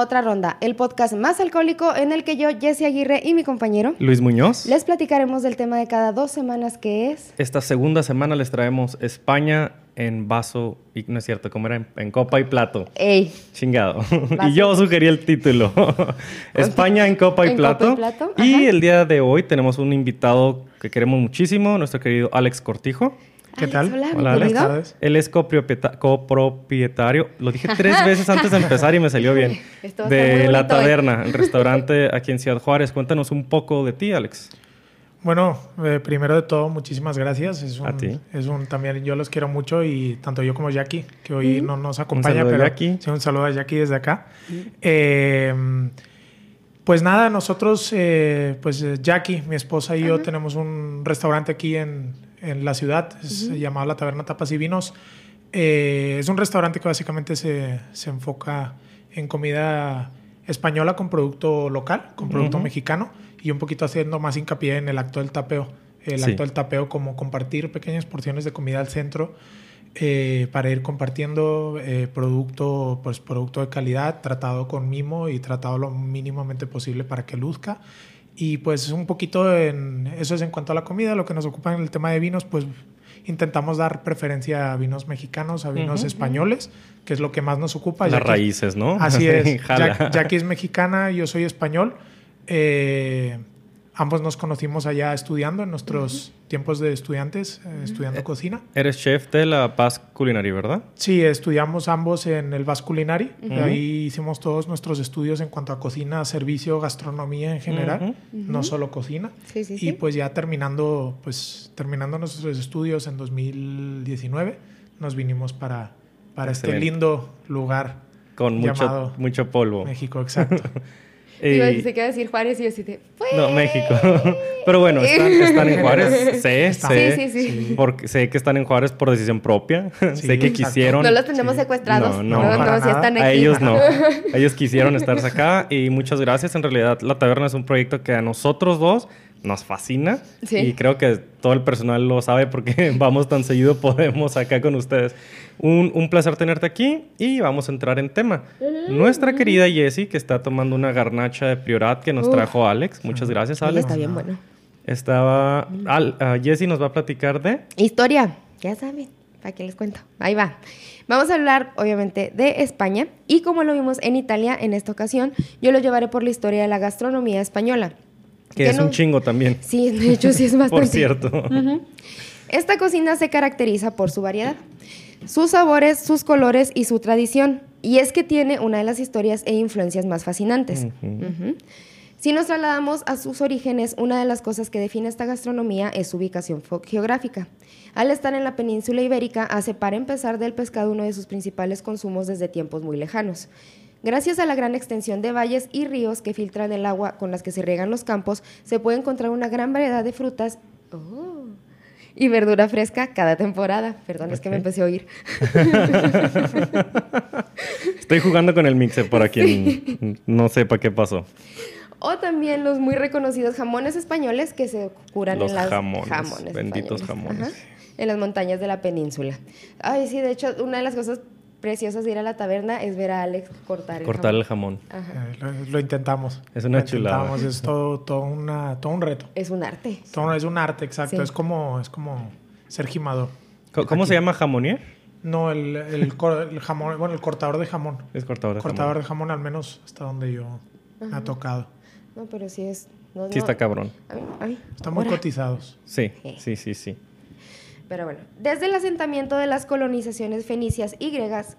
otra ronda, el podcast más alcohólico en el que yo, Jesse Aguirre y mi compañero Luis Muñoz. les platicaremos del tema de cada dos semanas que es... Esta segunda semana les traemos España en vaso, y no es cierto, ¿cómo era? En, en copa y plato. ¡Ey! Chingado. Vaso. y yo sugerí el título. España en copa y En copa y plato. Y el día de hoy tenemos un invitado que queremos muchísimo, nuestro querido Alex Cortijo. ¿Qué Alex, tal? hola, Hola, Alex. tardes. Él es copropieta- copropietario, lo dije tres veces antes de empezar y me salió bien, de La. Taberna, el restaurante aquí en Ciudad Juárez. Cuéntanos un poco de ti, Alex. Bueno, eh, primero de todo, muchísimas gracias. Es un, A ti. Es un, también yo los quiero mucho y tanto yo como Jackie, que hoy no nos acompaña, saludo a pero Jackie. sí, un saludo a Jackie desde acá. Eh, pues nada, nosotros, eh, pues Jackie, mi esposa y yo tenemos un restaurante aquí en, en la ciudad, es llamado La Taberna Tapas y Vinos. Eh, es un restaurante que básicamente se, se enfoca en comida española con producto local, con producto mexicano y un poquito haciendo más hincapié en el acto del tapeo. El Sí. acto del tapeo como compartir pequeñas porciones de comida al centro eh, para ir compartiendo eh, producto, pues, producto de calidad, tratado con mimo y tratado lo mínimamente posible para que luzca. Y pues un poquito en eso es en cuanto a la comida, lo que nos ocupa en el tema de vinos, pues intentamos dar preferencia a vinos mexicanos, a vinos españoles, que es lo que más nos ocupa. Las raíces, ¿no? Así es. Jackie es mexicana, yo soy español. Eh, ambos nos conocimos allá estudiando en nuestros tiempos de estudiantes, eh, estudiando cocina. Eres chef de la Paz Culinary, ¿verdad? Sí, estudiamos ambos en el Vas Culinary. Ujú. Ahí hicimos todos nuestros estudios en cuanto a cocina, servicio, gastronomía en general, no solo cocina. Sí, sí, sí. Y pues ya terminando, pues terminando nuestros estudios en 2019, nos vinimos para, para este lindo lugar Con mucho, mucho polvo. México, exacto. Iba- Y- se queda decir Juárez y yo así de... "Pues". no, México. Pero bueno, están, están en Juárez. Sé, sé. Sí, sí, sí. Porque sé que están en Juárez por decisión propia. Sí, sé que exacto. quisieron. No los tenemos Sí. secuestrados. No, No, no, no, sí nada. están aquí. A ellos no. Ellos quisieron estar acá y muchas gracias. En realidad, La Taberna es un proyecto que a nosotros dos nos fascina Sí. y creo que todo el personal lo sabe porque vamos tan seguido podemos acá con ustedes. Un, un placer tenerte aquí y vamos a entrar en tema. Nuestra querida Jessie, que está tomando una garnacha de Priorat que nos Uf. trajo Alex. Muchas gracias, Alex. está bien bueno. Estaba... Al, ah, Jessie nos va a platicar de... Historia, ya saben, ¿para qué les cuento? Ahí va. Vamos a hablar, obviamente, de España y como lo vimos en Italia en esta ocasión, yo lo llevaré por la historia de la gastronomía española. Que es no- un chingo también. Sí, de hecho sí es bastante. Por cierto. Esta cocina se caracteriza por su variedad, sus sabores, sus colores y su tradición. Y es que tiene una de las historias e influencias más fascinantes. Si nos trasladamos a sus orígenes, una de las cosas que define esta gastronomía es su ubicación geográfica. Al estar en la península ibérica, hace para empezar del pescado uno de sus principales consumos desde tiempos muy lejanos. Gracias a la gran extensión de valles y ríos que filtran el agua con las que se riegan los campos, se puede encontrar una gran variedad de frutas oh, y verdura fresca cada temporada. Perdón, es que me empecé a oír. Estoy jugando con el mixer para quien no sepa qué pasó. O también los muy reconocidos jamones españoles que se curan Los en las jamones, benditos jamones. ajá, en las montañas de la península. Ay, sí, de hecho, una de las cosas preciosas de ir a la taberna es ver a Alex cortar el Cortar el jamón. jamón. Ajá. Eh, lo, lo intentamos. Es una Lo chulada. intentamos, Es todo, todo, una, todo un reto. Es un arte. Todo, es un arte, exacto. Sí. Es como, es como ser gimador. Co- ¿Cómo se llama jamonier? No, el, el, cor- el jamón, bueno, el cortador de jamón. Es cortador de cortador jamón. de jamón, al menos hasta donde yo me ha tocado. No, pero sí es. no, Sí no- está cabrón. Ay, ay, Están muy ahora. cotizados. Sí, Eh. sí, sí, sí. Pero bueno, desde el asentamiento de las colonizaciones fenicias y griegas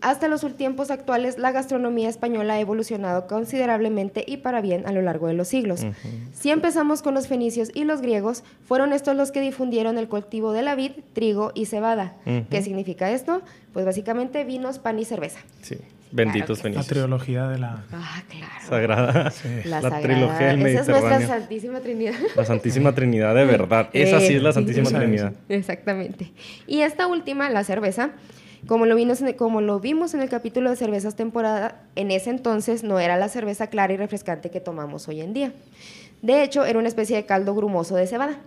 hasta los tiempos actuales, la gastronomía española ha evolucionado considerablemente y para bien a lo largo de los siglos. Si empezamos con los fenicios y los griegos, fueron estos los que difundieron el cultivo de la vid, trigo y cebada. ¿Qué significa esto? Pues básicamente vinos, pan y cerveza. Sí. Benditos sí. La trilogía de la... Ah, claro. Sagrada. Sí. La, La sagrada- trilogía del Esa es nuestra Mediterráneo. Santísima Trinidad. La Santísima Trinidad de verdad. Esa sí es la Eh, Santísima. Trinidad. Exactamente. Y esta última, la cerveza, como lo, vimos en el, como lo vimos en el capítulo de cervezas temporada, en ese entonces no era la cerveza clara y refrescante que tomamos hoy en día. De hecho, era una especie de caldo grumoso de cebada.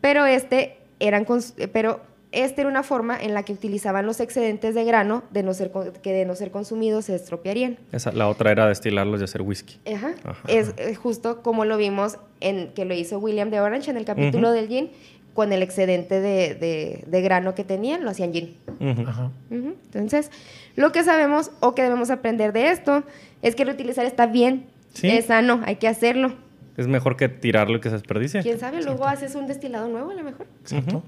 Pero este eran cons- pero esta era una forma en la que utilizaban los excedentes de grano de no ser, que de no ser consumidos se estropearían. Esa, la otra era destilarlos y hacer whisky. Ajá. Es, justo como lo vimos en que lo hizo William de Orange en el capítulo del gin, con el excedente de, de, grano que tenían, lo hacían gin. Ajá. Entonces, lo que sabemos o que debemos aprender de esto es que reutilizar está bien, es sano, hay que hacerlo. Es mejor que tirarlo y que se desperdicie. ¿Quién sabe? Luego haces un destilado nuevo a lo mejor. Exacto.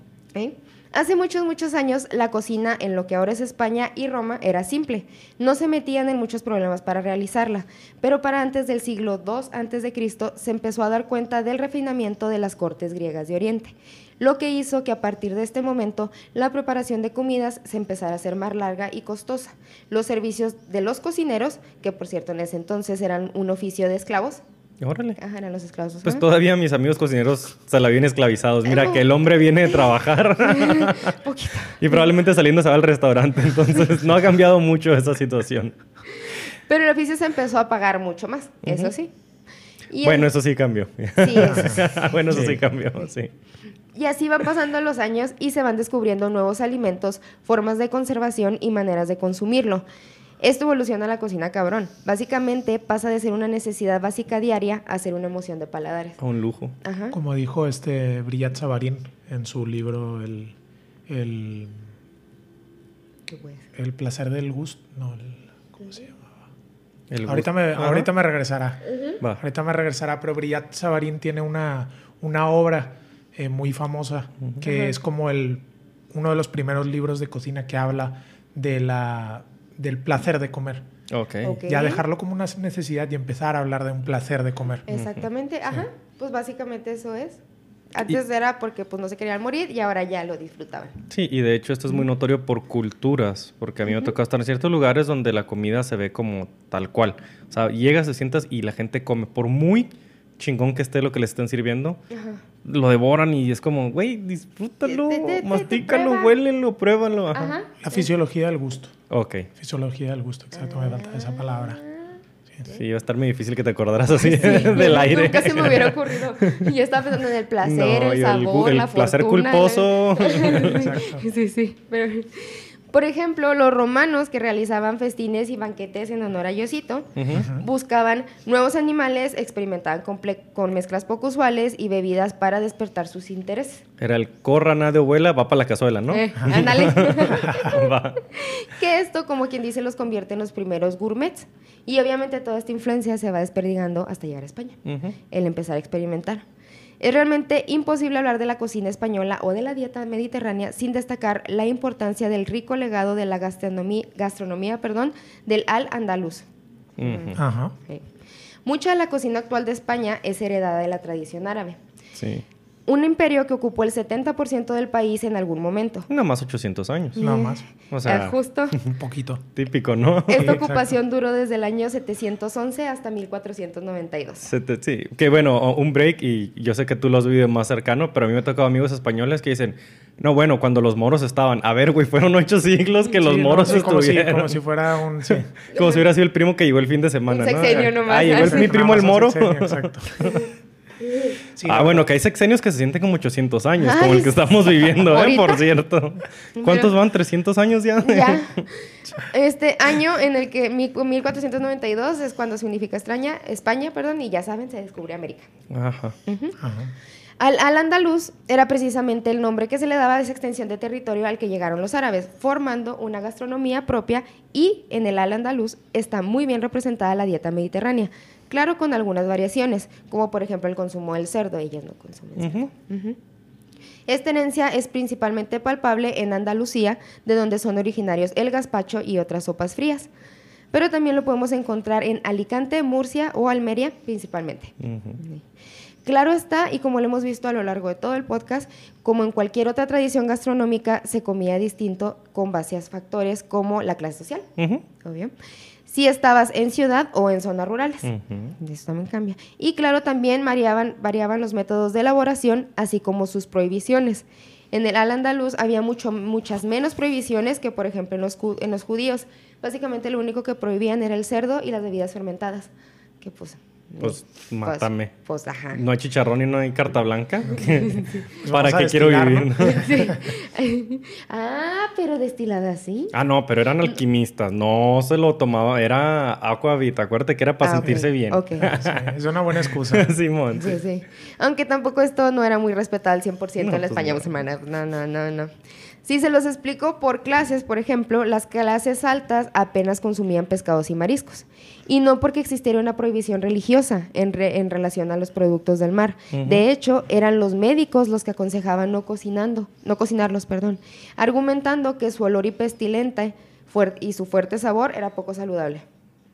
Hace muchos, muchos años la cocina en lo que ahora es España y Roma era simple. No se metían en muchos problemas para realizarla, pero para antes del siglo II a.C. se empezó a dar cuenta del refinamiento de las cortes griegas de Oriente, lo que hizo que a partir de este momento la preparación de comidas se empezara a hacer más larga y costosa. Los servicios de los cocineros, que por cierto en ese entonces eran un oficio de esclavos, Órale. Ajá, eran los esclavos. Pues todavía mis amigos cocineros se la vienen esclavizados. Mira, que el hombre viene de trabajar. Poquito. y probablemente saliendo se va al restaurante. Entonces, no ha cambiado mucho esa situación. Pero el oficio se empezó a pagar mucho más, eso sí. bueno, eso sí cambió. Sí, eso sí. bueno, eso sí. cambió, sí. Y así van pasando los años y se van descubriendo nuevos alimentos, formas de conservación y maneras de consumirlo. Esto evoluciona la cocina cabrón. Básicamente pasa de ser una necesidad básica diaria a ser una emoción de paladares. A un lujo. Como dijo este Brillat Savarin en su libro El, el, el placer del gusto. No, ¿cómo se llamaba? ahorita, me, ahorita me regresará. Ahorita me regresará, pero Brillat Savarin tiene una, una obra eh, muy famosa que es como el, uno de los primeros libros de cocina que habla de la del placer de comer. Okay. Ya dejarlo como una necesidad y empezar a hablar de un placer de comer. Exactamente, ajá. Pues básicamente eso es. Antes era porque pues no se querían morir y ahora ya lo disfrutaban. Sí, y de hecho esto es muy notorio por culturas, porque a mí me tocó estar en ciertos lugares donde la comida se ve como tal cual. O sea, llegas, te sientas y la gente come. Por muy chingón que esté lo que le estén sirviendo, lo devoran y es como, güey, disfrútalo, mastícalo, huélelo, pruébalo. La fisiología del gusto. Ok. Fisiología del gusto, exacto, me falta esa palabra. Sí, va a estar muy difícil que te acordaras así del aire. Nunca se me hubiera ocurrido. Yo estaba pensando en el placer, el sabor, el, el placer culposo. sí, sí. Pero por ejemplo, los romanos que realizaban festines y banquetes en honor a Yosito buscaban nuevos animales, experimentaban con, mezclas poco usuales y bebidas para despertar sus intereses. Era el corra de abuela, va para la cazuela, ¿no? Eh, ándale. que esto, como quien dice, los convierte en los primeros gourmets. Y obviamente toda esta influencia se va desperdigando hasta llegar a España. El empezar a experimentar. Es realmente imposible hablar de la cocina española o de la dieta mediterránea sin destacar la importancia del rico legado de la gastronomía, gastronomía perdón, del al-andaluz. Mucha de la cocina actual de España es heredada de la tradición árabe. Sí un imperio que ocupó el 70% del país en algún momento. Nada más 800 años. Nada más. O sea, justo. Un poquito. Típico, ¿no? Esta ocupación duró desde el año 711 hasta 1492. sí, que bueno, un break y yo sé que tú lo has vivido más cercano, pero a mí me ha tocado amigos españoles que dicen, no, bueno, cuando los moros estaban, a ver, güey, fueron ocho siglos que los moros estuvieron. Como si, fuera un... como si hubiera sido el primo que llegó el fin de semana, un sexenio nomás. Ah, llegó el, mi primo el moro. exacto. Ah, bueno, que hay sexenios que se sienten como 800 años, como el que estamos viviendo, ¿eh? por cierto. ¿Cuántos van? ¿300 años ya? Ya. Este año en el que 1492 es cuando se unifica España, España, perdón, y ya saben, se descubrió América. Ajá. Al, al, andaluz era precisamente el nombre que se le daba a esa extensión de territorio al que llegaron los árabes, formando una gastronomía propia y en el al andaluz está muy bien representada la dieta mediterránea. Claro, con algunas variaciones, como por ejemplo el consumo del cerdo, ellas no consumen cerdo. Esta herencia es principalmente palpable en Andalucía, de donde son originarios el gazpacho y otras sopas frías. Pero también lo podemos encontrar en Alicante, Murcia o Almería principalmente. Claro está, y como lo hemos visto a lo largo de todo el podcast, como en cualquier otra tradición gastronómica, se comía distinto con base a factores como la clase social, obvio si estabas en ciudad o en zonas rurales. Eso también cambia. Y claro, también variaban, variaban los métodos de elaboración, así como sus prohibiciones. En el al andaluz había mucho, muchas menos prohibiciones que, por ejemplo, en los, en los judíos. Básicamente lo único que prohibían era el cerdo y las bebidas fermentadas, que pues Pues mátame. Pues, ajá. No hay chicharrón y no hay carta blanca. Pues ¿Para qué quiero vivir? ¿no? no? Sí. ah, pero destilada así. Ah, no, pero eran alquimistas. No se lo tomaba. Era Aquavit. Acuérdate que era para Ah, sentirse bien. Ok. Sí, es una buena excusa. Simón. Sí, sí. Aunque tampoco esto no era muy respetado al 100% No, en la pues España no. musulmana. No, no, no, no. Si se los explico por clases, por ejemplo, las clases altas apenas consumían pescados y mariscos. Y no porque existiera una prohibición religiosa en, re- en relación a los productos del mar. De hecho, eran los médicos los que aconsejaban no cocinando, no cocinarlos, perdón, argumentando que su olor y pestilente y su fuerte sabor era poco saludable.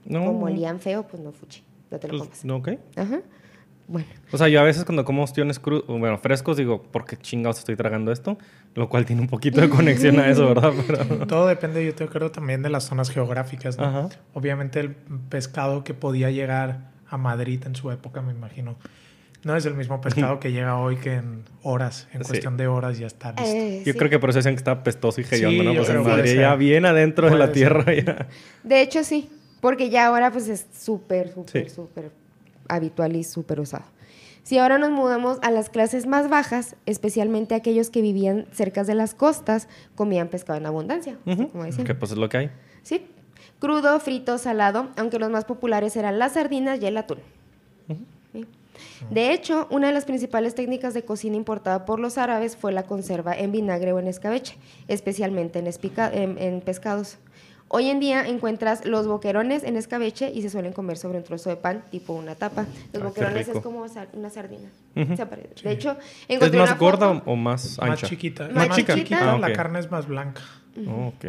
No. Como olían feo, pues no fuchi, no te lo Pues, comas. no, ok. Ajá. Bueno. O sea, yo a veces cuando como ostiones crudos, bueno, frescos, digo, ¿por qué chingados estoy tragando esto? Lo cual tiene un poquito de conexión a eso, ¿verdad? Pero... Todo depende, yo te creo, también de las zonas geográficas. ¿no? Ajá. Obviamente el pescado que podía llegar a Madrid en su época, me imagino, no es el mismo pescado que llega hoy que en horas, en Sí. cuestión de horas ya está listo. Eh, Yo sí. creo que por eso decían que estaba pestoso y hediondo, Sí, ¿no? Pues en Madrid puede ya bien adentro de la Puede tierra ya. De hecho, sí, porque ya ahora pues es súper, súper, Sí. súper habitual y súper usado. Si ahora nos mudamos a las clases más bajas, especialmente aquellos que vivían cerca de las costas, comían pescado en abundancia, como decían. Que pues es lo que hay. Sí, crudo, frito, salado, aunque los más populares eran las sardinas y el atún. Sí. De hecho, una de las principales técnicas de cocina importada por los árabes fue la conserva en vinagre o en escabeche, especialmente en, espica- en- en pescados. Hoy en día encuentras los boquerones en escabeche y se suelen comer sobre un trozo de pan, tipo una tapa. Los Ah, boquerones es como una sardina. De hecho, ¿Es encontré más una gorda foto. o más ancha? Más chiquita. Más Más chiquita. chiquita, Ah, la carne es más blanca. Oh, ok.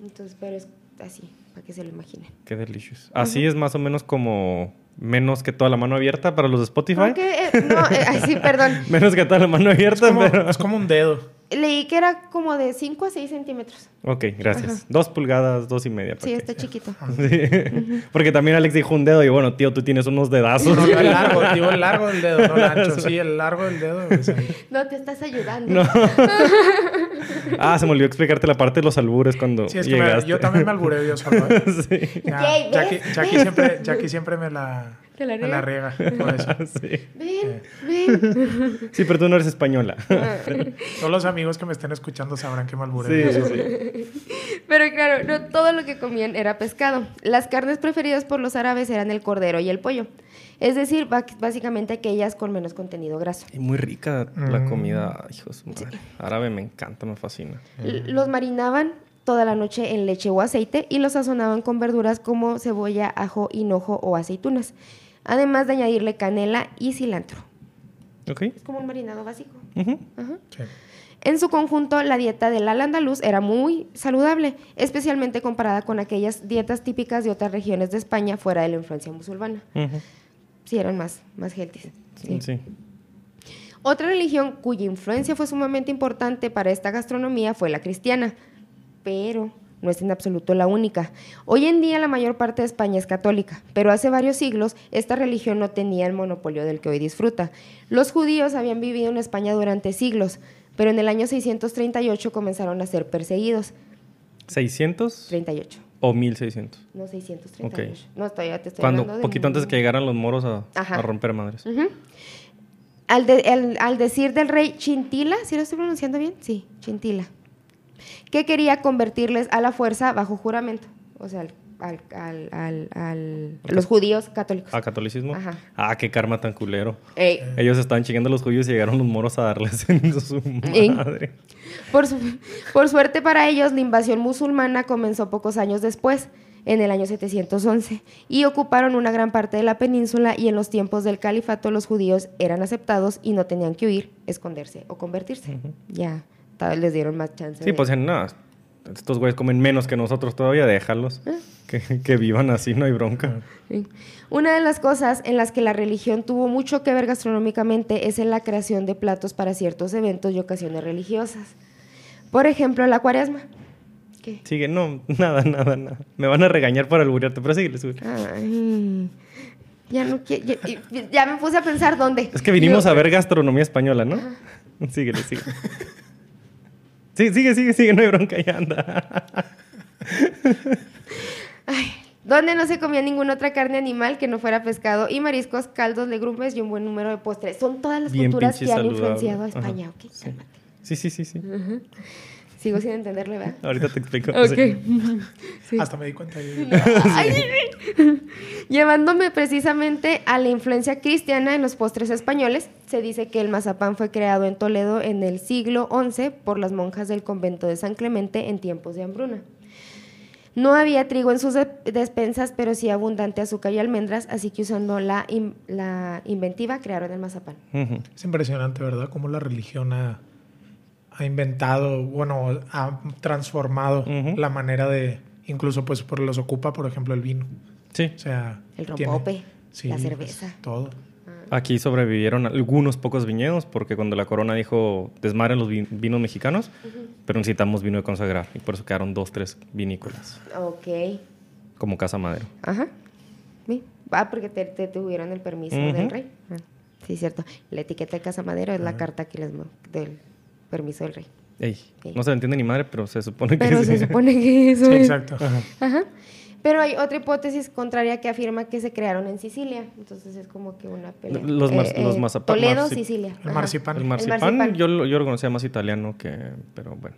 Entonces, pero es así, para que se lo imaginen. Qué delicioso. Así es más o menos como menos que toda la mano abierta para los de Spotify. Aunque, eh, no, eh, sí, perdón. Menos que toda la mano Es abierta, como, pero... es como un dedo. Leí que era como de 5 a 6 centímetros. Ok, gracias. Ajá. Dos pulgadas, dos y media. Sí, ¿para está chiquito. Sí. Porque también Alex dijo un dedo y bueno, tío, tú tienes unos dedazos. No, no, el largo, digo el largo del dedo, no el ancho. Sí, el largo del dedo. No, te estás ayudando. No. ah, se me olvidó explicarte la parte de los albures cuando Sí, es que me- yo también me albureo yo solo. ¿eh? sí. Ya, Yay, Jackie, siempre, Jackie siempre me la, ¿Te la me la riega. por eso. sí. Ven, ven. Sí, pero tú no eres española. Todos los amigos que me estén escuchando sabrán que me albureo. sí, sí, sí. Pero claro, no todo lo que comían era pescado. Las carnes preferidas por los árabes eran el cordero y el pollo. Es decir, básicamente aquellas con menos contenido graso. Y muy rica la Mm. comida, hijo de su madre. Árabe me encanta, me fascina. Los marinaban toda la noche en leche o aceite y los sazonaban con verduras como cebolla, ajo, hinojo o aceitunas. Además de añadirle canela y cilantro. ¿Ok? Es como un marinado básico. Ajá. Sí. En su conjunto, la dieta del al andaluz era muy saludable, especialmente comparada con aquellas dietas típicas de otras regiones de España fuera de la influencia musulmana. Sí, eran más, más healthy. Sí. Sí. Otra religión cuya influencia fue sumamente importante para esta gastronomía fue la cristiana, pero no es en absoluto la única. Hoy en día la mayor parte de España es católica, pero hace varios siglos esta religión no tenía el monopolio del que hoy disfruta. Los judíos habían vivido en España durante siglos, pero en el año 638 comenzaron a ser perseguidos. ¿600 38, o 1600? no 638. Ok. No, estoy, te estoy Cuando, hablando de poquito antes de que llegaran los moros a, romper madres. Ujú. al, de- al- al decir del rey Chintila, ¿sí lo estoy pronunciando bien? Sí, Chintila, que quería convertirles a la fuerza bajo juramento, o sea, al, al- al- al- los judíos católicos. ¿A catolicismo? Ajá. Ah, qué karma tan culero. Ey, Ellos estaban chingando a los judíos y llegaron los moros a darles en su madre. por, su- por suerte para ellos, la invasión musulmana comenzó pocos años después, en el año 711, y ocuparon una gran parte de la península y en los tiempos del califato los judíos eran aceptados y no tenían que huir, esconderse o convertirse. Ya, tal vez les dieron más chance. Sí, de- pues no, estos güeyes comen menos que nosotros todavía, déjalos. Ah. Que, que vivan así, no hay bronca. Sí. Una de las cosas en las que la religión tuvo mucho que ver gastronómicamente es en la creación de platos para ciertos eventos y ocasiones religiosas. Por ejemplo, la cuaresma. ¿Qué? Sigue, no, nada, nada, nada. Me van a regañar por alburearte, pero síguele, síguele. Ay, ya no quiero. Ya, ya me puse a pensar dónde. Es que vinimos Yo- a ver gastronomía española, ¿no? Síguele, síguele. Sí, sigue, sigue, sigue, no hay bronca, ya anda. Ay, donde no se comía ninguna otra carne animal que no fuera pescado y mariscos, caldos, legumbres y un buen número de postres. Son todas las Bien culturas que han saludable. influenciado a Ajá. España. Ok, Sí. cálmate. Sí, sí, sí, sí. Sigo sin entenderle, ¿verdad? Ahorita te explico. Ok. Sí. Sí. Hasta me di cuenta. Llevándome precisamente a la influencia cristiana en los postres españoles, se dice que el mazapán fue creado en Toledo en el siglo XI por las monjas del convento de San Clemente en tiempos de hambruna. No había trigo en sus de- despensas, pero sí abundante azúcar y almendras, así que usando la, in- la inventiva crearon el mazapán. Es impresionante, ¿verdad? Cómo la religión ha, ha inventado, bueno, ha transformado la manera de, incluso pues por los ocupa, por ejemplo, el vino. Sí. O sea, El tiene- rompope, sí, la pues, cerveza. todo. Aquí sobrevivieron algunos pocos viñedos porque cuando la corona dijo desmadren los vin- vinos mexicanos, pero necesitamos vino de consagrar y por eso quedaron dos, tres vinícolas Ok. como Casa Madero. Ajá. Sí. Ah, porque te, te tuvieron el permiso del rey. Ah, sí, cierto. La etiqueta de Casa Madero es la carta que les del permiso del rey. Ey, no se le entiende ni madre, pero se supone que Pero sí. se supone que eso Sí, es. exacto. Ajá. Pero hay otra hipótesis contraria que afirma que se crearon en Sicilia. Entonces es como que una pelea. Los mar- los mazapán- Toledo, marci- Sicilia. El Ajá. marcipan. El marcipán, marcipán. Yo, lo- yo lo conocía más italiano que... Pero bueno,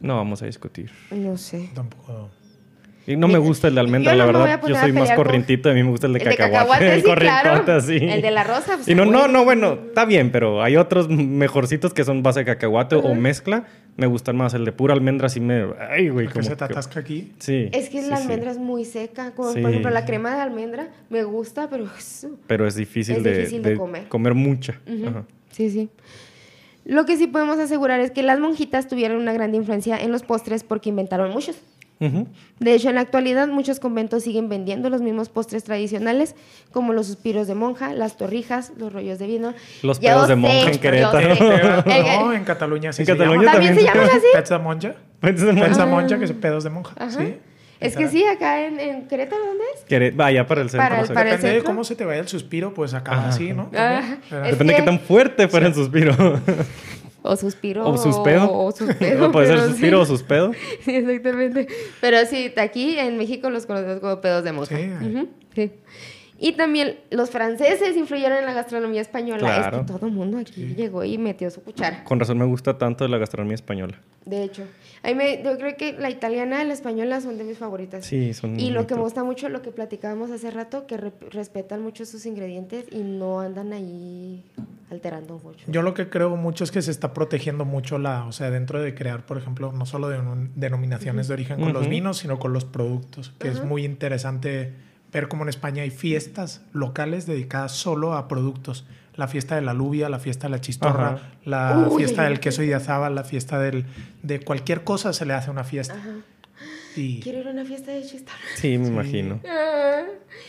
no vamos a discutir. No sé. Tampoco. Y no me gusta el de almendra, Yo la no verdad. Yo soy más corrientito, a mí me gusta el de El de cacahuate. cacahuate, el sí, claro. El de la rosa, pues, y no, no, bueno. no, bueno, está bien, pero hay otros mejorcitos que son base de cacahuate o mezcla. Me gustan más. El de pura almendra sí me... Ay, güey, como se te atasca aquí. Sí. Es que sí, la sí. almendra es muy seca. Como Sí. por ejemplo la crema de almendra me gusta, pero... Pero es difícil, Es de, difícil de de comer. mucha. Ajá. Sí, sí. Lo que sí podemos asegurar es que las monjitas tuvieron una gran influencia en los postres porque inventaron muchos. De hecho, en la actualidad muchos conventos siguen vendiendo los mismos postres tradicionales, como los suspiros de monja, las torrijas, los rollos de vino. Los Yo pedos de sé, monja en Querétaro. No, en Cataluña sí En se Cataluña llama. ¿También se llaman así? Pets de monja. Pets de monja, que es pedos de monja. Ajá. Sí. Es que sí, acá en, en Querétaro, ¿dónde es? Quere- Vaya para el centro. Para el- para el Depende de cómo se te vaya el suspiro, pues Ajá. así, ¿no? Depende de que- qué tan fuerte fuera el suspiro. O suspiro. o suspedo. O, o suspedo. Puede ser suspiro sí. o suspedo. Sí, exactamente. Pero sí, aquí en México los conocemos como pedos de monja. Sí, sí. Y también los franceses influyeron en la gastronomía española. Claro. Es que todo el mundo aquí llegó y metió su cuchara. Con razón me gusta tanto de la gastronomía española. De hecho, a mí me- yo creo que la italiana y la española son de mis favoritas. Sí, son Y lo que me gusta mucho, lo que platicábamos hace rato, que re- respetan mucho sus ingredientes y no andan ahí alterando mucho. Yo lo que creo mucho es que se está protegiendo mucho la, o sea, dentro de crear, por ejemplo, no solo de denominaciones de origen con los vinos, sino con los productos, que es muy interesante ver cómo en España hay fiestas locales dedicadas solo a productos. La fiesta de la alubia, la fiesta de la chistorra, Ajá. la Uy, fiesta del queso y de azaba, la fiesta del, de cualquier cosa se le hace una fiesta. Ajá. Quiero ir a una fiesta de chistar. Sí, me imagino. Ah.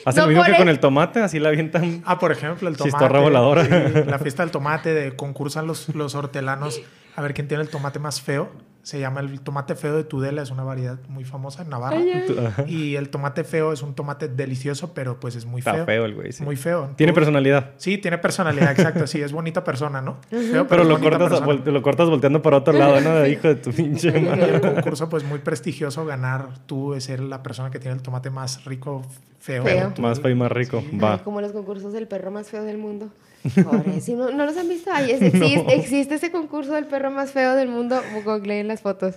Hace No, lo mismo que con el tomate, así la avientan. Ah, por ejemplo, el tomate. Chistorra voladora. sí, la fiesta del tomate, de concursan los, los hortelanos a ver quién tiene el tomate más feo. Se llama el tomate feo de Tudela, es una variedad muy famosa en Navarra. Ajá. Y el tomate feo es un tomate delicioso, pero pues es muy Está feo. feo el güey, sí. Muy feo. Tiene Tú- personalidad. Sí, tiene personalidad, exacto. Sí, es bonita persona, ¿no? Feo, Pero es lo cortas, lo cortas volteando para otro lado, ¿no? Hijo de tu pinche Y madre. el concurso, pues muy prestigioso, ganar tú de ser la persona que tiene el tomate más rico, feo. Feo. Más feo y más rico. Ay, Va. como los concursos del perro más feo del mundo. No, ¿no los han visto? Ay, es- existe, existe ese concurso del perro más feo del mundo. Googleen las fotos.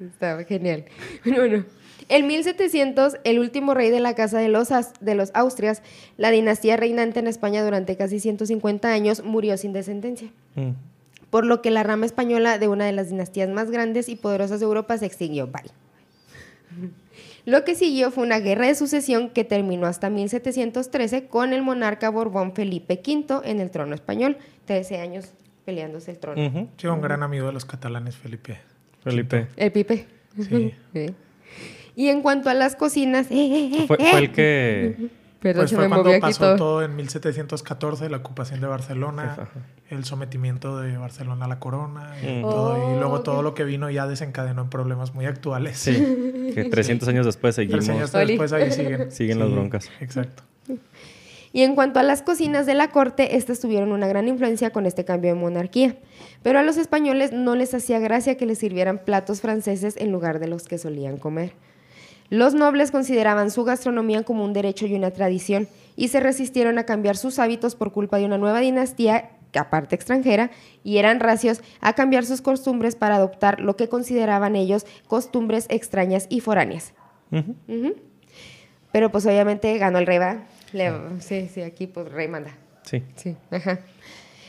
Está genial. Bueno, bueno. En 1700, el último rey de la casa de los, de los Austrias, la dinastía reinante en España durante casi 150 años, murió sin descendencia. Mm. Por lo que la rama española de una de las dinastías más grandes y poderosas de Europa se extinguió. Bye. Lo que siguió fue una guerra de sucesión que terminó hasta 1713 con el monarca Borbón Felipe V en el trono español. 13 años peleándose el trono. Sí, un gran amigo de los catalanes, Felipe. Felipe. El Pipe. Sí. Sí. Y en cuanto a las cocinas... eh, eh, eh, Fue, fue el que. Perdón, Pues fue cuando pasó todo. todo. en 1714, la ocupación de Barcelona, el sometimiento de Barcelona a la corona y, Mm. todo, y luego todo lo que vino ya desencadenó en problemas muy actuales. Sí. Que 300 años después seguimos. años Oli. después ahí siguen. Siguen las broncas. Exacto. Y en cuanto a las cocinas de la corte, estas tuvieron una gran influencia con este cambio de monarquía. Pero a los españoles no les hacía gracia que les sirvieran platos franceses en lugar de los que solían comer. Los nobles consideraban su gastronomía como un derecho y una tradición y se resistieron a cambiar sus hábitos por culpa de una nueva dinastía, que aparte extranjera, y eran racios a cambiar sus costumbres para adoptar lo que consideraban ellos costumbres extrañas y foráneas. Pero pues obviamente ganó el rey, ¿va? Le- sí, sí, aquí pues rey manda. Sí. Sí, ajá.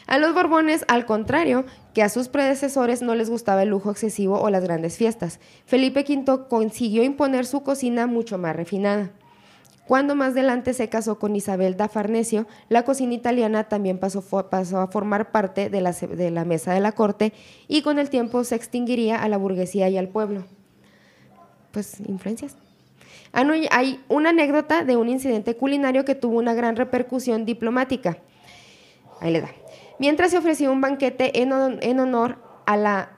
A los Borbones, al contrario, que a sus predecesores no les gustaba el lujo excesivo o las grandes fiestas. Felipe V consiguió imponer su cocina mucho más refinada. Cuando más adelante se casó con Isabel da Farnesio, la cocina italiana también pasó, a formar parte de la, de la mesa de la corte y con el tiempo se extinguiría a la burguesía y al pueblo. Pues influencias. Ah, hay una anécdota de un incidente culinario que tuvo una gran repercusión diplomática. Ahí le da. Mientras se ofrecía un banquete en, en honor a la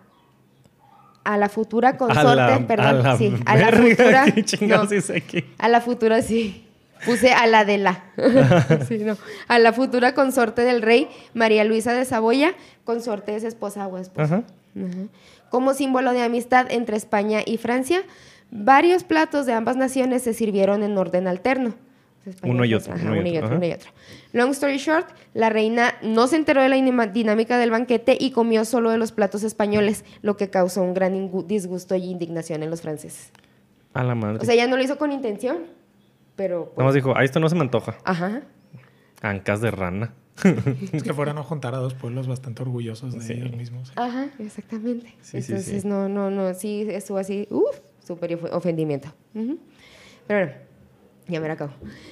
a la futura consorte, la- perdón, a la sí, a la futura, ¿qué chingados no, aquí? a la futura sí. Puse a la de la. Sí, no. A la futura consorte del rey, María Luisa de Saboya, consorte de su esposa o esposa. Ajá. Como símbolo de amistad entre España y Francia, varios platos de ambas naciones se sirvieron en orden alterno. Uno y otro, ajá, uno y uno y otro, uno y otro. Long story short, la reina no se enteró de la dinámica del banquete y comió solo de los platos españoles, lo que causó un gran disgusto y indignación en los franceses. A la madre. O sea, ella no lo hizo con intención, pero... pues, Nada más dijo, a esto no se me antoja. Ajá. Ancas de rana. Es que fueron a juntar a dos pueblos bastante orgullosos de Sí. ellos mismos. Ajá, exactamente. Sí, sí, Entonces, sí. no, no, no, sí, estuvo así, uff, súper of- ofendimiento. Pero bueno, ya me la acabo.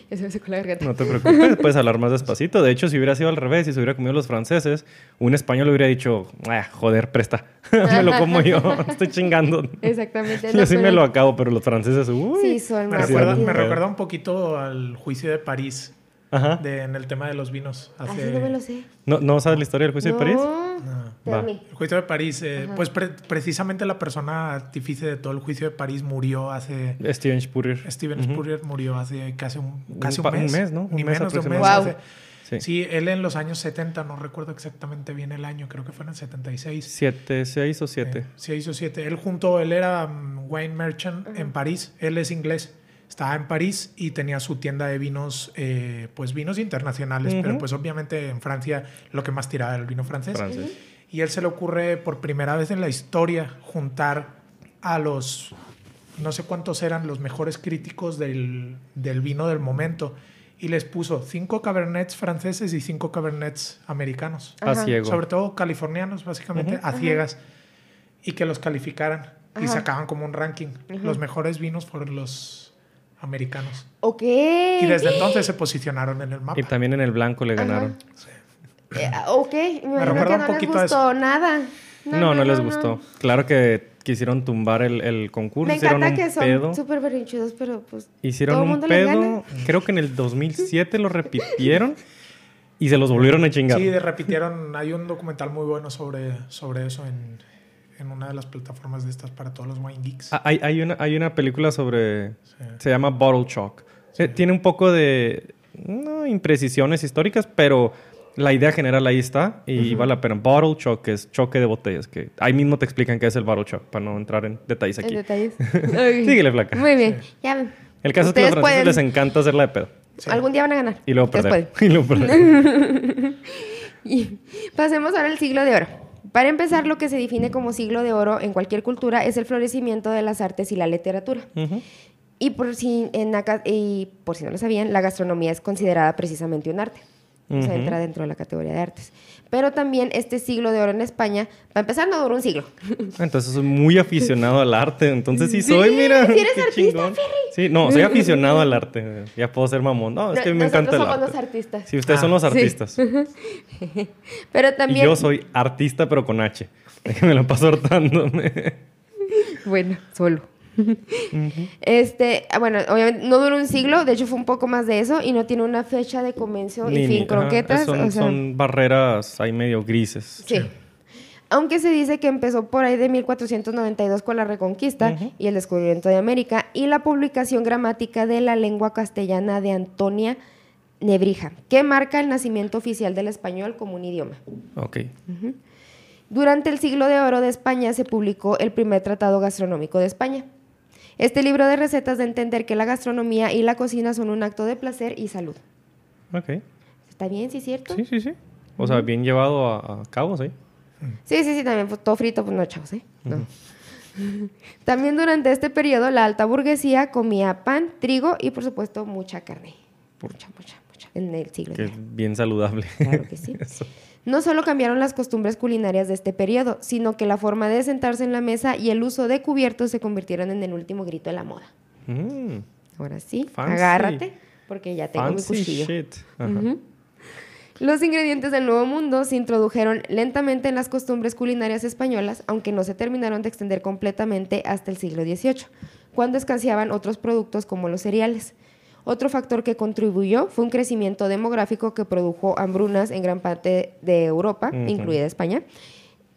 Ya se me secó la garganta. No te preocupes, puedes hablar más despacito. De hecho, si hubiera sido al revés, si se hubiera comido los franceses, un español le hubiera dicho, "Ah, joder, presta, me lo como yo, estoy chingando. Exactamente. Yo no, sí me lo acabo, pero los franceses, uy. Sí, son Me recuerda, me recuerda un poquito al juicio de París Ajá. de, en el tema de los vinos. Así Hace- no me lo sé. ¿No, ¿No sabes la historia del juicio de París? No. No. Va. me. El juicio de París, eh, pues pre- precisamente la persona artífice de todo el juicio de París murió hace... Steven Spurrier. Steven Ujú. Spurrier murió hace casi un, Un casi un, un mes. mes, ¿no? Un Ni mes menos de un mes. aproximadamente. hace- Sí. Sí, él en los años 70, no recuerdo exactamente bien el año, creo que fue en el 76. ¿Siete, seis o siete? Eh, seis o siete. Él junto, él era mm, wine merchant en París. Él es inglés. Estaba en París y tenía su tienda de vinos, eh, pues vinos internacionales, pero Ujú. pues obviamente en Francia lo que más tiraba era el vino francés. Francés. Y él se le ocurre por primera vez en la historia juntar a los, no sé cuántos eran los mejores críticos del, del vino del momento. Y les puso cinco cabernets franceses y cinco cabernets americanos. A ciego. Sobre todo californianos, básicamente, Ujú. a ciegas. Y que los calificaran. Y sacaban como un ranking. Los mejores vinos fueron los americanos. Ok. Y desde entonces se posicionaron en el mapa. Y también en el blanco le ganaron. Eh, ok, me recuerda que un no les poquito a gustó nada. No, no, les gustó. Claro que quisieron tumbar el, el concurso. Me hicieron encanta un que son pedo. súper berrinchudos, pero pues. Hicieron un mundo pedo. gana. Creo que en el 2007 lo repitieron y se los volvieron a chingar. Sí, de- repitieron. Hay un documental muy bueno sobre, sobre eso en, en una de las plataformas de estas para todos los wine geeks. Ah, Hay, hay, una, hay una película sobre. Sí. Se llama Bottle Shock. Eh, Tiene un poco de. No imprecisiones históricas, pero la idea general ahí está y vale la pena. Bottle Shock es choque de botellas. Que ahí mismo te explican qué es el Bottle Shock para no entrar en detalles En aquí. detalles. Síguele, flaca. Muy bien. Ya. El caso es que a los Ustedes franceses pueden. les encanta hacerla de pedo. Sí. Algún día van a ganar. Y luego Ustedes perder. Y luego perder. Y pasemos ahora al siglo de oro. Para empezar, lo que se define como siglo de oro en cualquier cultura es el florecimiento de las artes y la literatura. Y por si, en acá- y por si no lo sabían, la gastronomía es considerada precisamente un arte. O sea, entra dentro de la categoría de artes. Pero también este siglo de oro en España, para empezar, no duró un siglo. Entonces soy muy aficionado al arte. Entonces sí Sí, soy, mira. sí eres artista, chingón. Sí, no, soy aficionado al arte. Ya puedo ser mamón. No, es que me Nosotros encanta el somos arte. los artistas. Sí, ustedes Ah, son los sí. artistas. Pero Y también... yo soy artista, pero con H. Déjame lo paso hartándome. Bueno, solo. Este, bueno, obviamente no duró un siglo, de hecho fue un poco más de eso y no tiene una fecha de comienzo y Ni- fin ni- ajá, croquetas. son, o sea, son barreras ahí medio grises. sí. Aunque se dice que empezó por ahí de 1492 con la Reconquista y el descubrimiento de América y la publicación gramática de la lengua castellana de Antonia Nebrija, que marca el nacimiento oficial del español como un idioma. Ok. Durante el siglo de oro de España se publicó el primer tratado gastronómico de España. Este libro de recetas a entender que la gastronomía y la cocina son un acto de placer y salud. Ok. ¿Está bien, sí es cierto? Sí, sí, sí. O sea, bien llevado a, a cabo, sí. Sí, sí, sí, también pues, todo frito, pues no, chavos, ¿eh? No. También durante este periodo la alta burguesía comía pan, trigo y por supuesto mucha carne. Mucha, mucha, mucha. En el siglo Que es bien saludable. Claro que sí. Eso. No solo cambiaron las costumbres culinarias de este periodo, sino que la forma de sentarse en la mesa y el uso de cubiertos se convirtieron en el último grito de la moda. Mm, Ahora sí, Fancy. agárrate, porque ya tengo mi cuchillo. shit. Los ingredientes del Nuevo Mundo se introdujeron lentamente en las costumbres culinarias españolas, aunque no se terminaron de extender completamente hasta el siglo XVIII, cuando escaseaban otros productos como los cereales. Otro factor que contribuyó fue un crecimiento demográfico que produjo hambrunas en gran parte de Europa, Ujú. incluida España.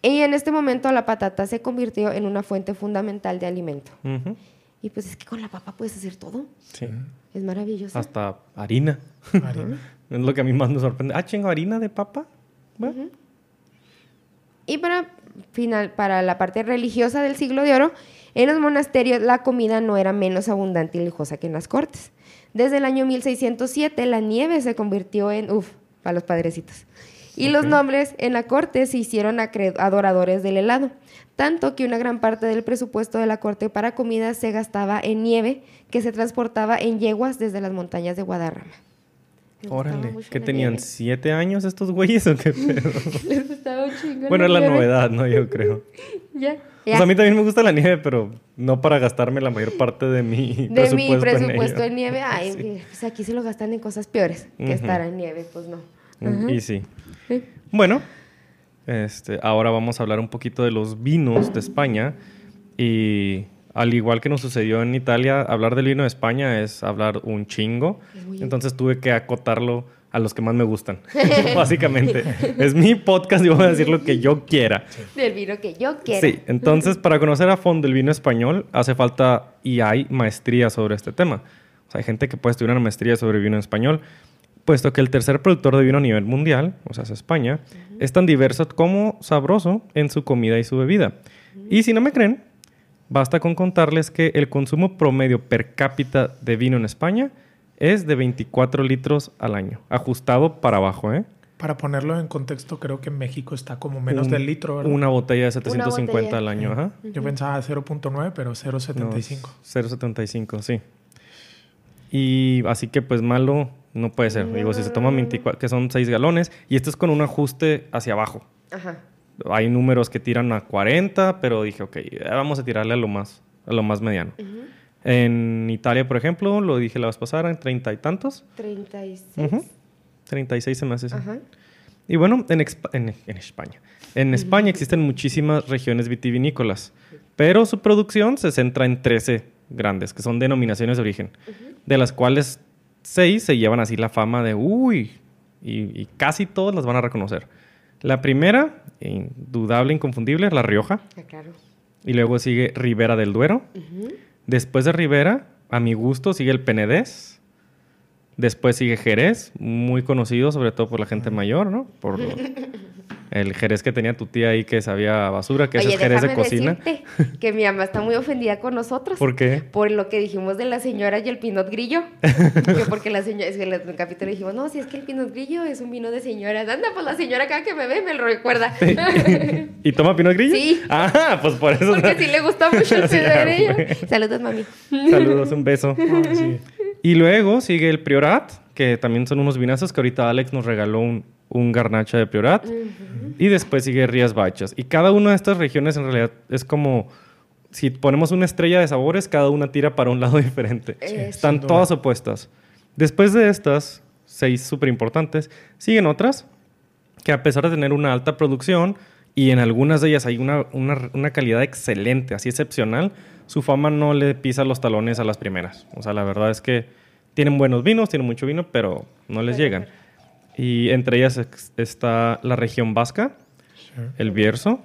Y en este momento la patata se convirtió en una fuente fundamental de alimento. Ujú. Y pues es que con la papa puedes hacer todo. Sí. Es maravilloso. Hasta harina. Harina. Es lo que a mí más me sorprende. Ah, chingo, harina de papa. Bueno, Y para, final, para la parte religiosa del siglo de oro, en los monasterios la comida no era menos abundante y lujosa que en las cortes. Desde el año 1607 la nieve se convirtió en, uff, para los padrecitos. Y los Ok. nobles en la corte se hicieron adoradores del helado, tanto que una gran parte del presupuesto de la corte para comida se gastaba en nieve que se transportaba en yeguas desde las montañas de Guadarrama. Órale. ¿Qué tenían? nieve. ¿Siete años estos güeyes o qué pedo? Les gustaba un chingo bueno, es la nieve. novedad, ¿no? Yo creo. Ya. Pues a mí también me gusta la nieve, pero no para gastarme la mayor parte de mi de presupuesto, mi presupuesto en en nieve, ay, Sí. pues aquí se lo gastan en cosas peores que estar en nieve, pues no. Mm, Y sí. Sí. Bueno, este, ahora vamos a hablar un poquito de los vinos de España. Y al igual que nos sucedió en Italia, hablar del vino de España es hablar un chingo. Entonces tuve que acotarlo a los que más me gustan. Básicamente. Es mi podcast y voy a decir lo que yo quiera. Del vino que yo quiero. Sí, entonces para conocer a fondo el vino español hace falta y hay maestría sobre este tema. O sea, hay gente que puede estudiar una maestría sobre vino español, puesto que el tercer productor de vino a nivel mundial, o sea, es España, es tan diverso como sabroso en su comida y su bebida. Y si no me creen, basta con contarles que el consumo promedio per cápita de vino en España es de 24 litros al año, ajustado para abajo, ¿eh? Para ponerlo en contexto, creo que en México está como menos Un- del litro, ¿verdad? Una botella de 750 botella. al año, ajá. Yo pensaba 0.9, pero 0.75. No, 0.75, sí. Y así que pues malo no puede ser. Digo, si se toma 24, que son 6 galones, y esto es con un ajuste hacia abajo. Ajá. Hay números que tiran a 40, pero dije, ok, vamos a tirarle a lo más, a lo más mediano. En Italia, por ejemplo, lo dije la vez pasada, en 30 y tantos. 36. Ujú. 36 se me hace. Ajá. Y bueno, en, Expa- en- en España. En España existen muchísimas regiones vitivinícolas, pero su producción se centra en 13 grandes, que son denominaciones de origen, de las cuales 6 se llevan así la fama de, uy, y, y casi todos las van a reconocer. La primera, indudable, inconfundible, es La Rioja, Ah, claro. y luego sigue Ribera del Duero. Después de Ribera, a mi gusto, sigue el Penedés. Después sigue Jerez, muy conocido sobre todo por la gente mayor, ¿no? Por el Jerez que tenía tu tía ahí que sabía a basura, que ese Oye, es Jerez de cocina. decirte que mi mamá está muy ofendida con nosotros. ¿Por qué? Por lo que dijimos de la señora y el pinot grillo. que porque la señora, es que en el capítulo dijimos, no, si es que el pinot grillo es un vino de señoras. Anda, pues la señora acá que me ve me lo recuerda. ¿Y toma Pinot Grillo? Sí. Ah, pues por eso. porque sí le gusta mucho el pinot grillo. Saludos, mami. Saludos, un beso. Sí. Y luego sigue el Priorat, que también son unos vinazos que ahorita Alex nos regaló un, un garnacha de Priorat. Y después sigue Rías Bachas. Y cada una de estas regiones en realidad es como si ponemos una estrella de sabores, cada una tira para un lado diferente. Sí, Están todas opuestas. Después de estas, seis súper importantes, siguen otras que a pesar de tener una alta producción y en algunas de ellas hay una, una, una calidad excelente, así excepcional, su fama no le pisa los talones a las primeras. O sea, la verdad es que tienen buenos vinos, tienen mucho vino, pero no les llegan. Y entre ellas está la región vasca, Sure. el Bierzo,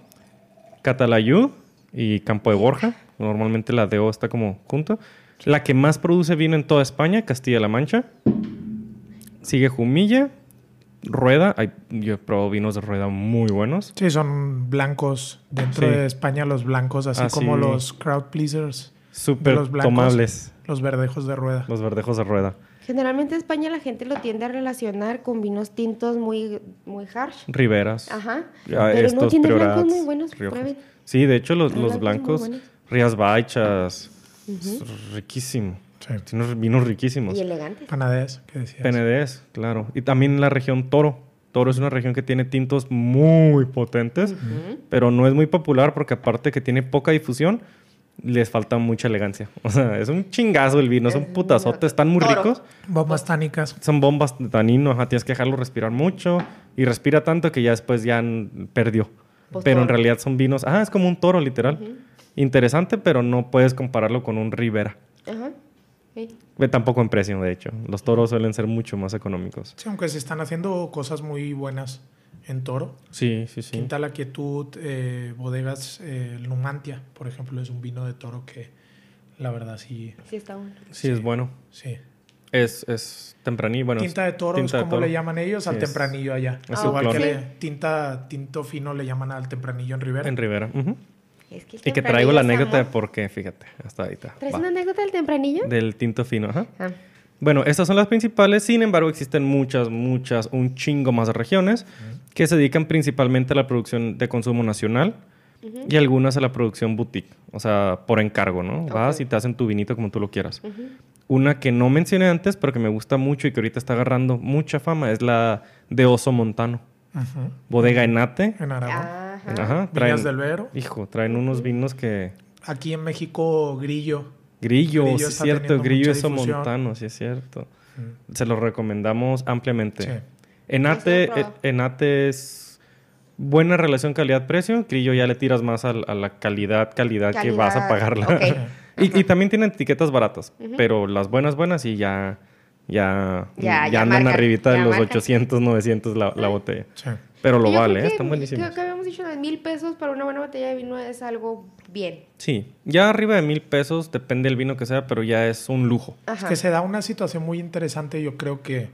Catalayud y Campo de Borja. Normalmente la DO está como junto. La que más produce vino en toda España, Castilla-La Mancha. Sigue Jumilla, Rueda. Hay, yo he probado vinos de Rueda muy buenos. Sí, son blancos. Dentro Sí. de España, los blancos, así Ah, como los crowd pleasers, Súper tomables. Los verdejos de rueda. Los verdejos de rueda. Generalmente en España la gente lo tiende a relacionar con vinos tintos muy, muy harsh. Riberas. Ajá. Ah, Pero no estos tiene blancos muy buenos. Prueben. Sí, de hecho, los, los blancos. Rías Baixas, es riquísimo. Sí. Tiene unos vinos riquísimos. Y elegantes. Panadés, que decías. PNDs, claro. Y también la región Toro. Toro es una región que tiene tintos muy potentes, pero no es muy popular porque aparte que tiene poca difusión, les falta mucha elegancia. O sea, es un chingazo el vino, es un putazote, están muy toro. ricos. Bombas tánicas. Son bombas de tanino, ajá, tienes que dejarlo respirar mucho y respira tanto que ya después ya perdió. Pues pero en realidad son vinos, ah, es como un toro literal. Interesante, pero no puedes compararlo con un Ribera. Ajá. Sí. Tampoco en precio, de hecho. Los toros suelen ser mucho más económicos. Sí, aunque se están haciendo cosas muy buenas en Toro. Sí, sí, sí. Quinta La Quietud, eh, Bodegas eh, Numantia, por ejemplo, es un vino de Toro que la verdad sí. Sí, está bueno. Sí, es bueno. sí. Es, es tempranillo. Bueno, tinta de Toro tinta es como toro. le llaman ellos al Sí, tempranillo allá. es Igual que clon. le- tinta, tinto fino le llaman al tempranillo en Rivera. En Rivera. ujú. Es que Y que traigo la anécdota de por qué, fíjate. Hasta ahorita. ¿Traes Va. una anécdota del tempranillo? Del tinto fino, ajá. Ah. Bueno, estas son las principales, sin embargo existen muchas, muchas, un chingo más de regiones que se dedican principalmente a la producción de consumo nacional y algunas a la producción boutique, o sea, por encargo, ¿no? Vas y te hacen tu vinito como tú lo quieras. Una que no mencioné antes, pero que me gusta mucho y que ahorita está agarrando mucha fama, es la de Oso Montano. Ujú. Bodega Enate. En Aragón. Ajá. Ajá, Viñas del Vero. Hijo, traen unos vinos que... Aquí en México, Grillo. Grillo, Grillo sí es cierto, Grillo Oso. Montano, sí es cierto. Se lo recomendamos ampliamente. Sí. Enate, Enate es buena relación calidad-precio. Grillo ya le tiras más a, la calidad, calidad, que vas a pagarla. y, y también tienen etiquetas baratas, pero las buenas, buenas y ya, ya, Ya- ya, ya andan arribita de los marcan. 800, 900 la, la botella. Sí. Pero lo Yo vale, creo ¿eh? que- están buenísimos. Creo que habíamos dicho de mil pesos para una buena botella de vino es algo bien. Sí, ya arriba de mil pesos, depende del vino que sea, pero ya es un lujo. Es que se da una situación muy interesante. Yo creo que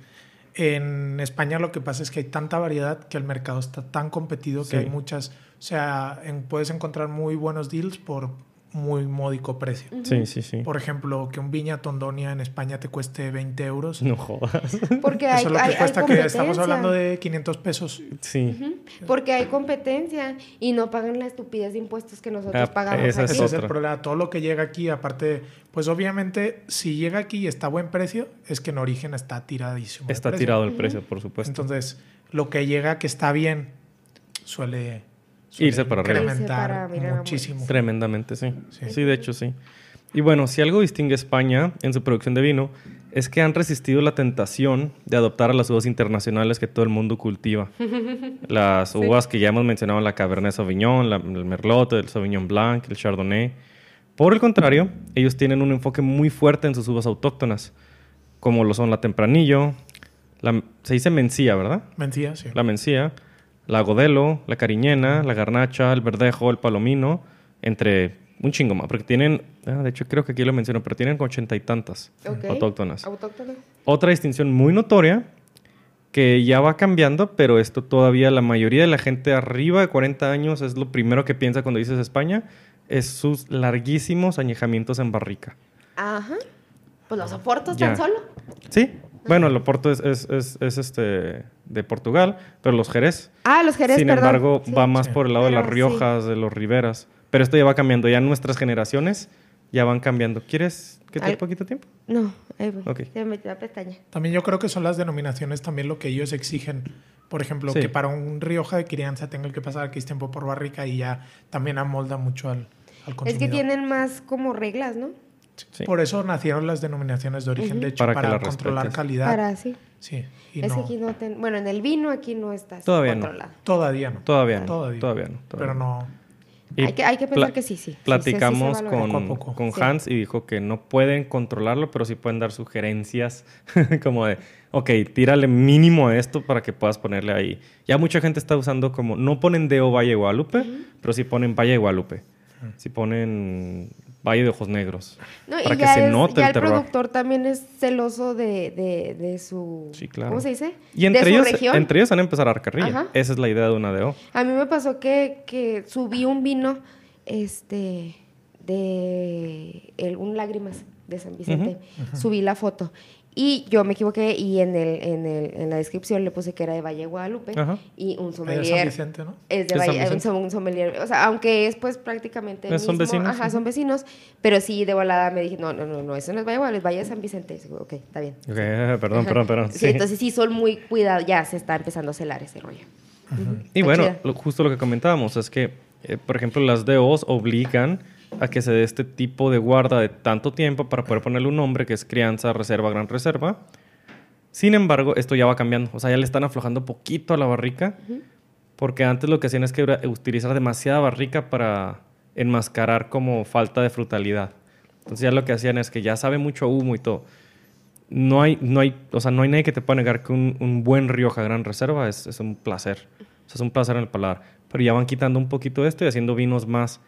en España lo que pasa es que hay tanta variedad que el mercado está tan competido Sí. que hay muchas. O sea, en- puedes encontrar muy buenos deals por muy módico precio. Sí, sí, sí. Por ejemplo, que un viña tondonia en España te cueste 20 euros. No jodas. Porque hay, Eso es lo que hay cuesta que estamos hablando de 500 pesos. Sí. Porque hay competencia y no pagan la estupidez de impuestos que nosotros Ah, pagamos esa es aquí. Ese es el problema. Todo lo que llega aquí, aparte, pues obviamente, si llega aquí y está a buen precio, es que en origen está tiradísimo. Está tirado el precio, por supuesto. Entonces, lo que llega que está bien suele Irse para arriba. Incrementar para muchísimo. Tremendamente, sí. Sí. sí. de hecho, sí. Y bueno, si algo distingue a España en su producción de vino, es que han resistido la tentación de adoptar a las uvas internacionales que todo el mundo cultiva. Las uvas que ya hemos mencionado, la Cabernet Sauvignon, la- el Merlot, el Sauvignon Blanc, el Chardonnay. Por el contrario, ellos tienen un enfoque muy fuerte en sus uvas autóctonas, como lo son la Tempranillo, la, se dice Mencía, ¿verdad? Mentira, sí. la mencía, la godelo, la cariñena, la garnacha, el verdejo, el palomino, entre un chingo más, porque tienen, ah, de hecho creo que aquí lo menciono, pero tienen ochenta y tantas Ok. autóctonas. Autóctono. Otra distinción muy notoria, que ya va cambiando, pero esto todavía la mayoría de la gente arriba de 40 años es lo primero que piensa cuando dices España, es sus larguísimos añejamientos en barrica. Ajá. Pues los soportos Ya. tan solo. Sí, bueno, el Oporto es, es, es- es, este, de Portugal, pero los Jerez Ah, los Jerez, Sin perdón. embargo, Sí. va más por el lado de las sí. Riojas, de los Riberas. Pero esto ya va cambiando. Ya nuestras generaciones ya van cambiando. ¿Quieres que te dé poquito tiempo? No, ahí voy. Ok. Ya me la pestaña. También yo creo que son las denominaciones también lo que ellos exigen. Por ejemplo, Sí. que para un Rioja de crianza tenga que pasar X tiempo por barrica y ya también amolda mucho al, al consumidor. Es que tienen más como reglas, ¿no? Sí. Por eso nacieron las denominaciones de origen, de hecho, Para controlar respetes. calidad. Para sí. Sí, y Es que no, aquí no ten- Bueno, en el vino aquí no está Todavía no. controlado. todavía no. Todavía no. Todavía. Todavía no. todavía Pero no. Y Hay que, hay que pensar que sí, sí. Sí, sí, sí se Platicamos con, Poco a poco. con Sí. Hans y dijo que no pueden controlarlo, pero sí pueden dar sugerencias como de, ok, tírale mínimo a esto para que puedas ponerle ahí. Ya mucha gente está usando como, no ponen Deo Valle Guadalupe, pero sí ponen Valle Guadalupe. Sí ponen Valle de Ojos Negros. No, y para que se es- note ya el el productor también es celoso de, de, de su... Sí, claro. ¿Cómo se dice? Y entre de ellos, su región. entre ellos van a empezar a dar carrilla. Ajá. Esa es la idea de una DO. A mí me pasó que, que subí un vino, este, de el, un lágrimas de San Vicente. Subí la foto. Y yo me equivoqué y en, el, en, el, en la descripción le puse que era de Valle Guadalupe y un sommelier. Es San Vicente, ¿no? Es de Valle, un, un, sommelier. O sea, aunque es pues prácticamente. El son vecinos. Ajá, son vecinos. Pero sí, de volada me dije, no, no, no, no, eso no es Valle Guadalupe, es Valle San Vicente. ok, está bien. Okay, perdón, perdón, perdón. Sí, entonces sí, son muy cuidados. Ya se está empezando a celar ese rollo. Y bueno, justo lo que comentábamos es que, eh, por ejemplo, las DOs obligan a que se dé este tipo de guarda de tanto tiempo para poder ponerle un nombre que es crianza, reserva, gran reserva. Sin embargo, esto ya va cambiando. O sea, ya le están aflojando poquito a la barrica. Porque antes lo que hacían es que utilizar demasiada barrica para enmascarar como falta de frutalidad. Entonces ya lo que hacían es que ya sabe mucho humo y todo. No hay, no hay, o sea, no hay nadie que te pueda negar que un, buen Rioja Gran Reserva es, es un placer. O sea, es un placer en el paladar. Pero ya van quitando un poquito esto y haciendo vinos más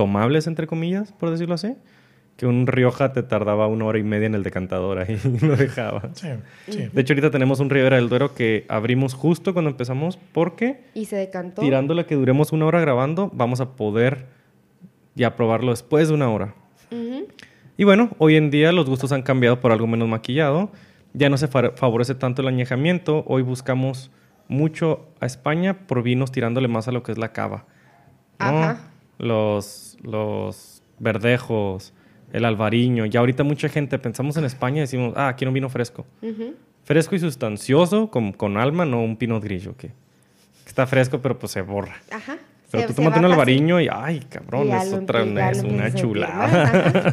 tomables, entre comillas, por decirlo así. Que un Rioja te tardaba una hora y media en el decantador ahí y lo dejaba. Sí, sí. De hecho, ahorita tenemos un Ribera del Duero que abrimos justo cuando empezamos porque... Y se decantó. Tirándole que duremos una hora grabando, vamos a poder ya probarlo después de una hora. Y bueno, hoy en día los gustos han cambiado por algo menos maquillado. Ya no se favorece tanto el añejamiento. Hoy buscamos mucho a España por vinos tirándole más a lo que es la cava. Ajá los, los verdejos, el albariño. Y ahorita mucha gente pensamos en España y decimos, ah, quiero un vino fresco. Fresco y sustancioso, con, con, alma, no un pinot grillo, que, está fresco, pero pues se borra. Ajá. Pero tú tomas un albariño y, ay, cabrón, es, otra, es una chulada.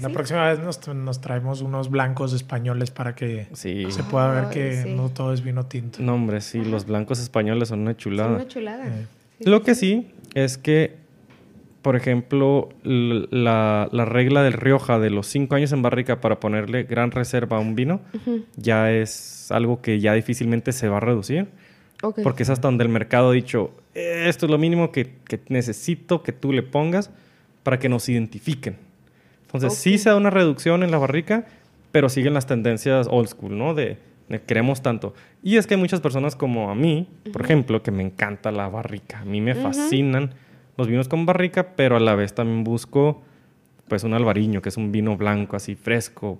La próxima vez nos, nos, traemos unos blancos españoles para que se pueda ver que no todo es vino tinto. No, hombre, sí, los blancos españoles son una chulada. Son una chulada. Lo que sí es que por ejemplo, la, regla del Rioja de los cinco años en barrica para ponerle gran reserva a un vino ya es algo que ya difícilmente se va a reducir. Porque es hasta donde el mercado ha dicho, esto es lo mínimo que, necesito que tú le pongas para que nos identifiquen. Entonces sí se da una reducción en la barrica, pero siguen las tendencias old school, ¿no? De, queremos tanto. Y es que hay muchas personas como a mí, por ejemplo, que me encanta la barrica. A mí me fascinan los vinos con barrica, pero a la vez también busco pues un albariño, que es un vino blanco así fresco.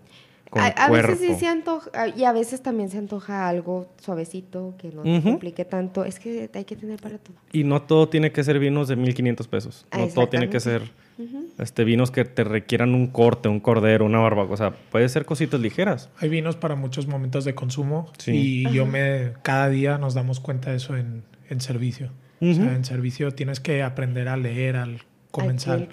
Con a, veces sí se antoja, y a veces también se antoja algo suavecito, que no te complique tanto. Es que hay que tener para todo. Y no todo tiene que ser vinos de 1500 pesos. No todo tiene que ser este, vinos que te requieran un corte, un cordero, una barbacoa. O sea, puede ser cositas ligeras. Hay vinos para muchos momentos de consumo. Y yo me, cada día nos damos cuenta de eso en, en servicio en servicio tienes que aprender a leer al comenzar.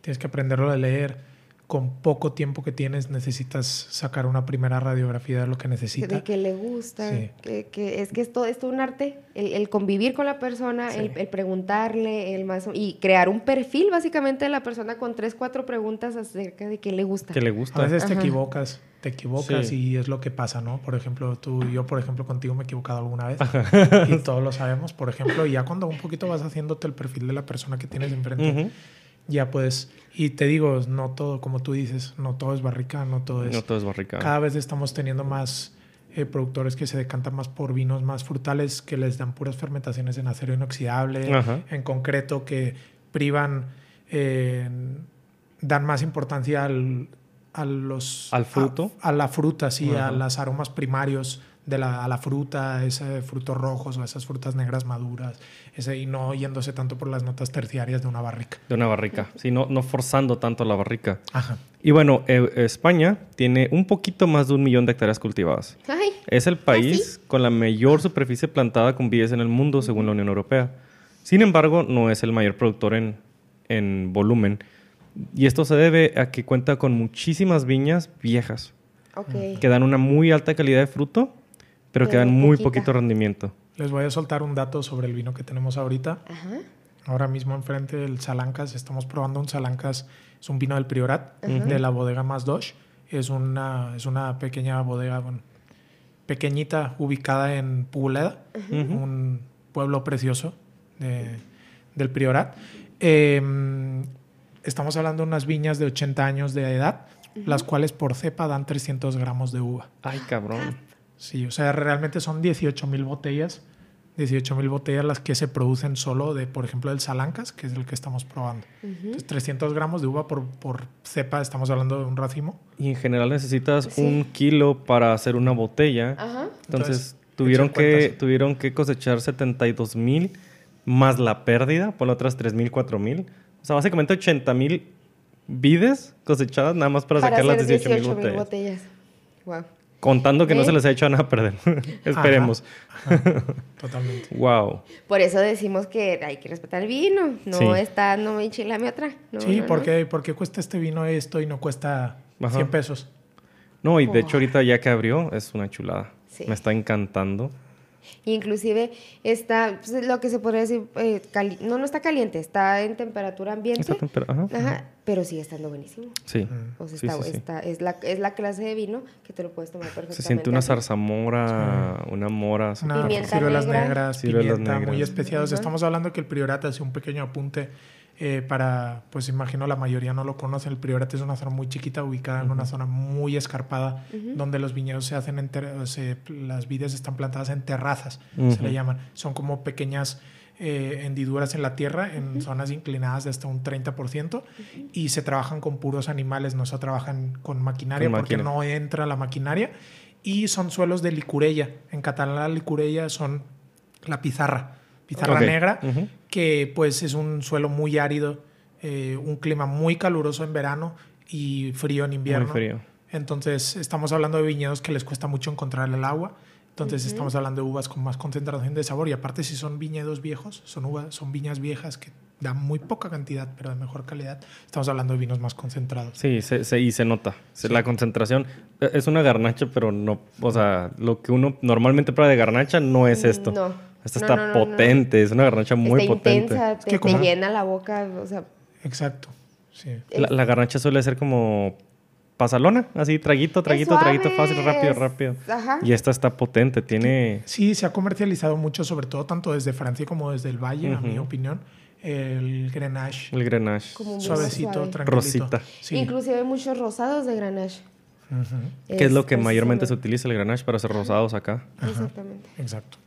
tienes que aprenderlo a leer. Con poco tiempo que tienes necesitas sacar una primera radiografía de lo que necesita. De que le gusta. Que, que, es que es todo, es un arte. El, convivir con la persona, el, preguntarle, el más... Y crear un perfil básicamente de la persona con tres, cuatro preguntas acerca de qué le gusta. Que le gusta. A veces te equivocas te equivocas y es lo que pasa, ¿no? Por ejemplo, tú yo, por ejemplo, contigo me he equivocado alguna vez y todos lo sabemos, por ejemplo, y ya cuando un poquito vas haciéndote el perfil de la persona que tienes enfrente, ya puedes, y te digo, no todo, como tú dices, no todo es barrica, no todo es... No todo es barrica. Cada vez estamos teniendo más eh, productores que se decantan más por vinos más frutales, que les dan puras fermentaciones en acero inoxidable, en concreto, que privan, eh, dan más importancia al a los... Al fruto. A, la fruta, sí, a los aromas primarios de la, a la fruta, esos frutos rojos o esas frutas negras maduras, ese, y no yéndose tanto por las notas terciarias de una barrica. De una barrica, sí, no, no forzando tanto la barrica. Ajá. Y bueno, eh, España tiene un poquito más de un millón de hectáreas cultivadas. es el país ¿Ah, con la mayor superficie plantada con vides en el mundo, según la Unión Europea. Sin embargo, no es el mayor productor en, en volumen y esto se debe a que cuenta con muchísimas viñas viejas. Que dan una muy alta calidad de fruto, pero, que dan muy poquito rendimiento. Les voy a soltar un dato sobre el vino que tenemos ahorita. Ahora mismo enfrente del Salancas estamos probando un Salancas, es un vino del Priorat, de la bodega Más Dosh. Es una, es una pequeña bodega, pequeñita, ubicada en Puleda, un pueblo precioso del Priorat. Eh, estamos hablando de unas viñas de 80 años de edad, las cuales por cepa dan 300 gramos de uva. Ay, cabrón. Sí, o sea, realmente son 18 mil botellas 18 mil botellas las que se producen solo de, por ejemplo, del Salancas, que es el que estamos probando. Entonces, 300 gramos de uva por, por cepa, estamos hablando de un racimo. Y en general necesitas Sí. un kilo para hacer una botella. Ajá. Entonces, Entonces, tuvieron, que, cuentas. tuvieron que cosechar 72 mil más la pérdida, por otras 3 mil, 4 mil. O sea, básicamente 80 mil vides cosechadas nada más para, Para sacar las hacer 18 mil 18 mil botellas. botellas. Wow. Contando que no ¿Ve? se les ha hecho nada a perder. Esperemos. Totalmente. Wow. Por eso decimos que hay que respetar el vino. No Sí. está, no me enchilame otra. No, sí, no, ¿por, no. qué, por qué cuesta este vino esto y no cuesta Ajá. 100 pesos? No, y de Oh. hecho ahorita ya que abrió es una chulada. Sí. Me está encantando. Inclusive está, pues, lo que se podría decir, eh, cali- no, no está caliente, está en temperatura ambiente. Esta tempera- ajá. Ajá, pero sigue estando buenísimo. Sí. O sea, Sí, está, sí, sí. está- es, la, es la clase de vino que te lo puedes tomar perfectamente. Se siente una zarzamora, una mora. Una Pimienta ciruelas negra. negras, Ciruelas pimienta muy negras. especiados. Estamos hablando que el Priorat hace un pequeño apunte eh, para, pues imagino la mayoría no lo conoce. El Priorat es una zona muy chiquita, ubicada en una zona muy escarpada, donde los viñedos se hacen, en se- las vides están plantadas en terrazas, se le llaman. Son como pequeñas eh, hendiduras en la tierra, en zonas inclinadas de hasta un 30%, y se trabajan con puros animales, no se trabajan con maquinaria Con porque máquina. no entra la maquinaria. Y son suelos de licurella. En catalán la licurella son la pizarra, pizarra negra, que pues es un suelo muy árido, eh, un clima muy caluroso en verano y frío en invierno. Muy frío. Entonces estamos hablando de viñedos que les cuesta mucho encontrar el agua. Entonces estamos hablando de uvas con más concentración de sabor y aparte si son viñedos viejos, son uvas, son viñas viejas que dan muy poca cantidad pero de mejor calidad. Estamos hablando de vinos más concentrados. Sí, se, se- y se nota. Sí. La concentración eh, es una garnacha, pero no, o sea, lo que uno normalmente prueba de garnacha no es esto. No. Esta No, está no, no, no. potente, es una garnacha muy está potente. intensa, te, que te llena la boca, o sea, Exacto. Sí. La, la garnacha suele ser como pasalona, así traguito, traguito, traguito fácil, rápido, rápido. ajá. Y esta está potente, tiene... Sí, se ha comercializado mucho, sobre todo tanto desde Francia como desde el Valle, a mi opinión. El Grenache, El Grenache. Como suavecito, suave. tranquilito. Rosita. Sí. Inclusive hay muchos rosados de Grenache. Ujú, Que es lo que mayormente se utiliza el Grenache para hacer rosados acá. Exactamente. Exacto.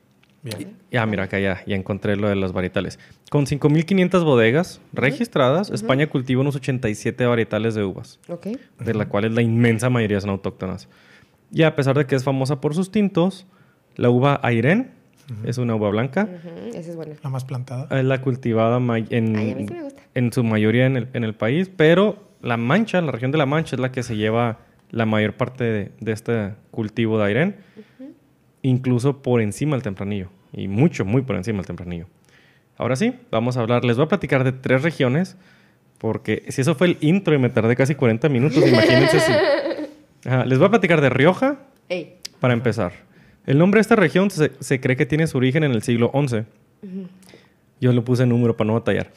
Bien. Ya, mira, acá ya, ya encontré lo de las varietales. Con 5.500 bodegas registradas, España cultiva unos 87 varietales de uvas, Ok. de las cuales la inmensa mayoría son autóctonas. Y a pesar de que es famosa por sus tintos, la uva Airén es una uva blanca. Esa es buena. La más plantada. Es la cultivada en, Ay, a mí sí me gusta. en su mayoría en el, en el país, pero la Mancha, la región de la Mancha, es la que se lleva la mayor parte de, de este cultivo de Airén, incluso por encima del tempranillo, y mucho, muy por encima del tempranillo. Ahora sí, vamos a hablar, les voy a platicar de tres regiones, porque si eso fue el intro y me tardé casi 40 minutos, imagínense si... Ajá, les voy a platicar de Rioja, Ey. para empezar. El nombre de esta región se, se cree que tiene su origen en el siglo XI. Yo le puse número para no batallar.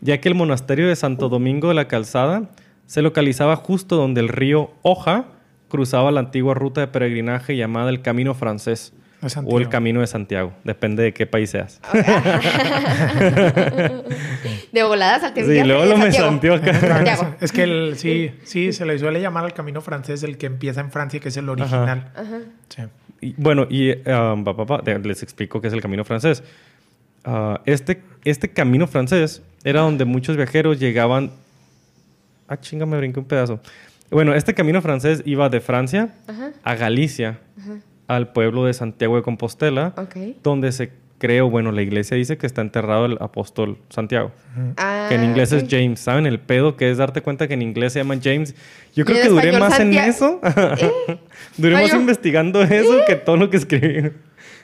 Ya que el monasterio de Santo Domingo de la Calzada se localizaba justo donde el río Hoja cruzaba la antigua ruta de peregrinaje llamada el Camino Francés o Santiago. el Camino de Santiago. Depende de qué país seas. De voladas al Sí, luego lo me santió acá. Santiago. Es que el, sí, sí, se le suele llamar al camino francés el que empieza en Francia, que es el original. Ajá. Sí. Y, bueno, y um, pa, pa, pa, de- les explico qué es el camino francés. Ah, este, este camino francés era donde muchos viajeros llegaban. Ah, chinga, me brinqué un pedazo. Bueno, este camino francés iba de Francia Ajá. a Galicia, al pueblo de Santiago de Compostela, donde se creó, bueno, la iglesia dice que está enterrado el apóstol Santiago. Ah, Que en inglés es James. ¿Saben el pedo que es darte cuenta que en inglés se llama James? Yo creo que duré más en Santiago. eso. duré más investigando eso que todo lo que escribí.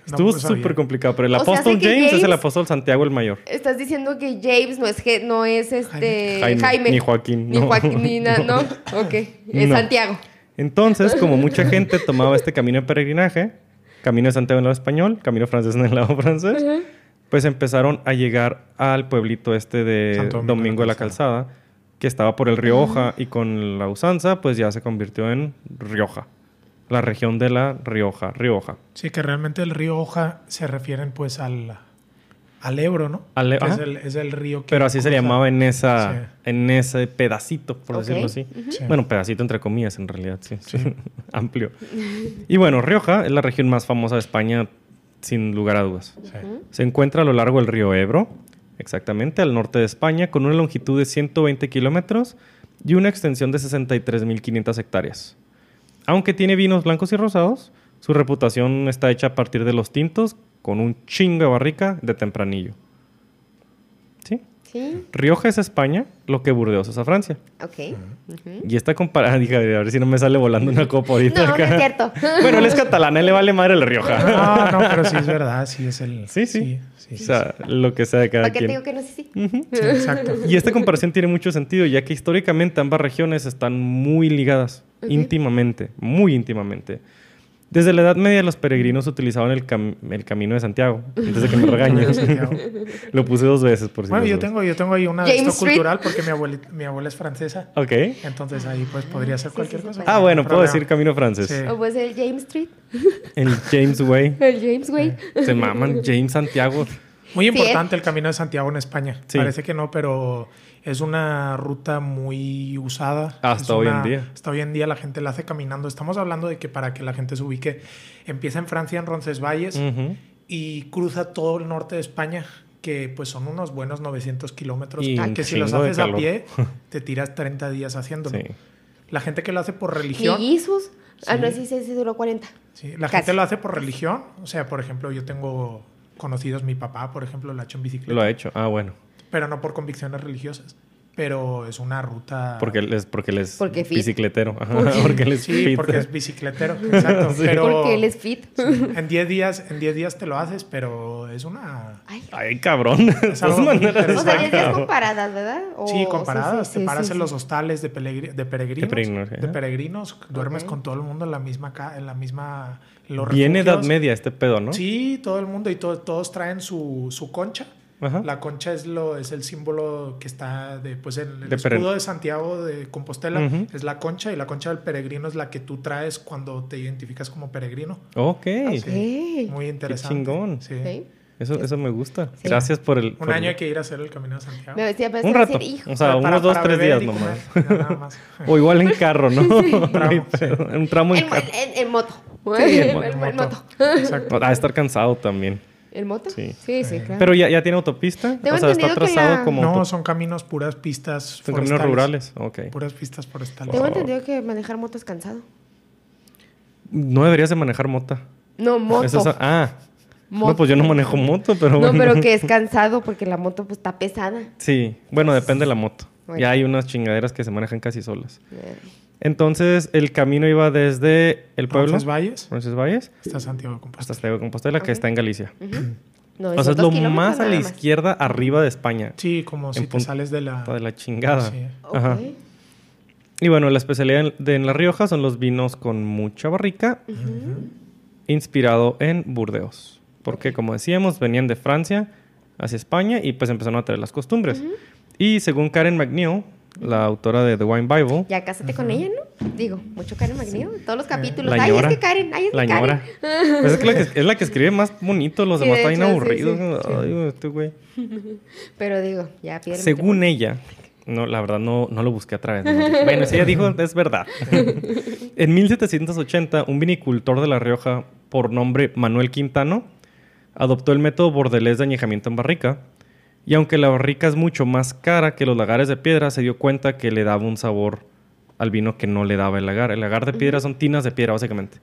Estuvo pues, sabía. súper complicado. Pero el apóstol James, es el apóstol Santiago el mayor. Estás diciendo que James no es, no es este Jaime. Jaime. Ni Joaquín, Ni no. Joaquín, ni na- no. Ok. Es No. Santiago. Entonces, como mucha gente tomaba este camino de peregrinaje, camino de Santiago en el lado español, camino francés en el lado francés, pues empezaron a llegar al pueblito este de Santo Domingo, de la Calzada, que estaba por el río Hoja y con la usanza, pues ya se convirtió en Rioja, la región de la Rioja, Rioja. Sí, que realmente el río Hoja se refieren pues al, al Ebro, ¿no? Al E- Que es, el, es el río que Pero así se llamaba en esa, Sí. en ese pedacito, por decirlo así. Sí. Bueno, pedacito entre comillas, en realidad, sí. Amplio. Y bueno, Rioja es la región más famosa de España sin lugar a dudas. Sí. Se encuentra a lo largo del río Ebro, exactamente al norte de España, con una longitud de 120 kilómetros y una extensión de 63.500 hectáreas. Aunque tiene vinos blancos y rosados, su reputación está hecha a partir de los tintos con un chingo de barrica de tempranillo. ¿Sí? Sí, Rioja es España, lo que Burdeos es a Francia. ok. Y esta comparada, dije, a ver si no me sale volando una copa ahorita. No, no acá. es cierto. Bueno, él es catalán, a él le vale madre el Rioja. No, no, pero sí es verdad, sí es el. Sí, sí. sí, o sí, sea, lo que sea de cada ¿Para qué te quien. digo que no sé si? sí, exacto. Y esta comparación tiene mucho sentido, ya que históricamente ambas regiones están muy ligadas, Ujú. íntimamente, muy íntimamente. Desde la Edad Media los peregrinos utilizaban el, cam- el camino de Santiago, antes de que me. Santiago. Lo puse dos veces, por si Bueno, yo tengo, yo tengo ahí una James esto cultural porque mi abuela, mi abuela es francesa. Ok. Entonces ahí pues podría ser Sí, cualquier sí, sí, cosa. Ah, bueno, No puedo problema. decir camino francés. Sí. O pues el James Street. El James Way. El James Way. Se maman James Santiago. Muy Sí, importante el Camino de Santiago en España. Sí. Parece que no, pero es una ruta muy usada. Hasta Es hoy en día. Hasta hoy en día la gente la hace caminando. Estamos hablando de que para que la gente se ubique, empieza en Francia, en Roncesvalles, Ujú. y cruza todo el norte de España, que pues son unos buenos 900 kilómetros. Y un que si los haces a pie, te tiras 30 días haciéndolo. Sí. La gente que lo hace por religión. Mellizos. Ah, Sí. no, sí, sí, sí, duró 40. Sí, la Casi. gente lo hace por religión. O sea, por ejemplo, yo tengo conocidos, mi papá, por ejemplo, lo ha hecho en bicicleta. Lo ha hecho. Ah, bueno. Pero no por convicciones religiosas. Pero es una ruta. Porque él es, porque él es Porque bicicletero. Ajá, Porque él es Sí, fit. porque es bicicletero. Exacto. Sí. Pero Porque él es fit. en 10 días, en 10 días te lo haces, pero es una. Ay. Ay, cabrón. De todas algo. O sea, es comparadas, ¿verdad? O- Sí, comparadas. sí, sí, te paras sí, en sí. los hostales de, peregrinos. De peregrinos, de peregrinos, duermes Ok. con todo el mundo en la misma ca- en la misma los Viene Edad. Media este pedo, ¿no? Sí, todo el mundo y to- todos traen su, su concha. Ajá. La concha es lo es el símbolo que está de pues el, el De escudo de Santiago de Compostela es la concha y la concha del peregrino es la que tú traes cuando te identificas como peregrino. Ok. Sí. Muy interesante. chingón. Sí. Sí. Eso, eso me gusta. Sí. Gracias por el. Un por- año hay que ir a hacer el camino de Santiago. Me decía, pero Un rato. decir, hijo. O sea, Para- unos dos, para tres días nomás. nada más. O igual en carro, ¿no? Hay tramo, pedo. Un tramo en En, carro. en- en moto. Sí, en moto. moto. Exacto. Va a estar cansado también. ¿El moto? Sí. Sí, sí, claro. Pero ya, ya tiene autopista. Tengo o sea, está trazado la- como. No, son caminos puras pistas son caminos rurales. Ok. Puras pistas forestales. Tengo Oh. entendido que manejar moto es cansado. No deberías de manejar mota. No, moto. Eso es- ah. No, Moto. pues yo no manejo moto, pero No, bueno. pero que es cansado porque la moto pues está pesada. Sí, bueno, depende de la moto. Bueno. Ya hay unas chingaderas que se manejan casi solas. Eh, Entonces, el camino iba desde el pueblo, Roncesvalles Roncesvalles, está Santiago de hasta Compostela. Santiago de Compostela, que está en Galicia. ujú. O sea, es 900 lo más a la más. izquierda arriba de España. Sí, como si te sales de la... De la chingada. Sí. Ajá. Y bueno, la especialidad de en La Rioja son los vinos con mucha barrica, inspirado en Burdeos. Porque, como decíamos, venían de Francia hacia España y pues empezaron a traer las costumbres. Y según Karen McNeil, la autora de The Wine Bible, Ya cásate con ella, ¿no? Digo, mucho Karen McNeil, todos los capítulos. La ay, ñora. es que Karen, ay, es la que Karen. Pues es, que la que, es la que escribe más bonito, los Sí, demás de están sí, aburridos. sí. Ay, este güey. Pero digo, ya pierde. Según ella, no, la verdad no, no lo busqué a través. ¿no? Bueno, si ella dijo, es verdad. en 1780, un vinicultor de La Rioja, por nombre Manuel Quintano, adoptó el método bordelés de añejamiento en barrica. Y aunque la barrica es mucho más cara que los lagares de piedra, se dio cuenta que le daba un sabor al vino que no le daba el lagar. El lagar de piedra son tinas de piedra, básicamente,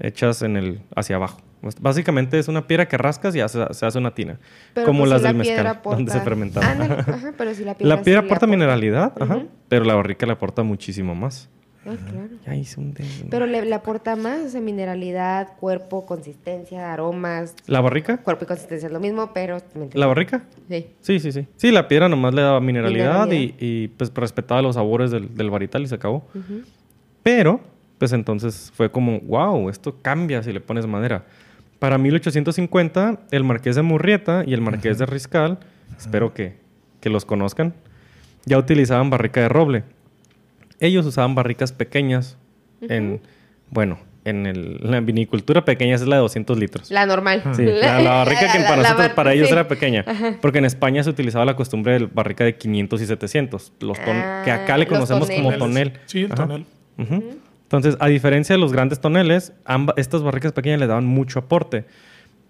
hechas en el hacia abajo. Básicamente es una piedra que rascas y hace- se hace una tina. Pero, como pues, las si la del piedra mezcal, donde se aporta- fermentaba. Ándale, ajá, pero si la piedra, La piedra sí le aporta mineralidad, ajá, pero la barrica le aporta muchísimo más. Ah, claro. Ya hice un Pero le, le aporta más, o sea, mineralidad, cuerpo, consistencia, aromas. ¿La barrica? Cuerpo y consistencia es lo mismo, pero... ¿La barrica? Sí. Sí, sí, sí. Sí, la piedra nomás le daba mineralidad, Mineralidad. Y, y, pues respetaba los sabores del, del varital y se acabó. Pero, pues entonces fue como, wow, esto cambia si le pones madera. Para 1850, el marqués de Murrieta y el marqués de Riscal, espero que, que los conozcan, ya utilizaban barrica de roble. Ellos usaban barricas pequeñas en, bueno, en el- la vinicultura pequeña es la de 200 litros. La normal. Sí, la, la barrica que la- para la nosotros, bar- para ellos sí. era pequeña. Porque en España se utilizaba la costumbre de barrica de 500 y 700. Los ton- Ah, que acá le conocemos como tonel. Sí, el Ajá. tonel. Entonces, a diferencia de los grandes toneles, amba- estas barricas pequeñas le daban mucho aporte.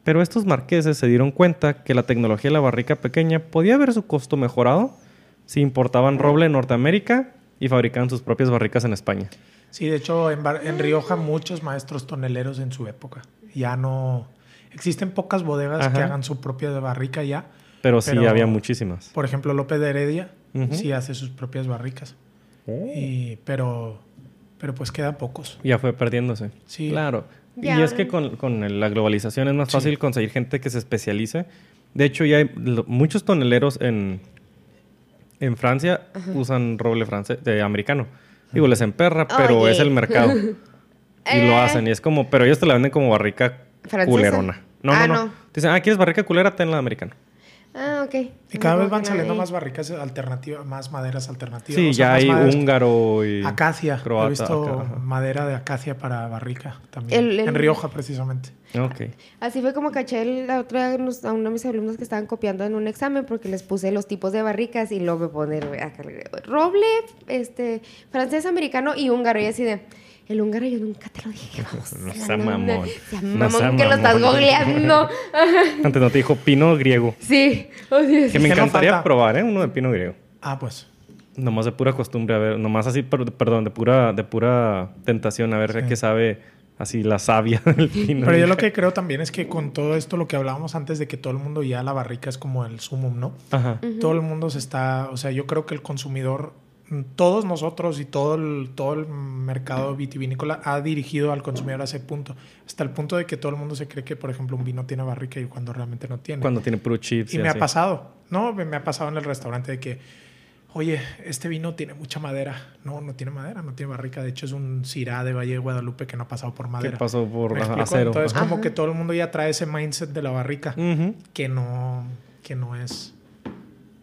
Pero estos marqueses se dieron cuenta que la tecnología de la barrica pequeña podía ver su costo mejorado si importaban roble en Norteamérica y fabricaban sus propias barricas en España. Sí, de hecho, en, Rioja muchos maestros toneleros en su época. Ya no... Existen pocas bodegas que hagan su propia barrica ya. Pero sí Pero- había muchísimas. Por ejemplo, López de Heredia sí hace sus propias barricas. Y, pero, pero pues quedan pocos. Ya fue perdiéndose. Sí. Claro. Ya, y es que con, con la globalización es más Sí. fácil conseguir gente que se especialice. De hecho, ya hay muchos toneleros en, en Francia usan roble francés, de americano. Digo, les emperra, pero Oye. es el mercado. y Eh. lo hacen. Y es como, pero ellos te la venden como barrica ¿Francesa? culerona. No, Ah, no, no, no. Te dicen, ah, ¿quieres barrica culera? Ten la americana. Ah, ok. Y cada vez van saliendo más barricas alternativas, más maderas alternativas. Sí, o sea, ya hay maderas- húngaro y... Acacia. croata, He visto acá, madera de acacia para barrica también. El- el- En Rioja, precisamente. Ok. Así fue como caché la otra vez a uno de mis alumnos que estaban copiando en un examen porque les puse los tipos de barricas y luego me ponen acá, roble, este, francés, americano y húngaro. Y así de, el húngaro yo nunca te lo dije. vamos. No sea mamón. sea No mamón sea que lo estás mamón. googleando. Antes no te dijo pino griego. sí. o sea, Que me no encantaría probar, ¿eh? Uno de pino griego. Ah, pues. Nomás de pura costumbre, a ver, nomás así, per- perdón, de pura, de pura tentación, a ver Sí. qué sabe así la savia del pino. Pero yo lo que creo también es que con todo esto, lo que hablábamos antes de que todo el mundo ya la barrica es como el sumum, ¿no? Ajá. Todo el mundo se está, o sea, yo creo que el consumidor, todos nosotros y todo el, todo el mercado vitivinícola ha dirigido al consumidor a ese punto, hasta el punto de que todo el mundo se cree que, por ejemplo, un vino tiene barrica y cuando realmente no tiene. Cuando tiene puro chips. y me ha pasado, ¿no? Me ha pasado en el restaurante de que, oye, este vino tiene mucha madera. No, no tiene madera, no tiene barrica. De hecho, es un Syrah de Valle de Guadalupe que no ha pasado por ¿Qué madera. pasó por acero? Entonces, Ajá. como que todo el mundo ya trae ese mindset de la barrica que no, que no es.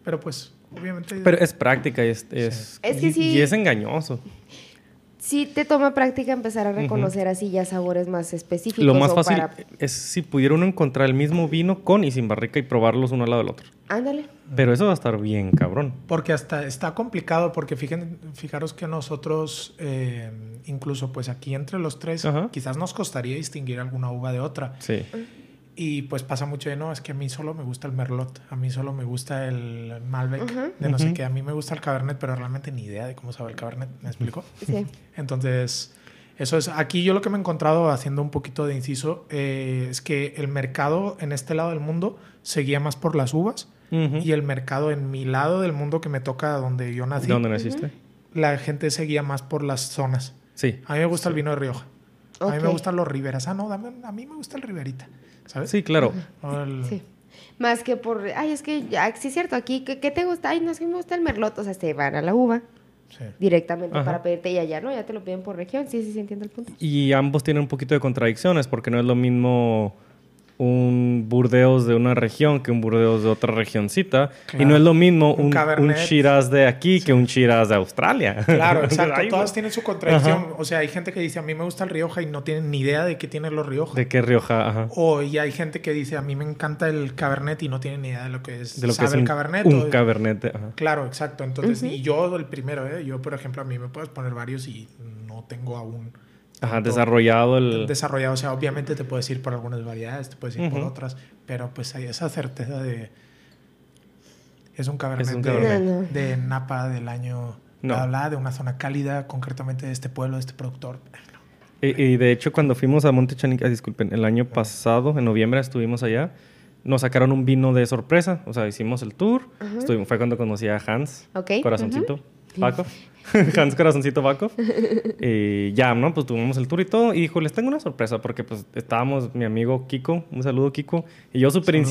Pero pues, obviamente. Pero es práctica y es, es, Es que y- sí. y es engañoso. Sí te toma práctica empezar a reconocer así ya sabores más específicos. Lo más o fácil para- es si pudiera uno encontrar el mismo vino con y sin barrica y probarlos uno al lado del otro. Ándale. Pero eso va a estar bien cabrón. Porque hasta está complicado, porque fijen, fijaros que nosotros, eh, incluso pues aquí entre los tres, quizás nos costaría distinguir alguna uva de otra. Sí. Y pues pasa mucho de no, es que a mí solo me gusta el Merlot, a mí solo me gusta el Malbec, de no sé qué, a mí me gusta el Cabernet, pero realmente ni idea de cómo sabe el Cabernet, ¿me explico? Sí. Entonces, eso es, aquí yo lo que me he encontrado haciendo un poquito de inciso eh, es que el mercado en este lado del mundo seguía más por las uvas y el mercado en mi lado del mundo que me toca donde yo nací, ¿De dónde naciste? la gente seguía más por las zonas. Sí. A mí me gusta el vino de Rioja. A mí me gustan los Riveras. Ah, no, dame- a mí me gusta el Riverita. ¿Sabes? Sí, claro. El- Sí. Más que por, ay, es que, ya, sí es cierto, aquí, ¿qué, qué te gusta? Ay, no, es que me gusta el merlot. O sea, te van a la uva sí. directamente Ajá. para pedirte y allá, ¿no? Ya te lo piden por región. Sí, sí, sí, entiendo el punto. Y ambos tienen un poquito de contradicciones porque no es lo mismo un Burdeos de una región que un Burdeos de otra regioncita. Claro. Y no es lo mismo Un un. Shiraz de aquí que un Shiraz de Australia. Claro, exacto. Todas tienen su contradicción. Ajá. O sea, hay gente que dice, a mí me gusta el Rioja y no tienen ni idea de qué tienen los Rioja. ¿De qué Rioja? Ajá. O y hay gente que dice, a mí me encanta el Cabernet y no tienen ni idea de lo que es, De lo que sabe es el un, Cabernet. un o- Cabernet. Ajá. Claro, exacto. Entonces, Ujú. y yo el primero, ¿eh? Yo, por ejemplo, a mí me puedes poner varios y no tengo aún Ajá, desarrollado el... desarrollado. O sea, obviamente te puedes ir por algunas variedades, te puedes ir por Ujú. otras, pero pues hay esa certeza de... Es un Cabernet, Es un de- Cabernet. No, no. De, Napa del año... No. Bla, bla, de una zona cálida, concretamente de este pueblo, de este productor. Y, y de hecho, cuando fuimos a Monte Chanica, ah, disculpen, el año pasado, en noviembre, estuvimos allá, nos sacaron un vino de sorpresa. O sea, hicimos el tour. Estuvimos- fue cuando conocí a Hans, Ok, Corazoncito, Bakov. Hans Corazoncito Bakov. y ya, ¿no? Pues tuvimos el tour y todo. Y dijo, les tengo una sorpresa, porque pues estábamos mi amigo Kiko, un saludo Kiko, y yo súper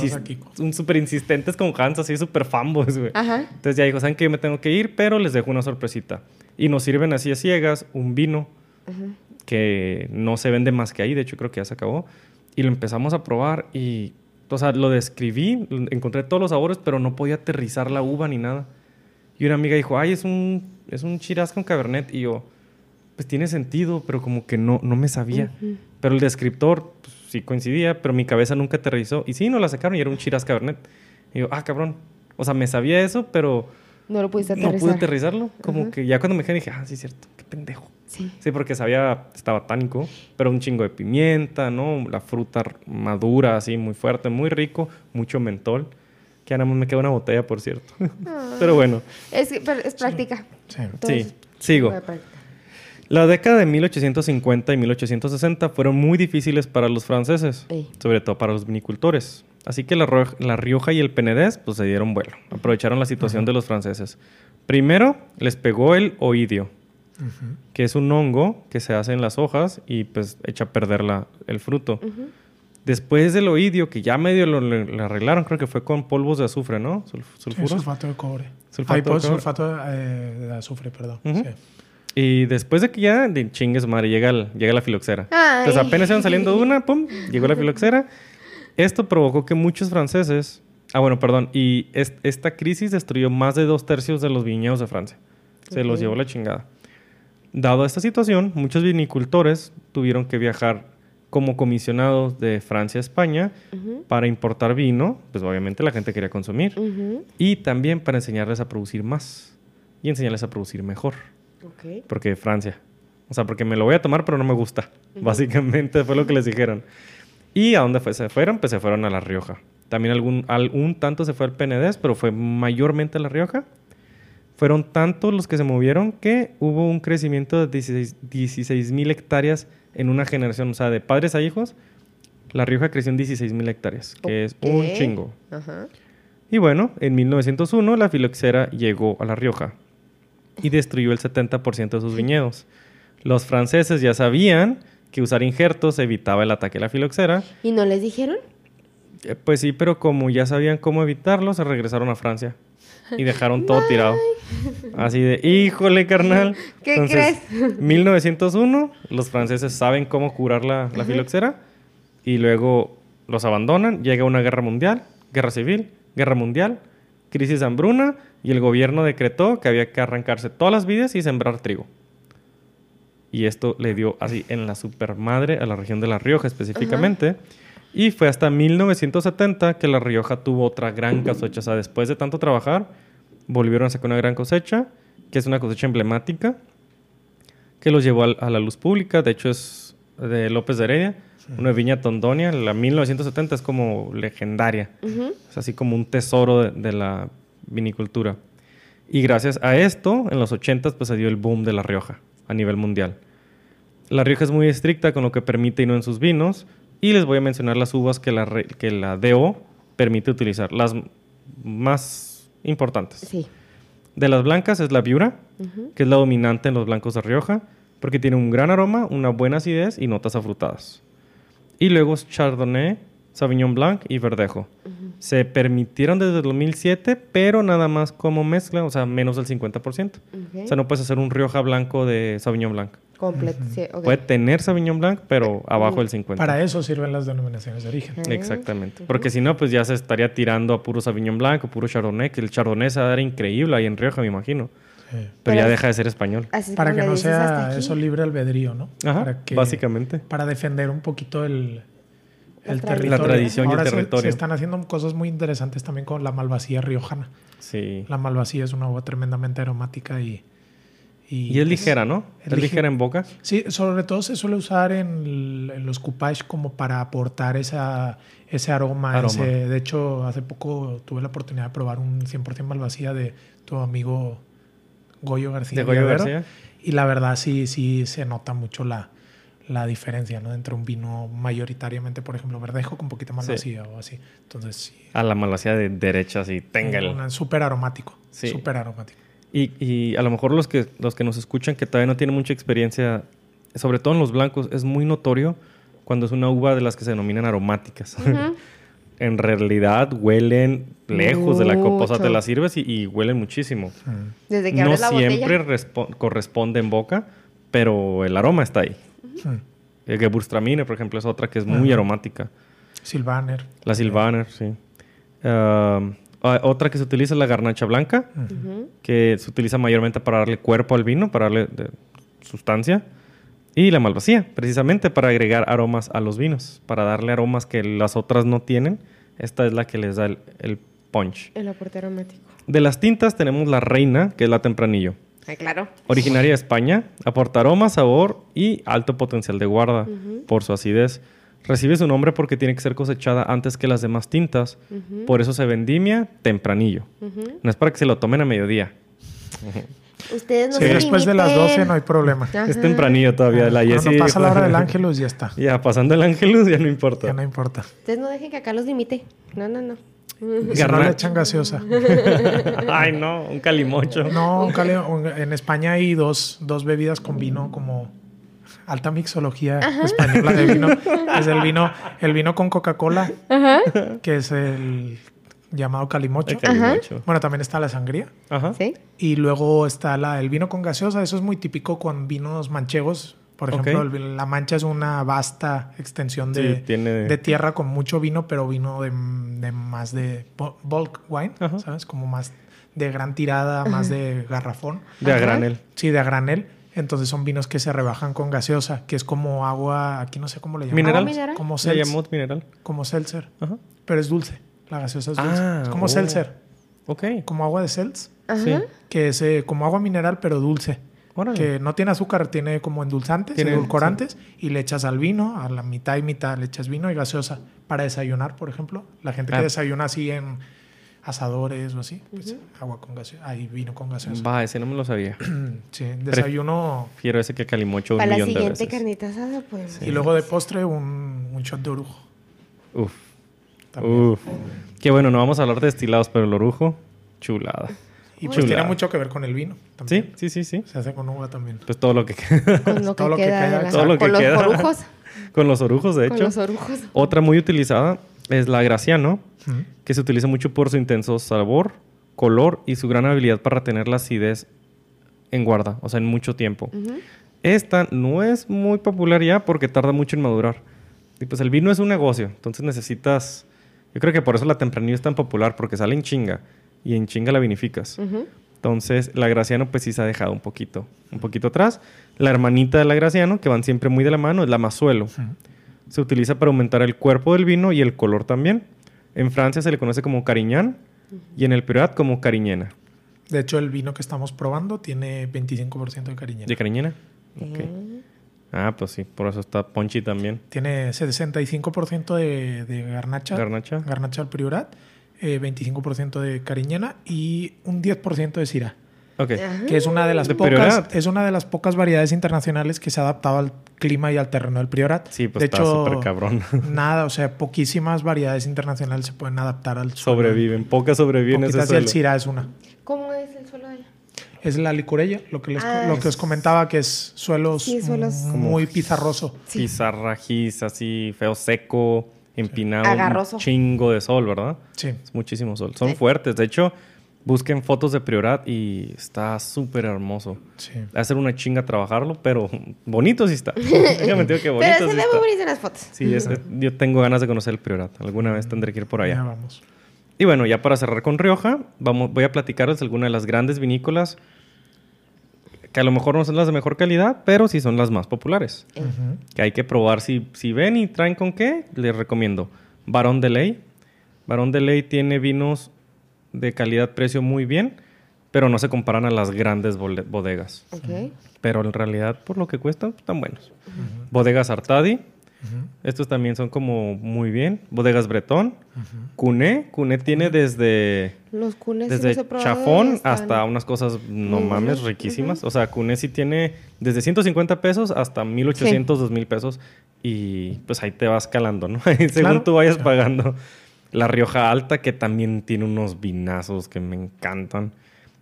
súper insistentes con Hans, así súper fanboys, güey. Ajá. Entonces ya dijo, ¿saben que Yo me tengo que ir, pero les dejo una sorpresita. Y nos sirven así a ciegas un vino que no se vende más que ahí, de hecho creo que ya se acabó. Y lo empezamos a probar y, o sea, lo describí, encontré todos los sabores, pero no podía aterrizar la uva ni nada. Y una amiga dijo, ay, es un, es un Shiraz con Cabernet. Y yo, pues tiene sentido, pero como que no, no me sabía. Pero el descriptor pues, sí coincidía, pero mi cabeza nunca aterrizó. Y sí, nos la sacaron y era un Shiraz Cabernet. Y yo, ah, cabrón. O sea, me sabía eso, pero No lo pudiste no aterrizar. pude aterrizarlo. Como Ajá. que ya cuando me dijeron dije, ah, sí, cierto, qué pendejo. Sí. Sí, porque sabía, estaba tánico, pero un chingo de pimienta, ¿no? La fruta madura, así, muy fuerte, muy rico, mucho mentol. Que ahora me queda una botella, por cierto. pero bueno, Es, pero es práctica. Sí. Entonces, sí, sigo. La década de 1850 y 1860 fueron muy difíciles para los franceses, Ey. sobre todo para los vinicultores. Así que la, Ro- la Rioja y el Penedés pues, se dieron vuelo, aprovecharon la situación de los franceses. Primero les pegó el oidio, que es un hongo que se hace en las hojas y pues echa a perder la- el fruto. Después del oidio, que ya medio lo, arreglaron, creo que fue con polvos de azufre, ¿no? Sul- Sí, sulfuros. sulfato de cobre. Sulfato Ay, de pues, cobre. sulfato eh, de azufre, perdón. Sí. Y después de que ya, de chingues madre, llega, el- llega la filoxera. Ay. Entonces apenas iban saliendo de una, pum, llegó la filoxera. Esto provocó que muchos franceses... Ah, bueno, perdón. Y es- esta crisis destruyó más de dos tercios de los viñedos de Francia. Se los llevó la chingada. Dado esta situación, muchos vinicultores tuvieron que viajar como comisionados de Francia a España para importar vino, pues obviamente la gente quería consumir, y también para enseñarles a producir más y enseñarles a producir mejor porque Francia. O sea, porque me lo voy a tomar, pero no me gusta. Básicamente fue lo que les dijeron. ¿Y a dónde fue? se fueron? Pues se fueron a La Rioja. También algún, algún tanto se fue al Penedés, pero fue mayormente a La Rioja. Fueron tantos los que se movieron que hubo un crecimiento de 16 mil hectáreas en una generación. O sea, de padres a hijos, La Rioja creció en 16 mil hectáreas, que es un chingo. Ajá. Y bueno, en 1901 la filoxera llegó a La Rioja y destruyó el 70% de sus viñedos. Los franceses ya sabían que usar injertos evitaba el ataque de la filoxera. ¿Y no les dijeron? Eh, Pues sí, pero como ya sabían cómo evitarlo, se regresaron a Francia y dejaron todo tirado. Así de, híjole, carnal. ¿Qué crees? 1901, los franceses saben cómo curar la, la filoxera y luego los abandonan. Llega una guerra mundial, guerra civil, guerra mundial, crisis de hambruna y el gobierno decretó que había que arrancarse todas las vides y sembrar trigo. Y esto le dio así en la supermadre a la región de La Rioja específicamente. Y fue hasta 1970 que La Rioja tuvo otra gran cosecha. O sea, después de tanto trabajar, volvieron a sacar una gran cosecha, que es una cosecha emblemática, que los llevó a, la luz pública. De hecho, es de López de Heredia, una viña tondonia. La 1970 es como legendaria. Es así como un tesoro de, de la vinicultura. Y gracias a esto, en los 80 pues se dio el boom de La Rioja a nivel mundial. La Rioja es muy estricta con lo que permite y no en sus vinos. Y les voy a mencionar las uvas que la, que la DO permite utilizar. Las más importantes. Sí. De las blancas es la Viura, que es la dominante en los blancos de Rioja, porque tiene un gran aroma, una buena acidez y notas afrutadas. Y luego es Chardonnay, Sauvignon Blanc y Verdejo. Se permitieron desde el 2007, pero nada más como mezcla, o sea, menos del 50%. Ok. O sea, no puedes hacer un Rioja blanco de Sauvignon Blanc. Completo. Sí, ok. Puede tener Sauvignon Blanc, pero abajo del 50%. Para eso sirven las denominaciones de origen. Exactamente. Porque si no, pues ya se estaría tirando a puro Sauvignon Blanc o puro Chardonnay, que el Chardonnay se va a dar increíble ahí en Rioja, me imagino. Sí. Pero, Pero ya deja de ser español. Así Para que no sea eso libre albedrío, ¿no? Ajá, para que, básicamente. Para defender un poquito el, el territorio. La tradición y el se- territorio. Se, están haciendo cosas muy interesantes también con la malvasía riojana. Sí. La malvasía es una uva tremendamente aromática y... Y es ligera, ¿no? es Es ligera en boca. Sí, sobre todo se suele usar en, en los coupage como para aportar esa, ese aroma. Aroma. ese- de hecho, hace poco tuve la oportunidad de probar un 100% malvasía de tu amigo Goyo García. De Goyo. García. Y la verdad sí, sí se nota mucho la, la diferencia, ¿no? Entre un vino mayoritariamente, por ejemplo, verdejo con poquita malvasía o así. Entonces, sí. A la malvasía de derecha, sí. Tenga Súper aromático. Sí. Súper aromático. Y, y a lo mejor los que, los que nos escuchan que todavía no tienen mucha experiencia, sobre todo en los blancos, es muy notorio cuando es una uva de las que se denominan aromáticas. En realidad huelen lejos de la copa. O sea, te la sirves y, y huelen muchísimo. Desde que No abres la siempre corresponde en boca, pero el aroma está ahí. El Gewürztraminer, por ejemplo, es otra que es muy aromática. Silvaner. La Silvaner, sí. Um, ah, otra que se utiliza es la garnacha blanca, Ujú. que se utiliza mayormente para darle cuerpo al vino, para darle de- sustancia. Y la malvasía, precisamente para agregar aromas a los vinos, para darle aromas que las otras no tienen. Esta es la que les da el, el punch. El aporte aromático. De las tintas tenemos la reina, que es la tempranillo. Ay, claro. Originaria de España, aporta aroma, sabor y alto potencial de guarda por su acidez. Recibe su nombre porque tiene que ser cosechada antes que las demás tintas. Por eso se vendimia tempranillo. No es para que se lo tomen a mediodía. Ustedes no Sí, se después de las limiten. 12 no hay problema. Ajá. Es tempranillo todavía. La Cuando Jessie pasa la hora del Ángelus ya está. Ya, pasando el Ángelus ya no importa. Ya no importa. Ustedes no dejen que acá los limite. No, no, no. Si no le Garnacha. echan gaseosa. Ay, no, un calimocho. No, un cali- un- en España hay dos, dos bebidas con vino como alta mixología española de vino. Es el vino, el vino con Coca-Cola, que es el llamado calimocho. El calimocho. Bueno, también está la sangría. Ajá. ¿Sí? Y luego está la, el vino con gaseosa. Eso es muy típico con vinos manchegos. Por ejemplo, el- la mancha es una vasta extensión de, Sí, tiene- de tierra con mucho vino, pero vino de, de más de bu- bulk wine, Ajá. ¿sabes? Como más de gran tirada, más de garrafón. De a granel. Sí, de a granel. Entonces son vinos que se rebajan con gaseosa, que es como agua, aquí no sé cómo le llaman. Mineral. ¿Agua mineral? Como, Se seltz- llamó mineral. como seltzer, Ajá. pero es dulce. La gaseosa es dulce. Ah, es como oh. seltzer, Ok. como agua de seltz, Ajá. Sí. que es eh, como agua mineral, pero dulce. Órale. Que no tiene azúcar, tiene como endulzantes, Tiene- edulcorantes, y le echas al vino, a la mitad y mitad le echas vino y gaseosa. Para desayunar, por ejemplo. La gente Ah. que desayuna así en asadores o así, pues agua con gaseosa, hay vino con gaseosa. Va, ese no me lo sabía. sí, desayuno Prefiero ese que calimocho un Para la millón de siguiente veces. carnita asada, pues. y luego de postre un, un shot de orujo. Uf. También. Uf. Qué bueno, no vamos a hablar de destilados, pero el orujo, chulada. Y pues Chulada. tiene mucho que ver con el vino. Sí, También. sí, sí, sí. Se hace con uva también. Pues todo lo que queda. Con lo que Todo lo que queda. queda, todo lo que con los queda. orujos. Con los orujos, de Con hecho. los orujos. Otra muy utilizada es la Graciano, que se utiliza mucho por su intenso sabor, color y su gran habilidad para retener la acidez en guarda, o sea, en mucho tiempo. Esta no es muy popular ya porque tarda mucho en madurar. Y pues el vino es un negocio, entonces necesitas... Yo creo que por eso la tempranillo es tan popular, porque sale en chinga y en chinga la vinificas. Entonces, la Graciano pues sí se ha dejado un poquito, un poquito atrás. La hermanita de la Graciano, que van siempre muy de la mano, es la Mazuelo. Se utiliza para aumentar el cuerpo del vino y el color también. En Francia se le conoce como Cariñán y en el Priorat como Cariñena. De hecho, el vino que estamos probando tiene 25% de cariñena. ¿De Cariñena? Ok. Mm. Ah, pues sí, por eso está Ponchi también. Tiene 65% de, de garnacha. Garnacha. Garnacha al priorat. eh, 25% de cariñena y un 10% de syrah. Ok. Ajá. Que es una de las De pocas, es una de las pocas variedades internacionales que se ha adaptado al clima y al terreno del priorat. Sí, pues de está súper cabrón. Nada, o sea, poquísimas variedades internacionales se pueden adaptar al suelo. sobreviven, pocas sobreviven ese Poquitas y el suelo. syrah es una. ¿Cómo es el suelo de allá? Es la licurella, lo que, les, Ah. lo que os comentaba, que es suelos, Sí, suelos- muy pizarroso. Sí. Pizarrajís, así feo seco, empinado, Agarroso. un chingo de sol, ¿verdad? Sí. Es muchísimo sol. Son Sí. fuertes. De hecho, busquen fotos de Priorat y está súper hermoso. sí. Hacer una chinga trabajarlo, pero bonito sí está. Déjame decir que bonito Pero sí se ve está. muy bonito en las fotos. Sí, es- yo tengo ganas de conocer el Priorat. Alguna vez tendré que ir por Ya allá. vamos. Y bueno, ya para cerrar con Rioja, vamos, voy a platicarles algunas de las grandes vinícolas que a lo mejor no son las de mejor calidad, pero sí son las más populares. Ujú. Que hay que probar si, si ven y traen con qué, les recomiendo. Barón de Ley. Barón de Ley tiene vinos de calidad-precio muy bien, pero no se comparan a las grandes bodegas. Ok. Pero en realidad, por lo que cuestan, están buenos. Bodegas Artadi. Estos también son como muy bien. Bodegas Bretón. Cuné. Cuné tiene desde, Los cunes sí desde los chafón están- hasta unas cosas, no mames, riquísimas. O sea, Cuné sí tiene desde 150 pesos hasta 1800, 2000 pesos. Y pues ahí te vas calando, ¿no? Según Claro. tú vayas Sí. pagando. La Rioja Alta, que también tiene unos vinazos que me encantan.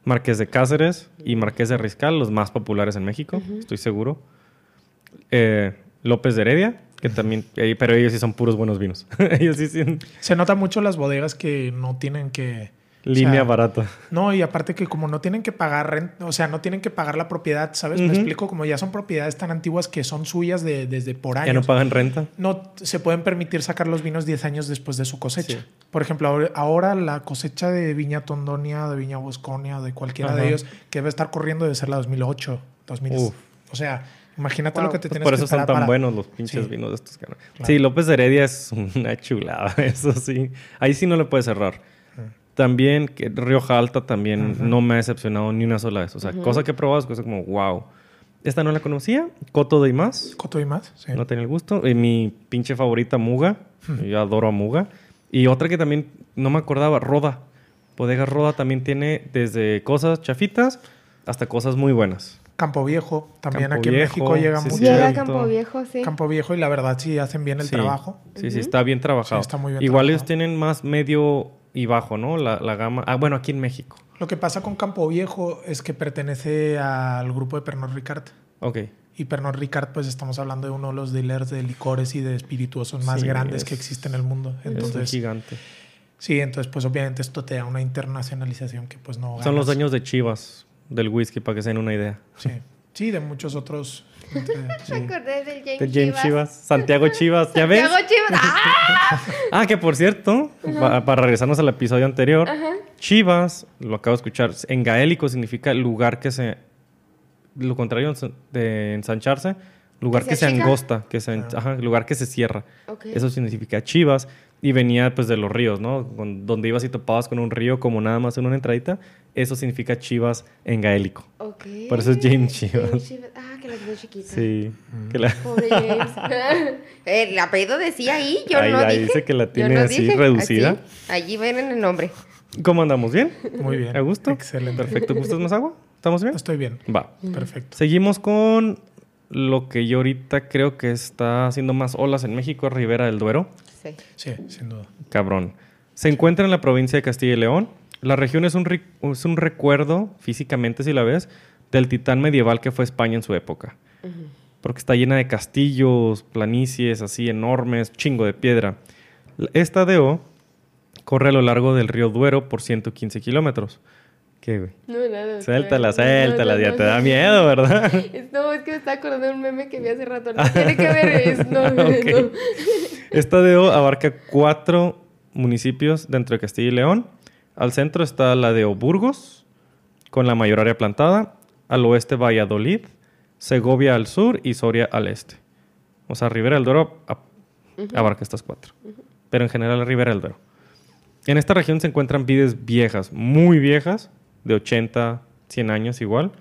Marqués de Cáceres y Marqués de Riscal, los más populares en México, estoy seguro. Eh, López de Heredia, que también, eh, pero ellos sí son puros buenos vinos. ellos sí tienen Se nota mucho las bodegas que no tienen que... o línea sea, barata. No, y aparte que como no tienen que pagar renta, o sea, no tienen que pagar la propiedad, ¿sabes? Me explico, como ya son propiedades tan antiguas que son suyas de, desde por años. Ya no pagan renta. no se pueden permitir sacar los vinos 10 años después de su cosecha. Sí. Por ejemplo, ahora- la cosecha de Viña Tondonia, de Viña Bosconia, de cualquiera Ajá. de ellos, que debe estar corriendo debe ser la 2008, 2000. Uf. O sea, imagínate Wow. lo que te Pues tienes por que eso son esperar tan para- buenos los pinches Sí. vinos de estos. Claro. Sí, López de Heredia es una chulada, eso sí. Ahí sí no le puedes cerrar. También, que Rioja Alta también no me ha decepcionado ni una sola vez. O sea, cosa que he probado es cosa como, wow. Esta no la conocía, Coto de y más. Coto y más, sí. No tenía el gusto. Y mi pinche favorita, Muga. Yo adoro a Muga. Y otra que también no me acordaba, Roda. Bodega Roda también tiene desde cosas chafitas hasta cosas muy buenas. Campo Viejo, también Campo aquí en Viejo, México llega sí, mucho. sí. Llega. Campo Viejo, sí. Campo Viejo y la verdad sí hacen bien el Sí. trabajo. Sí, sí, está bien trabajado. Sí, está muy bien Igual trabajado. ellos tienen más medio y bajo, ¿no? La, la gama. Ah, bueno, aquí en México. Lo que pasa con Campo Viejo es que pertenece al grupo de Pernod Ricard. Ok. Y Pernod Ricard, pues estamos hablando de uno de los dealers de licores y de espirituosos más Sí, grandes es- que existen en el mundo. es un Entonces, gigante. sí, entonces pues obviamente esto te da una internacionalización que pues no Son los ganas. dueños de Chivas del whisky, para que se den una idea. Sí, sí, de muchos otros. Me acordé del James, De James Chivas. Santiago Chivas. ¿Ya ves? Santiago Chivas. ¡Ah! Ah, que por cierto, pa- para regresarnos al episodio anterior, Chivas, lo acabo de escuchar, en gaélico significa lugar que se. Lo contrario de ensancharse, lugar Que que, se angosta, que se, en- ajá, lugar que se cierra. Eso significa Chivas. Y venía pues de los ríos, ¿no? Con- donde ibas y topabas con un río como nada más en una entradita. Eso significa Chivas en gaélico. Ok. Por eso es James Chivas. James Chivas. Ah, que la quedó chiquita. Sí. Que la- Pobre James. el apellido decía ahí, yo Ahí- no ahí dije. dice que la Yo tiene no así, dije. reducida. Así. Allí ven en el nombre. ¿Cómo andamos? ¿Bien? Muy bien. ¿A gusto? Excelente. Perfecto. ¿Gustas más agua? ¿Estamos bien? Estoy bien. Va. Perfecto. Seguimos con lo que yo ahorita creo que está haciendo más olas en México, Ribera del Duero. Sí. Sí, sin duda. Cabrón. Se encuentra en la provincia de Castilla y León. La región es un, es un recuerdo, físicamente si la ves, del titán medieval que fue España en su época. Porque está llena de castillos, planicies así enormes, chingo de piedra. Esta DO corre a lo largo del río Duero por 115 kilómetros. ¿Qué, güey? No, nada. Suéltala, no, suéltala, no, ya no, te no. da miedo, ¿verdad? Es- No, es que me estaba acordando de un meme que vi hace rato. No tiene que ver eso. No, no, Ok. no. Esta DO abarca cuatro municipios dentro de Castilla y León. Al centro está la de Burgos, con la mayor área plantada. Al oeste Valladolid, Segovia al sur y Soria al este. O sea, Ribera del Duero abarca estas cuatro. Pero en general Ribera del Duero. En esta región se encuentran vides viejas, muy viejas, de 80, 100 años igual,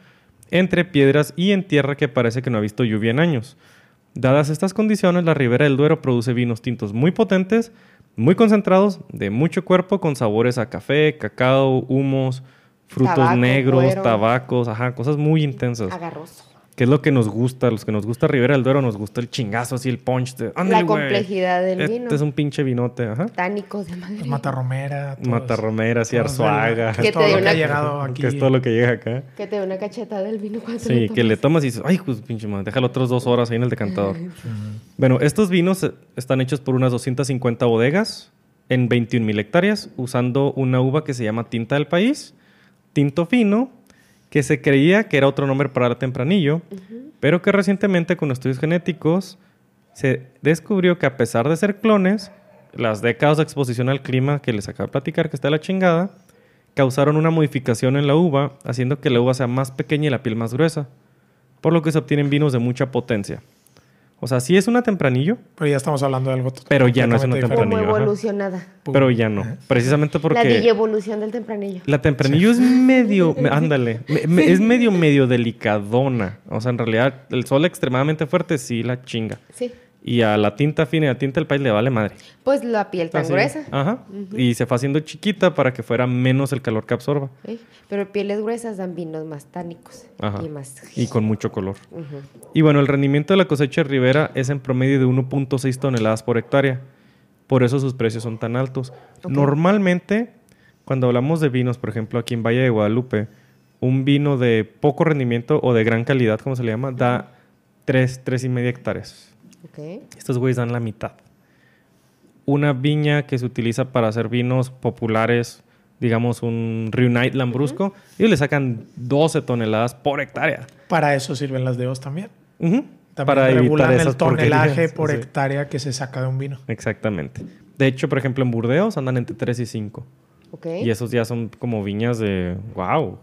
entre piedras y en tierra que parece que no ha visto lluvia en años. Dadas estas condiciones, la Ribera del Duero produce vinos tintos muy potentes, muy concentrados, de mucho cuerpo, con sabores a café, cacao, humos, frutos Tabaco, negros, cuero. tabacos, ajá, cosas muy intensas. Agarroso. Que es lo que nos gusta, los que nos gusta Ribera del Duero, nos gusta el chingazo, así el punch de... "Ándale, La complejidad del este vino. es un pinche vinote, ajá. Tánicos de madre. Matarromera. Matarromera, así Arzuaga. que Que es todo te lo que una- ha llegado aquí. Que es todo lo que llega acá. Que te dé una cachetada del vino cuando Sí, que le tomas. tomas y dices, ay, pues pinche madre, déjalo otras dos horas ahí en el decantador. Bueno, estos vinos eh, están hechos por unas 250 bodegas en 21 mil hectáreas, usando una uva que se llama tinta del país, tinto fino, que se creía que era otro nombre para el tempranillo, pero que recientemente con estudios genéticos se descubrió que a pesar de ser clones, las décadas de exposición al clima que les acabo de platicar, que está la chingada, causaron una modificación en la uva, haciendo que la uva sea más pequeña y la piel más gruesa, por lo que se obtienen vinos de mucha potencia. O sea, sí es una tempranillo, Pero ya estamos hablando de algo Pero ya no es una Como tempranillo, ajá. evolucionada. pero ya no. Precisamente La porque evolución del tempranillo. la tempranillo es medio, me- ándale, me- es medio medio delicadona. O sea, en realidad el sol extremadamente fuerte sí la chinga. Sí. Y a la tinta fina y a la tinta del país le vale madre. Pues la piel tan Así. gruesa. Ajá. Y se fue haciendo chiquita para que fuera menos el calor que absorba. Pero pieles gruesas dan vinos más tánicos. Ajá. Y más. Y con mucho color. Y bueno, el rendimiento de la cosecha de Ribera es en promedio de 1.6 toneladas por hectárea. Por eso sus precios son tan altos. Normalmente, cuando hablamos de vinos, por ejemplo, aquí en Valle de Guadalupe, un vino de poco rendimiento o de gran calidad, como se le llama, da 3, 3 y media hectáreas. Ok. Estos güeyes dan la mitad. Una viña que se utiliza para hacer vinos populares, digamos un Reunite Lambrusco, ellos le sacan 12 toneladas por hectárea. Para eso sirven las DOs también. Ujú. También Para evitar regulan el tonelaje porquerías. por Sí. hectárea que se saca de un vino. Exactamente. De hecho, por ejemplo, en Burdeos andan entre 3 y 5. Ok. Y esos ya son como viñas de wow.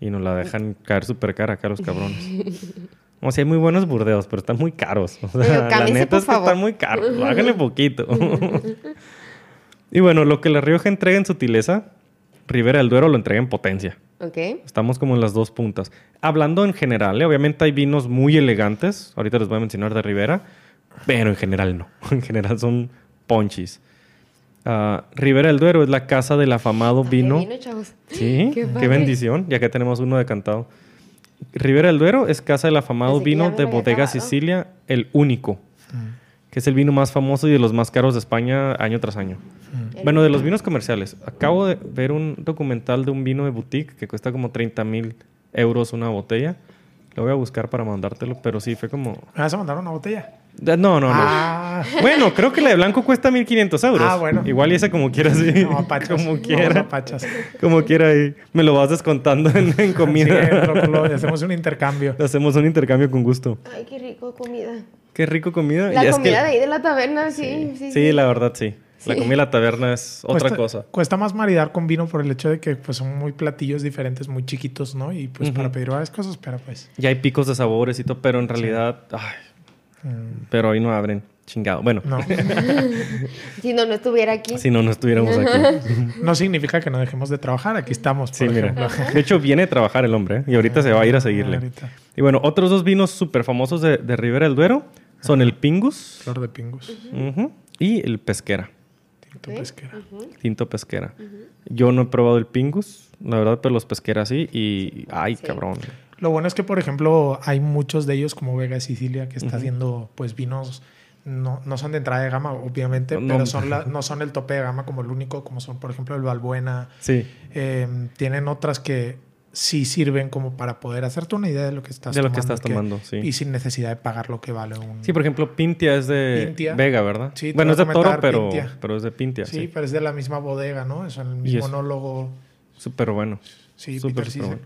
Y nos la dejan caer súper cara acá los cabrones. O sea, hay muy buenos burdeos, pero están muy caros. O sea, Pero la neta por es que favor. están muy caros. Bájale poquito. y bueno, lo que La Rioja entrega en sutileza Ribera del Duero lo entrega en potencia. Ok. Estamos como en las dos puntas. Hablando en general, ¿eh? obviamente hay vinos muy elegantes. Ahorita les voy a mencionar de Ribera, pero en general no. En general son ponchis. Ah, Ribera del Duero es la casa del afamado vino. vino, chavos. Sí, Qué qué, bendición, ya que tenemos uno decantado. Ribera del Duero es casa del afamado vino de Bodega acabado. Sicilia, el único, que es el vino más famoso y de los más caros de España año tras año. El Bueno, de los vinos comerciales. Acabo de ver un documental de un vino de boutique que cuesta como 30 mil euros una botella. Lo voy a buscar para mandártelo, pero sí, fue como... ¿Me vas a mandar una botella? No, no, no. Ah, Bueno, creo que la de blanco cuesta 1500 euros. Ah, bueno. Igual y esa como quiera, sí. no, apachas. como No, quiera. apachas. Como quiera ahí. Me lo vas descontando en, en Sí, comida. lo- lo- hacemos un intercambio. Hacemos un intercambio con gusto. Ay, qué rico comida. Qué rico comida. La Y es comida que- de ahí de la taberna, sí, sí. Sí, la verdad sí. La Sí. comida de la taberna es otra Cuesta- cosa. Cuesta más maridar con vino por el hecho de que pues, son muy platillos diferentes, muy chiquitos, ¿no? Y pues para pedir varias cosas, pero pues. Ya hay picos de sabores y todo, pero en realidad... Ay, mm, pero hoy no abren. Chingado. Bueno, no. Si no, no estuviera aquí. si no, no estuviéramos aquí. no significa que no dejemos de trabajar. Aquí estamos. Sí, por mira. ejemplo. De hecho, viene a trabajar el hombre ¿eh? y ahorita se va a ir a seguirle. Ahorita. Y bueno, otros dos vinos súper famosos de, de Ribera del Duero son el Pingus Flor de pingus. y el Pesquera. Tinto pesquera. Tinto Pesquera. Yo no he probado el Pingus, la verdad, pero los Pesquera sí. Y, ay, Sí. cabrón. Lo bueno es que, por ejemplo, hay muchos de ellos, como Vega Sicilia, que está haciendo pues vinos. No, no son de entrada de gama, obviamente, No. pero son la- no son el tope de gama como el único, como son, por ejemplo, el Valbuena. Sí, Eh, tienen otras que sí sirven como para poder hacerte una idea de lo que estás de lo tomando. que estás que- tomando, sí. Y sin necesidad de pagar lo que vale un... Sí, por ejemplo, Pintia es de Pintia. Vega, ¿verdad? Sí, bueno, es de Toro, pero, pero es de Pintia, sí, sí. pero es de la misma bodega, ¿no? Es el mismo es- nólogo. Súper bueno. Sí, Peter bueno.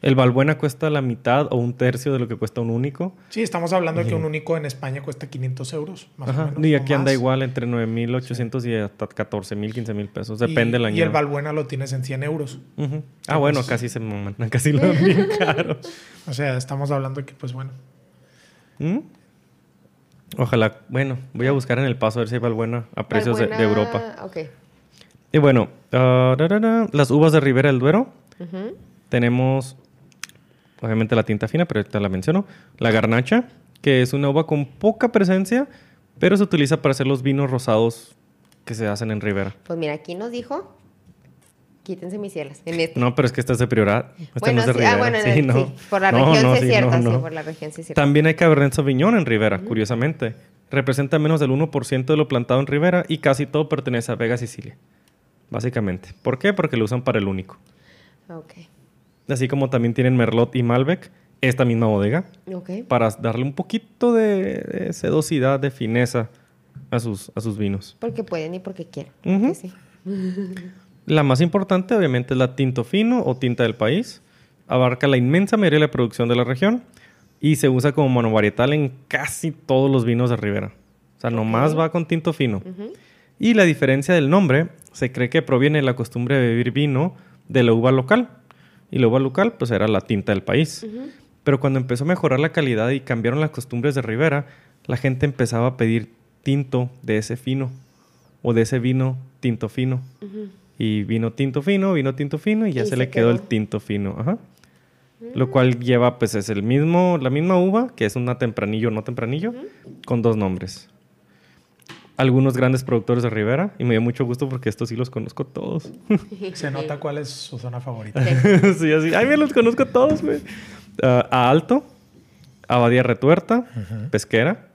El Valbuena cuesta la mitad o un tercio de lo que cuesta un único. Sí, estamos hablando de que un único en España cuesta 500 euros, más Ajá. o menos. Y o aquí anda más. igual entre 9.800 y hasta 14.000, 15.000 pesos. Depende y, del año. Y el Valbuena lo tienes en 100 euros. Ah, bueno, casi se maman. Casi lo dan bien caro. O sea, estamos hablando de que, pues bueno. ¿Mm? Ojalá. Bueno, voy a buscar en el paso a ver si hay Valbuena a precios de, Europa. Ok. Y bueno, ah, las uvas de Ribera del Duero. Tenemos, obviamente, la tinta fina, pero ahorita la menciono. La garnacha, que es una uva con poca presencia, pero se utiliza para hacer los vinos rosados que se hacen en Ribera. Pues mira, aquí nos dijo, quítense mis cielas. En este. No, pero es que esta es de prioridad. Esta bueno, no es de sí, Ribera. ah, bueno, Sí, sí, no. por la No, región sí es sí, sí, por la región sí es cierto. También hay Cabernet Sauvignon en Ribera, curiosamente. Representa menos del 1% de lo plantado en Ribera y casi todo pertenece a Vega Sicilia. Básicamente. ¿Por qué? Porque lo usan para el único. Ok. Así como también tienen Merlot y Malbec, esta misma bodega, para darle un poquito de, de sedosidad, de fineza a sus, a sus vinos. Porque pueden y porque quieren. Sí. La más importante, obviamente, es la tinto fino o tinta del país. Abarca la inmensa mayoría de la producción de la región y se usa como monovarietal en casi todos los vinos de Ribera. O sea, nomás va con tinto fino. Y la diferencia del nombre se cree que proviene de la costumbre de beber vino de la uva local. Y la uva local, pues era la tinta del país. Pero cuando empezó a mejorar la calidad y cambiaron las costumbres de Ribera, la gente empezaba a pedir tinto de ese fino o de ese vino tinto fino. Y vino tinto fino, vino tinto fino y ya Y se, se le quedó, el quedó. Mm. tinto fino. Ajá. Lo cual lleva, pues es el mismo, la misma uva, que es una tempranillo no tempranillo, con dos nombres. Algunos grandes productores de Ribera, y me dio mucho gusto porque estos sí los conozco todos. Se nota cuál es su zona favorita. sí, así. Ay, me los conozco todos, güey. Ah, a Alto, Abadía Retuerta, Pesquera,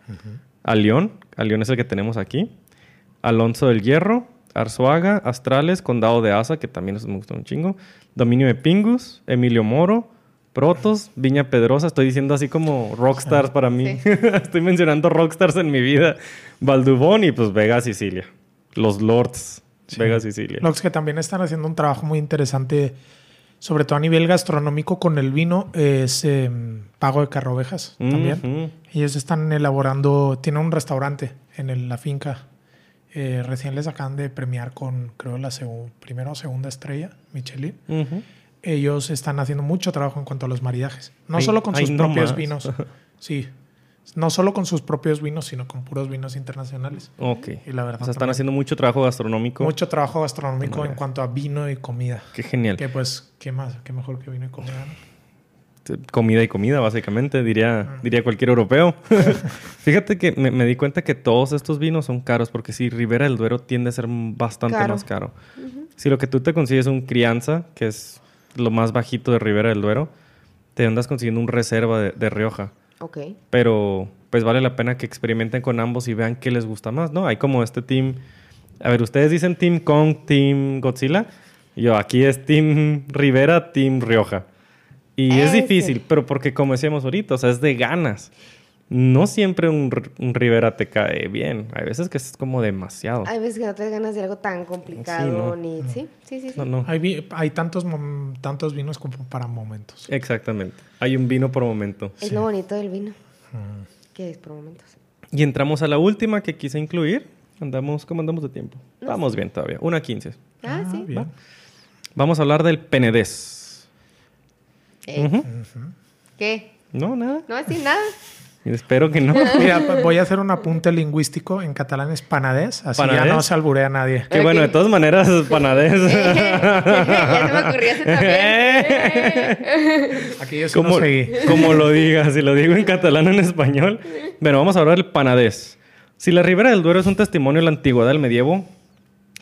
a León, a León es el que tenemos aquí, Alonso del Hierro, Arzuaga, Astrales, Condado de Asa, que también me gustan un chingo, Dominio de Pingus, Emilio Moro, Protos, Viña Pedrosa, estoy diciendo así como rockstars para mí. Sí. estoy mencionando rockstars en mi vida. Valdubón y pues Vega Sicilia. Los Lords, Vega Sicilia. Los que también están haciendo un trabajo muy interesante, sobre todo a nivel gastronómico con el vino, es eh, Pago de Carrovejas también. Ujú. Ellos están elaborando, tienen un restaurante en el- la finca. Eh, recién les acaban de premiar con, creo, la primera o segunda estrella, Michelin. Ellos están haciendo mucho trabajo en cuanto a los maridajes. No Ay- solo con ay, sus no propios más. vinos. Sí. No solo con sus propios vinos, sino con puros vinos internacionales. Ok. Y la verdad O sea, están también- haciendo mucho trabajo gastronómico. Mucho trabajo gastronómico No en cuanto a vino y comida. Qué genial. Que pues, ¿qué más? ¿Qué mejor que vino y comida? no? Comida y comida, básicamente, diría, diría cualquier europeo. Fíjate que me, me di cuenta que todos estos vinos son caros, porque si Ribera del Duero tiende a ser bastante Caro. más caro. Si lo que tú te consigues un crianza, que es lo más bajito de Ribera del Duero, te andas consiguiendo un reserva de, de Rioja. Ok. Pero pues vale la pena que experimenten con ambos y vean qué les gusta más, ¿no? Hay como este team... A ver, ustedes dicen Team Kong, Team Godzilla. Yo, aquí es Team Rivera, Team Rioja. Y es difícil, pero porque como decíamos ahorita, o sea, es de ganas. No siempre un, un Rivera te cae bien. Hay veces que es como demasiado. Hay veces que no te ganas de algo tan complicado, no. ni... Sí, sí, sí. sí. No, no. Hay, vi- hay tantos, tantos vinos como para momentos. Exactamente. Hay un vino por momento. Es lo bonito del vino. Que es por momentos. Y entramos a la última que quise incluir. Andamos, ¿cómo andamos de tiempo? Vamos bien todavía. Una 15. Ah, sí. bien. Vamos a hablar del penedés. Eh. ¿Qué? No, nada. No decir nada. Espero que no. Mira, voy a hacer un apunte lingüístico. En catalán es panadés, así ya ¿Panadés? no se alburea a nadie. que bueno, de todas maneras, panadés. ya se me ocurrió también. Aquí yo sí como, no seguí. como lo digas, si lo digo en catalán o en español. Bueno, vamos a hablar del panadés. Si la Ribera del Duero es un testimonio de la antigüedad del medievo,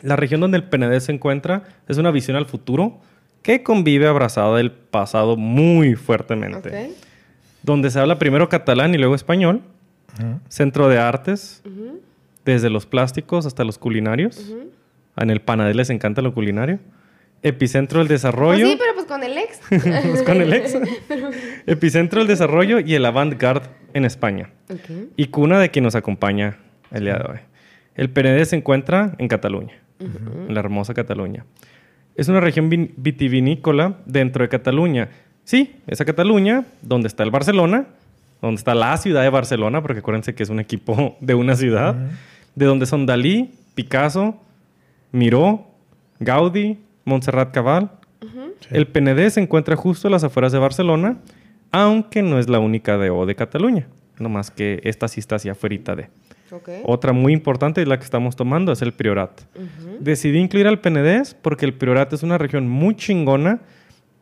la región donde el penedés se encuentra es una visión al futuro que convive abrazada del pasado muy fuertemente. ok. Donde se habla primero catalán y luego español, centro de artes, desde los plásticos hasta los culinarios. En el panadés les encanta lo culinario. Epicentro del Pues desarrollo. sí, pero pues con el ex. Pues con el ex. Epicentro del desarrollo y el avant-garde en España. Ok. Y cuna de quien nos acompaña el día de hoy. El Penedés se encuentra en Cataluña, en la hermosa Cataluña. Es una región vin- vitivinícola dentro de Cataluña. Sí, esa Cataluña, donde está el Barcelona, donde está la ciudad de Barcelona, porque acuérdense que es un equipo de una ciudad, de donde son Dalí, Picasso, Miró, Gaudí, Montserrat Cabal. El Penedés se encuentra justo a las afueras de Barcelona, aunque no es la única DO de Cataluña, nomás que esta sí está hacia afuera de. Otra muy importante y la que estamos tomando es el Priorat. Decidí incluir al Penedés porque el Priorat es una región muy chingona,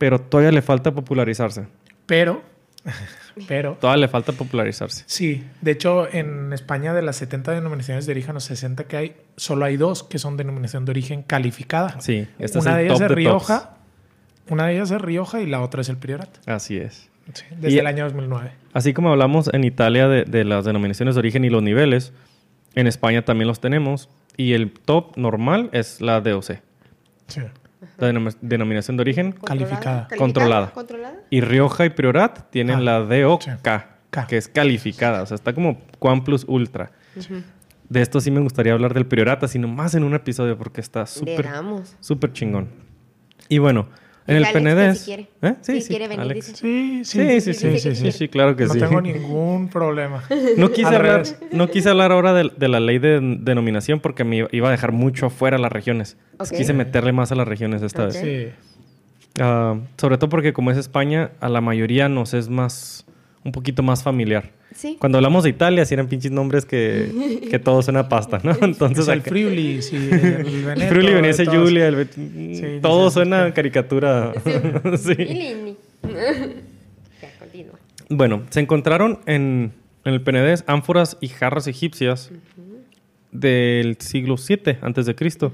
pero todavía le falta popularizarse. Pero, pero, Todavía le falta popularizarse. sí. De hecho, en España de las 70 denominaciones de origen o 60 que hay, solo hay dos que son denominación de origen calificada. Sí, este una es de el ellas top es de Rioja. tops. Una de ellas es Rioja y la otra es el Priorat. Así es. Sí, desde Y- el año 2009. Así como hablamos en Italia de, de las denominaciones de origen y los niveles, en España también los tenemos. Y el top normal es la DOC, Sí. La denom- denominación de origen. Calificada. Controlada. Controlada. Y Rioja y Priorat tienen Ah, la DOK, sí. Que es calificada. O sea, está como Quan Plus Ultra. De esto sí me gustaría hablar del Priorat, así nomás en un episodio, porque está súper chingón. Y bueno, en el Penedés... si quiere. ¿Eh? Si quiere venir, Alex. dice. Sí, Sí, sí, sí, sí, sí, sí, sí, sí. claro que no sí. tengo ningún problema. No quise, hablar, no quise hablar ahora de, de la ley de denominación porque me iba a dejar mucho afuera las regiones. Quise meterle más a las regiones esta vez. Sí. Ah, sobre todo porque como es España, a la mayoría nos es más, un poquito más familiar. Sí. Cuando hablamos de Italia, sí eran pinches nombres que, que todo suena pasta, ¿no? Entonces, Es el acá- Friuli, sí, el Veneto. Friuli, Venecia, todos. Julia, el- Sí, todo suena caricatura. Sí. Ya, continúa. Bueno, se encontraron en, en el Penedés ánforas y jarras egipcias del siglo VII antes de Cristo.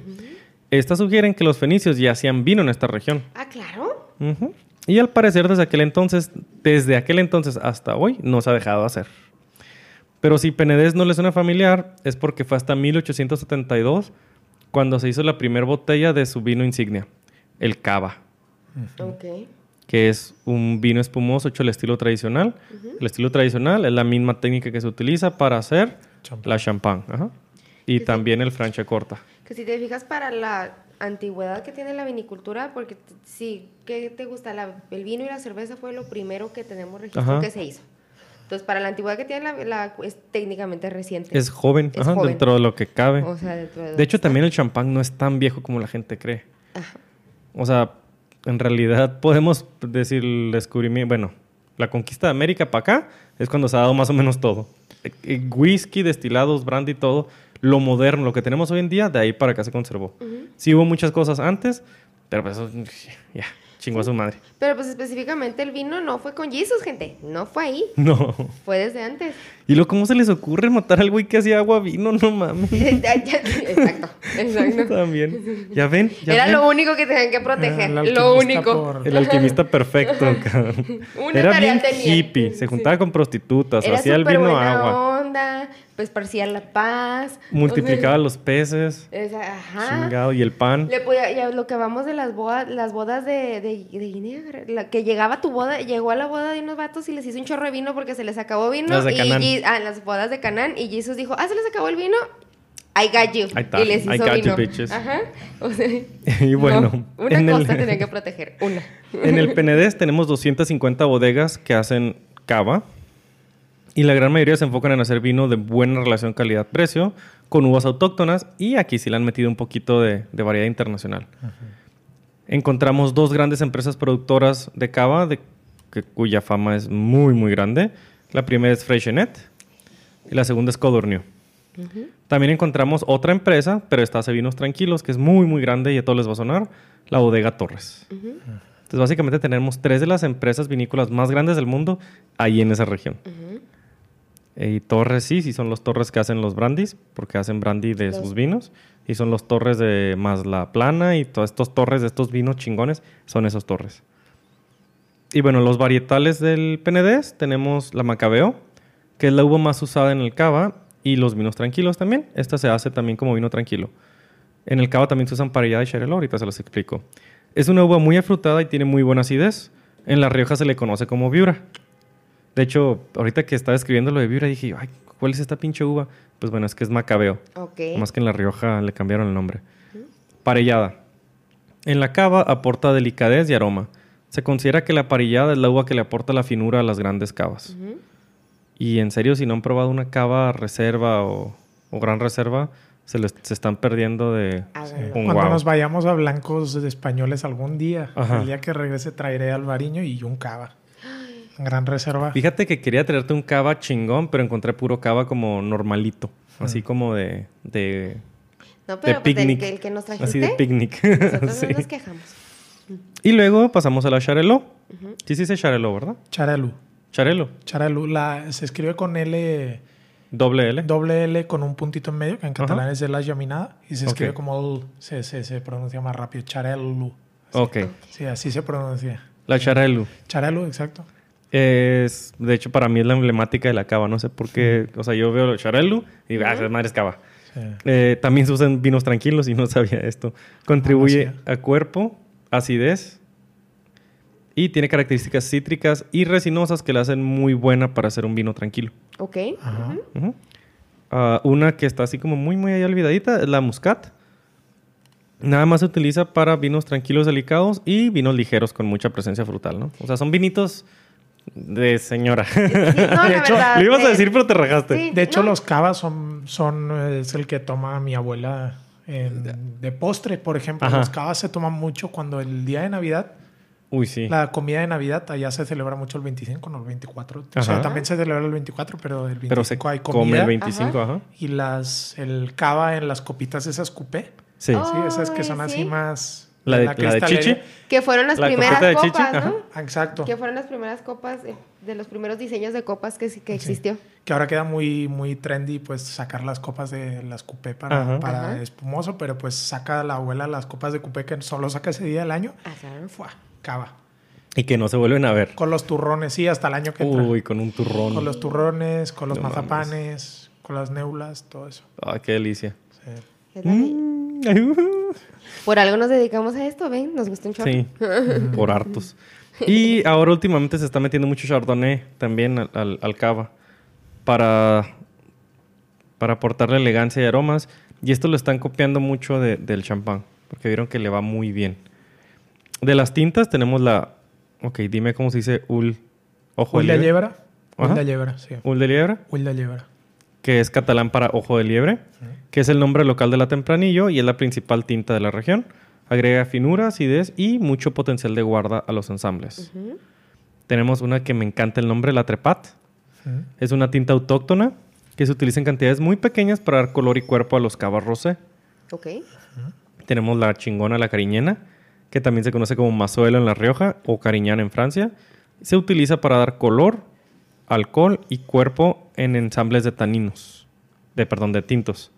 Estas sugieren que los fenicios ya hacían vino en esta región. Ah, claro. Ujú. Y al parecer desde aquel entonces, desde aquel entonces hasta hoy, no se ha dejado hacer. Pero si Penedés no le suena familiar, es porque fue hasta 1872 cuando se hizo la primera botella de su vino insignia, el Cava, Ok. que es un vino espumoso hecho al estilo tradicional. El estilo tradicional es la misma técnica que se utiliza para hacer Champán. la champán. Y también el Franciacorta. Que si te fijas para la antigüedad que tiene la vinicultura, porque sí, ¿qué te gusta? La- el vino y la cerveza fue lo primero que tenemos registro Ajá. que se hizo. Entonces, para la antigüedad que tiene la, la- es técnicamente reciente. Es joven, Es ajá, joven. dentro de lo que cabe. O sea, dentro de, De hecho, también el champán no es tan viejo como la gente cree. O sea, en realidad podemos decir el descubrimiento, bueno, la conquista de América para acá es cuando se ha dado más o menos todo. Eh, eh, Whisky, destilados, brandy, todo. Lo moderno, lo que tenemos hoy en día, de ahí para acá se conservó. Sí hubo muchas cosas antes, pero pues eso ya, chingó a su madre. Pero pues específicamente el vino no fue con Jesus, gente. No fue ahí. No. Fue desde antes. ¿Y luego cómo se les ocurre matar al güey que hacía agua vino? No mames. exacto, exacto. También. Ya ven. Ya Era ven? lo único que tenían que proteger. El lo único. por- El alquimista perfecto, cabrón. Una Era tarea bien tenía. hippie. Se juntaba con prostitutas, Era hacía el vino buena agua, onda, pues parecía la paz. multiplicaba O sea, los peces, esa- ajá. chingado, y el pan. Le podía- ya lo que vamos de las bodas, las bodas de, de, de Guinea, la que llegaba a tu boda, llegó a la boda de unos vatos y les hizo un chorro de vino porque se les acabó vino. Las de y, Canaán. y- ah, las bodas de Canaán y Jesús dijo, ah, se les acabó el vino. I got you. Y les I hizo got you, vino. bitches. Ajá. O sea, Y bueno, no, una en el- cosa tenía que proteger, una. En el Penedés tenemos 250 bodegas que hacen cava y la gran mayoría se enfocan en hacer vino de buena relación calidad-precio con uvas autóctonas y aquí sí le han metido un poquito de, de variedad internacional. Encontramos dos grandes empresas productoras de cava de, que- cuya fama es muy muy grande. La primera es Freixenet y la segunda es Codorniu. También encontramos otra empresa, pero esta hace vinos tranquilos, que es muy, muy grande y a todos les va a sonar, la bodega Torres. Entonces, básicamente tenemos tres de las empresas vinícolas más grandes del mundo ahí en esa región. Eh, Y Torres, sí, sí son los Torres que hacen los brandis, porque hacen brandy de Los- sus vinos. Y son los Torres de más la plana y todos estos Torres de estos vinos chingones son esos Torres. Y bueno, los varietales del Penedés tenemos la Macabeo, que es la uva más usada en el cava, y los vinos tranquilos también. Esta se hace también como vino tranquilo. En el cava también se usan parellada y Xarel, ahorita se los explico. Es una uva muy afrutada y tiene muy buena acidez. En La Rioja se le conoce como viura. De hecho, ahorita que estaba escribiendo lo de viura dije, ay, ¿cuál es esta pinche uva? Pues bueno, es que es Macabeo. Ok. Más que en La Rioja le cambiaron el nombre. Parellada. En la cava aporta delicadez y aroma. Se considera que la parellada es la uva que le aporta la finura a las grandes cavas. Y en serio, si no han probado una cava reserva o, o gran reserva, se, les, se están perdiendo de un Cuando nos vayamos a blancos de españoles algún día, Ajá. el día que regrese traeré albariño y un cava. Gran reserva. Fíjate que quería traerte un cava chingón, pero encontré puro cava como normalito. Así como de, de, No, de pero pues, el, picnic. que, el que nos trajiste, Así de picnic. nosotros Sí. no nos quejamos. Y luego pasamos a la Charelot. Sí, sí, dice Charelot, ¿verdad? Charalú. Charelo. Charalú. La, se escribe con L, Doble L. doble L con un puntito en medio, que en catalán es de la llaminada. Y se escribe como L. Se, se, se pronuncia más rápido. Charalú. Ok. Sí, así se pronuncia. La Charelu. Charalú, exacto. Es, de hecho, para mí es la emblemática de la cava. No sé por qué. O sea, yo veo el Charelu y digo, ah, esa madre es cava. Sí. Eh, también se usan vinos tranquilos y no sabía esto. Contribuye Ah, a cuerpo, acidez y tiene características cítricas y resinosas que la hacen muy buena para hacer un vino tranquilo. Ok. Ajá. Ah, una que está así como muy, muy ahí olvidadita es la Muscat. Nada más se utiliza para vinos tranquilos, delicados y vinos ligeros con mucha presencia frutal, ¿no? O sea, son vinitos de señora. Sí, no, la De hecho, verdad, Lo ibas a eh, decir, pero te rajaste. sí. De hecho, No. los cavas son, son eh, es el que toma mi abuela en- de postre, por ejemplo. Ajá. Los cavas se toman mucho cuando el día de Navidad, Uy, sí. la comida de Navidad, allá se celebra mucho el 25, no el 24. O sea, también se celebra el 24, pero el 25 pero se hay come comida. el 25, ajá. Y las, el cava en las copitas esas coupé. Sí. Oh. Sí, esas que son así sí. más... La de- la de chichi. Que fueron las La primeras copas, chichi, ¿no? ajá. Ah, Exacto. Que fueron las primeras copas, eh, de los primeros diseños de copas que, que existió. Que ahora queda muy, muy trendy, pues sacar las copas de las coupé para, Ajá. para Ajá. espumoso, pero pues saca la abuela las copas de coupé que solo saca ese día del año. Ajá. Fua, cava. Y que no se vuelven a ver. Con los turrones, sí, hasta el año que entra. Uy, con un turrón. Con los turrones, con los No mames. mazapanes, con las neulas, todo eso. Ay, qué delicia. Sí. Es la. Mm. Por algo nos dedicamos a esto, ¿ven? Nos gusta un chorro. Sí, por hartos. Y ahora últimamente se está metiendo mucho Chardonnay también al, al- al cava para, para aportarle elegancia y aromas. Y esto lo están copiando mucho de- del champán, porque vieron que le va muy bien. De las tintas tenemos la... Ok, dime cómo se dice ul... Ojo Huil de de liebre. Ajá. de liebra, sí. Ul de liebre, Huil de liebra. que es catalán para ojo de liebre, que es el nombre local de la tempranillo y es la principal tinta de la región. Agrega finura, acidez y mucho potencial de guarda a los ensambles. Tenemos una que me encanta el nombre, la Trepat. Es una tinta autóctona que se utiliza en cantidades muy pequeñas para dar color y cuerpo a los cavas rosé. Ok. Tenemos la chingona, la cariñena, que también se conoce como mazuelo en La Rioja o cariñana en Francia. Se utiliza para dar color, alcohol y cuerpo en ensambles de taninos. De, perdón, de tintos.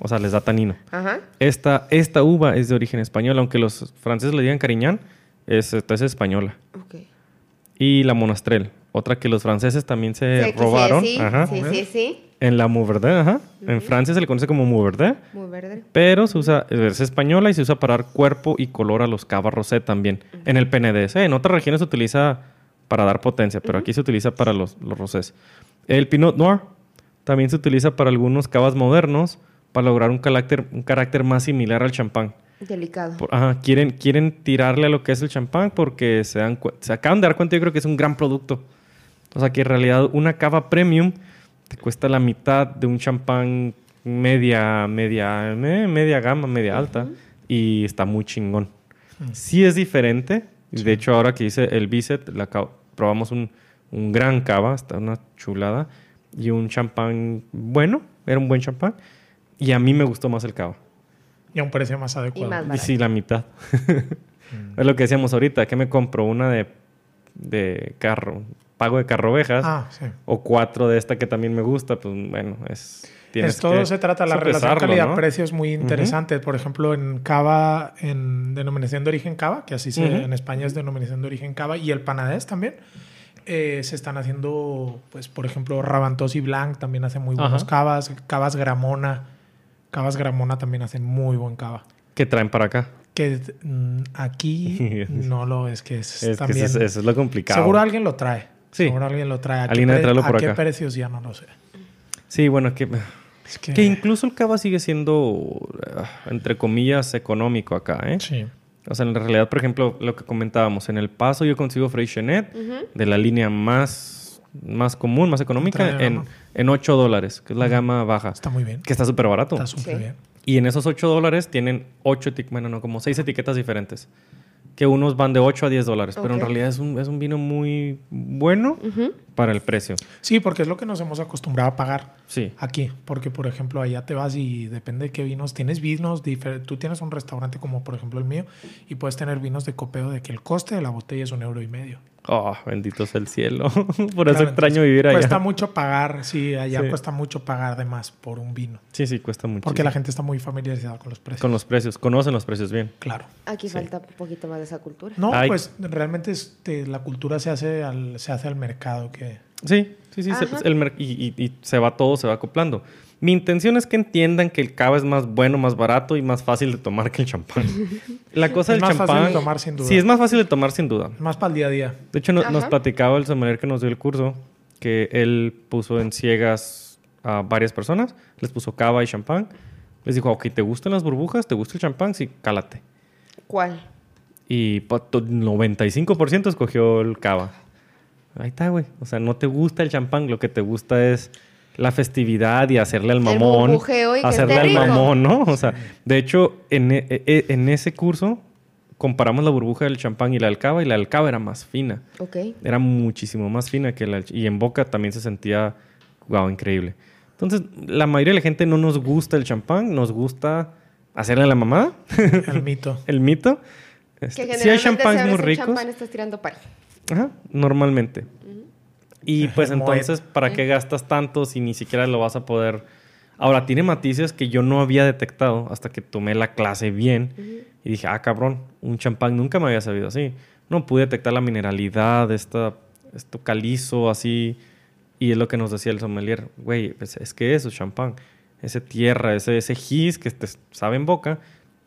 O sea, les da tanino. Ajá. Esta, esta uva es de origen español, aunque los franceses le digan cariñán, es, esta es española. Y la monastrel, otra que los franceses también se Sí, robaron. Sí, Ajá. sí, sí, sí. En la Mourvedre, ajá. En Francia se le conoce como Mourvedre. Muy verde. Pero se usa, es española y se usa para dar cuerpo y color a los cavas rosé también. En el PNDS. En otras regiones se utiliza para dar potencia, pero aquí se utiliza para los, los rosés. El Pinot Noir también se utiliza para algunos cavas modernos para lograr un carácter, un carácter más similar al champán. Delicado. Por- ajá, quieren, quieren tirarle a lo que es el champán porque se, dan se acaban de dar cuenta, yo creo que es un gran producto. O sea que en realidad una cava premium te cuesta la mitad de un champán media, media, me- media gama, media alta y está muy chingón. Sí es diferente. y De hecho, ahora que hice el Bicet, la probamos un, un gran cava, está una chulada, y un champán bueno, era un buen champán. Y a mí me gustó más el cava. Y a un precio más adecuado. Y más Y sí, la mitad. es lo que decíamos ahorita, que me compro una de, de carro, pago de carro ovejas, Ah, sí. o cuatro de esta que también me gusta, pues bueno, es... Es, todo se trata, la relación ¿no? calidad-precio es muy interesante. Por ejemplo, en cava, en denominación de origen cava, que así se, en España es denominación de origen cava, y el panadés también, eh, se están haciendo, pues, por ejemplo, Rabantos y Blanc también hacen muy buenos Ajá. cavas, cavas Gramona, cavas Gramona también hacen muy buen cava. ¿Qué traen para acá? Que mm, aquí no lo es que es, Es también. que eso, es- eso es lo complicado. seguro alguien lo trae. Sí. Seguro alguien lo trae. ¿A qué, Alguien pre- traerlo a por qué precios ya no lo sé? Sí, bueno, que, Es que, que incluso el cava sigue siendo, ah, entre comillas, económico acá, ¿eh? Sí. O sea, en realidad, por ejemplo, lo que comentábamos, en El Paso yo consigo Freixenet Ujú. de la línea más, más común, más económica, en, en 8 dólares, que es la gama baja, Está muy bien. que está súper barato. Está súper Sí. bien. Y en esos 8 dólares tienen 8 etiquetas, bueno, no, como 6 etiquetas diferentes. Que unos van de 8 a 10 dólares, pero en realidad es un, es un vino muy bueno para el precio. Sí, porque es lo que nos hemos acostumbrado a pagar Sí. aquí. Porque, por ejemplo, allá te vas y depende de qué vinos. Tienes vinos diferentes. Tú tienes un restaurante como, por ejemplo, el mío y puedes tener vinos de copeo de que el coste de la botella es un euro y medio. Oh, bendito sea el cielo. Por eso Claro, extraño entonces, vivir allá. Cuesta mucho pagar, sí, allá Sí. cuesta mucho pagar de más por un vino. Sí, sí, cuesta mucho. Porque la gente está muy familiarizada con los precios. Con los precios, conocen los precios bien. Claro. Aquí falta un poquito más de esa cultura. No, Ay. pues realmente este, la cultura se hace al, se hace al mercado que... Sí, sí, sí. se- el mer- y, y- y se va todo, se va acoplando. Mi intención es que entiendan que el cava es más bueno, más barato y más fácil de tomar que el champán. La cosa Es del más fácil champán. de tomar, sin duda. Sí, es más fácil de tomar sin duda. Más para el día a día. De hecho, no- nos platicaba el sommelier que nos dio el curso que él puso en ciegas a varias personas, les puso cava y champán. Les dijo, ok, ¿te gustan las burbujas? ¿Te gusta el champán? Sí, cálate. ¿Cuál? Y pa- to- 95% escogió el cava. Ahí está, güey. O sea, no te gusta el champán, lo que te gusta es la festividad y hacerle al El mamón. burbujeo y hacerle al mamón, ¿no? O sea, de hecho, en, e- e- en ese curso comparamos la burbuja del champán y la del cava y la del cava era más fina. Ok. Era muchísimo más fina que la... Y en boca también se sentía, wow, increíble. Entonces, la mayoría de la gente no nos gusta el champán, nos gusta hacerle a la mamá, El mito. el mito. Que Este, generalmente sí hay si champáns abres muy ricos. champán estás tirando par. Ajá, normalmente. Y pues entonces, ¿para qué gastas tanto si ni siquiera lo vas a poder... Ahora, tiene matices que yo no había detectado hasta que tomé la clase bien. Y dije, ah, cabrón, un champán nunca me había sabido así. No pude detectar la mineralidad, esta, esto calizo así. Y es lo que nos decía el sommelier. Güey, pues, es que eso es champán. Ese tierra, ese, ese gis que te sabe en boca,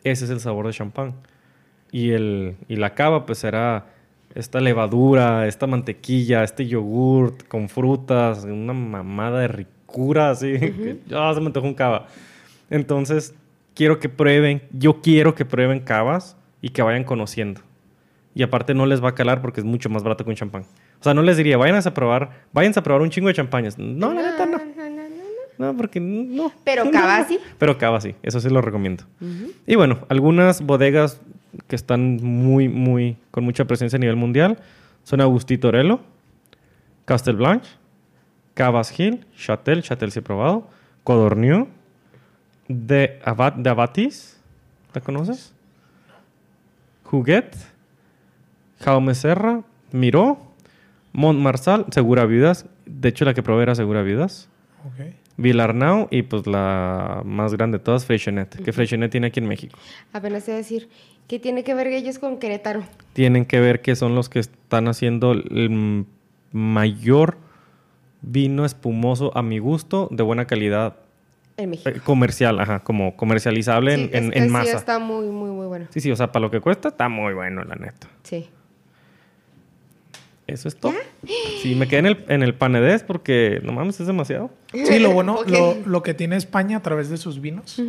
ese es el sabor de champán. Y, el, y la cava, pues era esta levadura, esta mantequilla, este yogurt con frutas, una mamada de ricura, así. que, ah, se me antojó un cava. Entonces, quiero que prueben, yo quiero que prueben cavas y que vayan conociendo. Y aparte no les va a calar porque es mucho más barato que un champán. O sea, no les diría, vayan a probar, váyanse a probar un chingo de champañas. No, la neta no. no, no, no. No, porque no. Pero cava sí. Pero cava sí, eso sí lo recomiendo. Y bueno, algunas bodegas que están muy, muy, con mucha presencia a nivel mundial son Agustí Torello, Castel Blanche, Cavas Hill, Chatel, Chatel sí he probado, Codorniu, de, de Abatis, ¿la conoces? Juguet, Jaume Serra, Miró, Montmarsal, Segura Viudas. De hecho, la que probé era Segura Viudas. Ok. Villarnau y pues la más grande de todas, Freixenet, que Freixenet tiene aquí en México. Apenas a decir, ¿qué tiene que ver ellos con Querétaro? Tienen que ver que son los que están haciendo el mayor vino espumoso a mi gusto, de buena calidad, En México. eh, comercial, ajá, como comercializable en, Sí, en- es que en sí masa. está muy, muy, muy bueno. Sí, sí, o sea, para lo que cuesta, está muy bueno, la neta. Sí. Eso es todo. Sí, me quedé en el, en el panedés porque, no mames, es demasiado. Sí, lo bueno, lo, lo que tiene España a través de sus vinos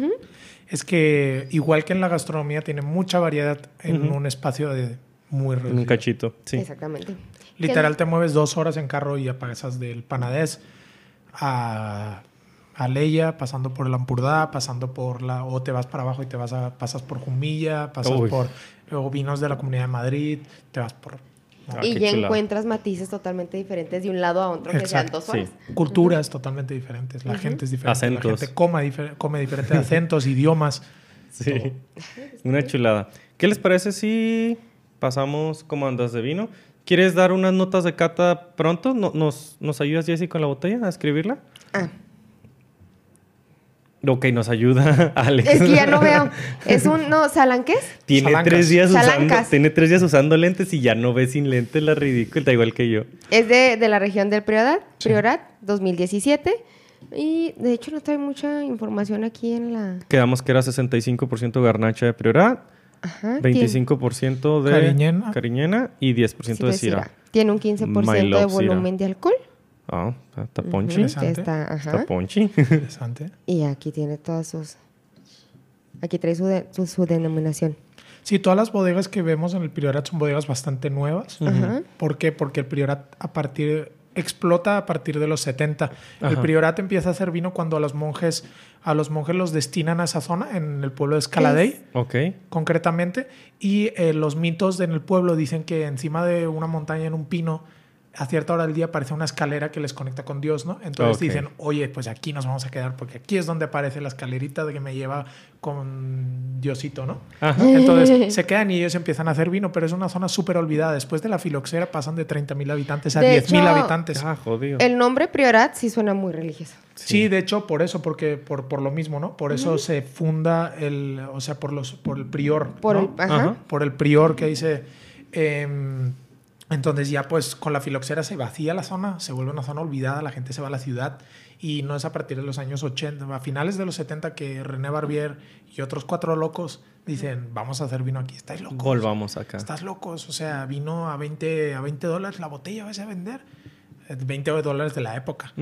es que, igual que en la gastronomía, tiene mucha variedad en un espacio de muy En un reducido. cachito, sí. Exactamente. Literal, te mueves dos horas en carro y pasas del Panadés a, a Leia, pasando por el Ampurdá, pasando por la... O te vas para abajo y te vas a... Pasas por Jumilla, pasas Uy. por... Luego vinos de la Comunidad de Madrid, te vas por... Ah, y ya encuentras matices totalmente diferentes de un lado a otro que sean Exacto, dos horas. sí. Culturas totalmente diferentes, la gente es diferente, Acentos. la gente coma difer- come diferentes acentos, idiomas. Sí. Una chulada. ¿Qué les parece si pasamos cómo andas de vino? ¿Quieres dar unas notas de cata pronto? ¿No- ¿Nos, nos ayudas, Jessy, con la botella a escribirla? Ah, Ok, nos ayuda Alex. es que ya no veo. Es un, no, ¿salanqués? Tiene Salancas. tres, días usando, Salancas. tiene tres días usando lentes y ya no ve sin lentes la ridícula, igual que yo. Es de, de la región del Priorat, Priorat 2017. Y de hecho no trae mucha información aquí en la... Quedamos que era 65% garnacha de Priorat, Ajá. tiene- 25% de Cariñena. cariñena y 10% sí, de. Syrah. Tiene un 15% My de volumen de alcohol. Ah, está- está ponchi. Ujú, Interesante. Está, Está ajá. ponchi. Interesante. Y aquí tiene todas sus... Aquí trae su, de- su, su denominación. Sí, todas las bodegas que vemos en el Priorat son bodegas bastante nuevas. Ajá. ¿Por qué? Porque el Priorat a partir explota a partir de los 70. El Ajá. Priorat empieza a hacer vino cuando a los monjes a los monjes los destinan a esa zona en el pueblo de Escaladey, ok. concretamente, y eh, los mitos en el pueblo dicen que encima de una montaña en un pino a cierta hora del día aparece una escalera que les conecta con Dios, ¿no? Entonces dicen, oye, pues aquí nos vamos a quedar porque aquí es donde aparece la escalerita de que me lleva con Diosito, ¿no? Ajá. Entonces se quedan y ellos empiezan a hacer vino, pero es una zona súper olvidada. Después de la filoxera pasan de 30.000 habitantes a De 10.000 hecho, habitantes. Ah, jodido. El nombre Priorat sí suena muy religioso. Sí, de hecho, por eso, porque por, por lo mismo, ¿no? Por eso se funda el, o sea, por los, por el prior, Por ¿no? el, ajá. Ajá. por el prior que dice. em, entonces ya pues con la filoxera se vacía la zona, se vuelve una zona olvidada, la gente se va a la ciudad y no es a partir de los años 80, a finales de los 70 que René Barbier y otros cuatro locos dicen, vamos a hacer vino aquí, estáis locos. Volvamos acá. Estás locos, o sea, vino a 20, a 20 dólares la botella, vas a vender. Eh, 20 dólares de la época.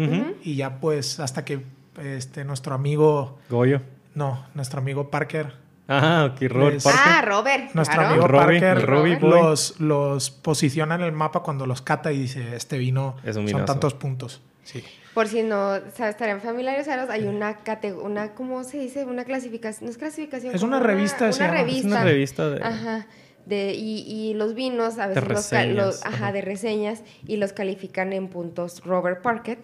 Y ya pues hasta que este, nuestro amigo, Goyo. no, nuestro amigo Parker, Ah, ok, Robert Parker. Ah, Robert. nuestro claro. amigo Robbie, Parker Robbie los, los posiciona en el mapa cuando los cata y dice, este vino Es un son tantos puntos. Sí. Por si no o sea, estarían familiarizados, hay una cate- una ¿cómo se dice? Una clasificación, no es clasificación. Es una revista, se Una. Es revista. Es una revista de... Ajá. De, y, y los vinos a veces los, ca- reseñas, los- ajá, ajá. de reseñas y los califican en puntos Robert Parker,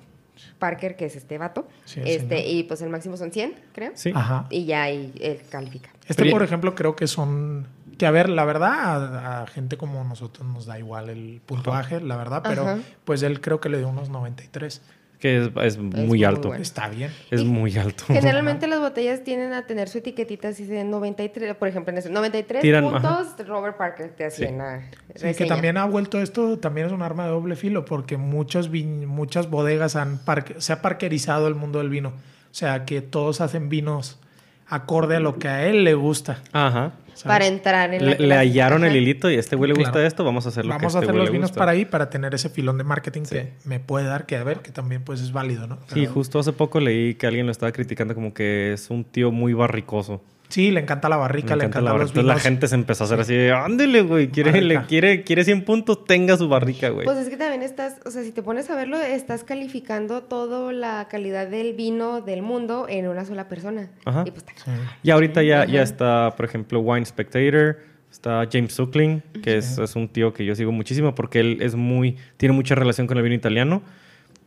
Parker que es este vato, Sí, este señor. y pues el máximo son 100, creo. Sí. Ajá. Y ya ahí él califica. Este, por ejemplo, creo que son... Que a ver, la verdad, a, a gente como nosotros nos da igual el puntuaje, la verdad, pero Ajá. pues él creo que le dio unos 93. Que es, es muy muy alto. bueno. Está bien. Es Y- muy alto. Generalmente las botellas tienden a tener su etiquetita así de 93, por ejemplo, en ese 93 Tiran, puntos Robert Parker te hacía Sí. una Sí, que también ha vuelto esto, también es un arma de doble filo, porque muchos muchas bodegas han parque- se ha parquerizado el mundo del vino. O sea, que todos hacen vinos acorde a lo que a él le gusta. Ajá. ¿sabes? para entrar en la Le, hallaron el hilito y a este güey le gusta Claro. esto, vamos a hacer lo que Vamos a este hacer los vinos gusta. para ahí para tener ese filón de marketing Sí. que me puede dar, que a ver, que también pues es válido, ¿no? Sí, justo hace poco leí que alguien lo estaba criticando como que es un tío muy barricoso. Sí, le encanta la barrica, le encanta encantan la los barrica. Entonces la vinos. gente se empezó a hacer así de, ándele, güey, quiere, le, quiere, quiere 100 puntos, tenga su barrica, güey. Pues es que también estás, o sea, si te pones a verlo, estás calificando toda la calidad del vino del mundo en una sola persona. Ajá. Y pues, Sí. y ahorita ya, ya está, por ejemplo, Wine Spectator, Está James Suckling, que es, es un tío que yo sigo muchísimo porque él es muy, tiene mucha relación con el vino italiano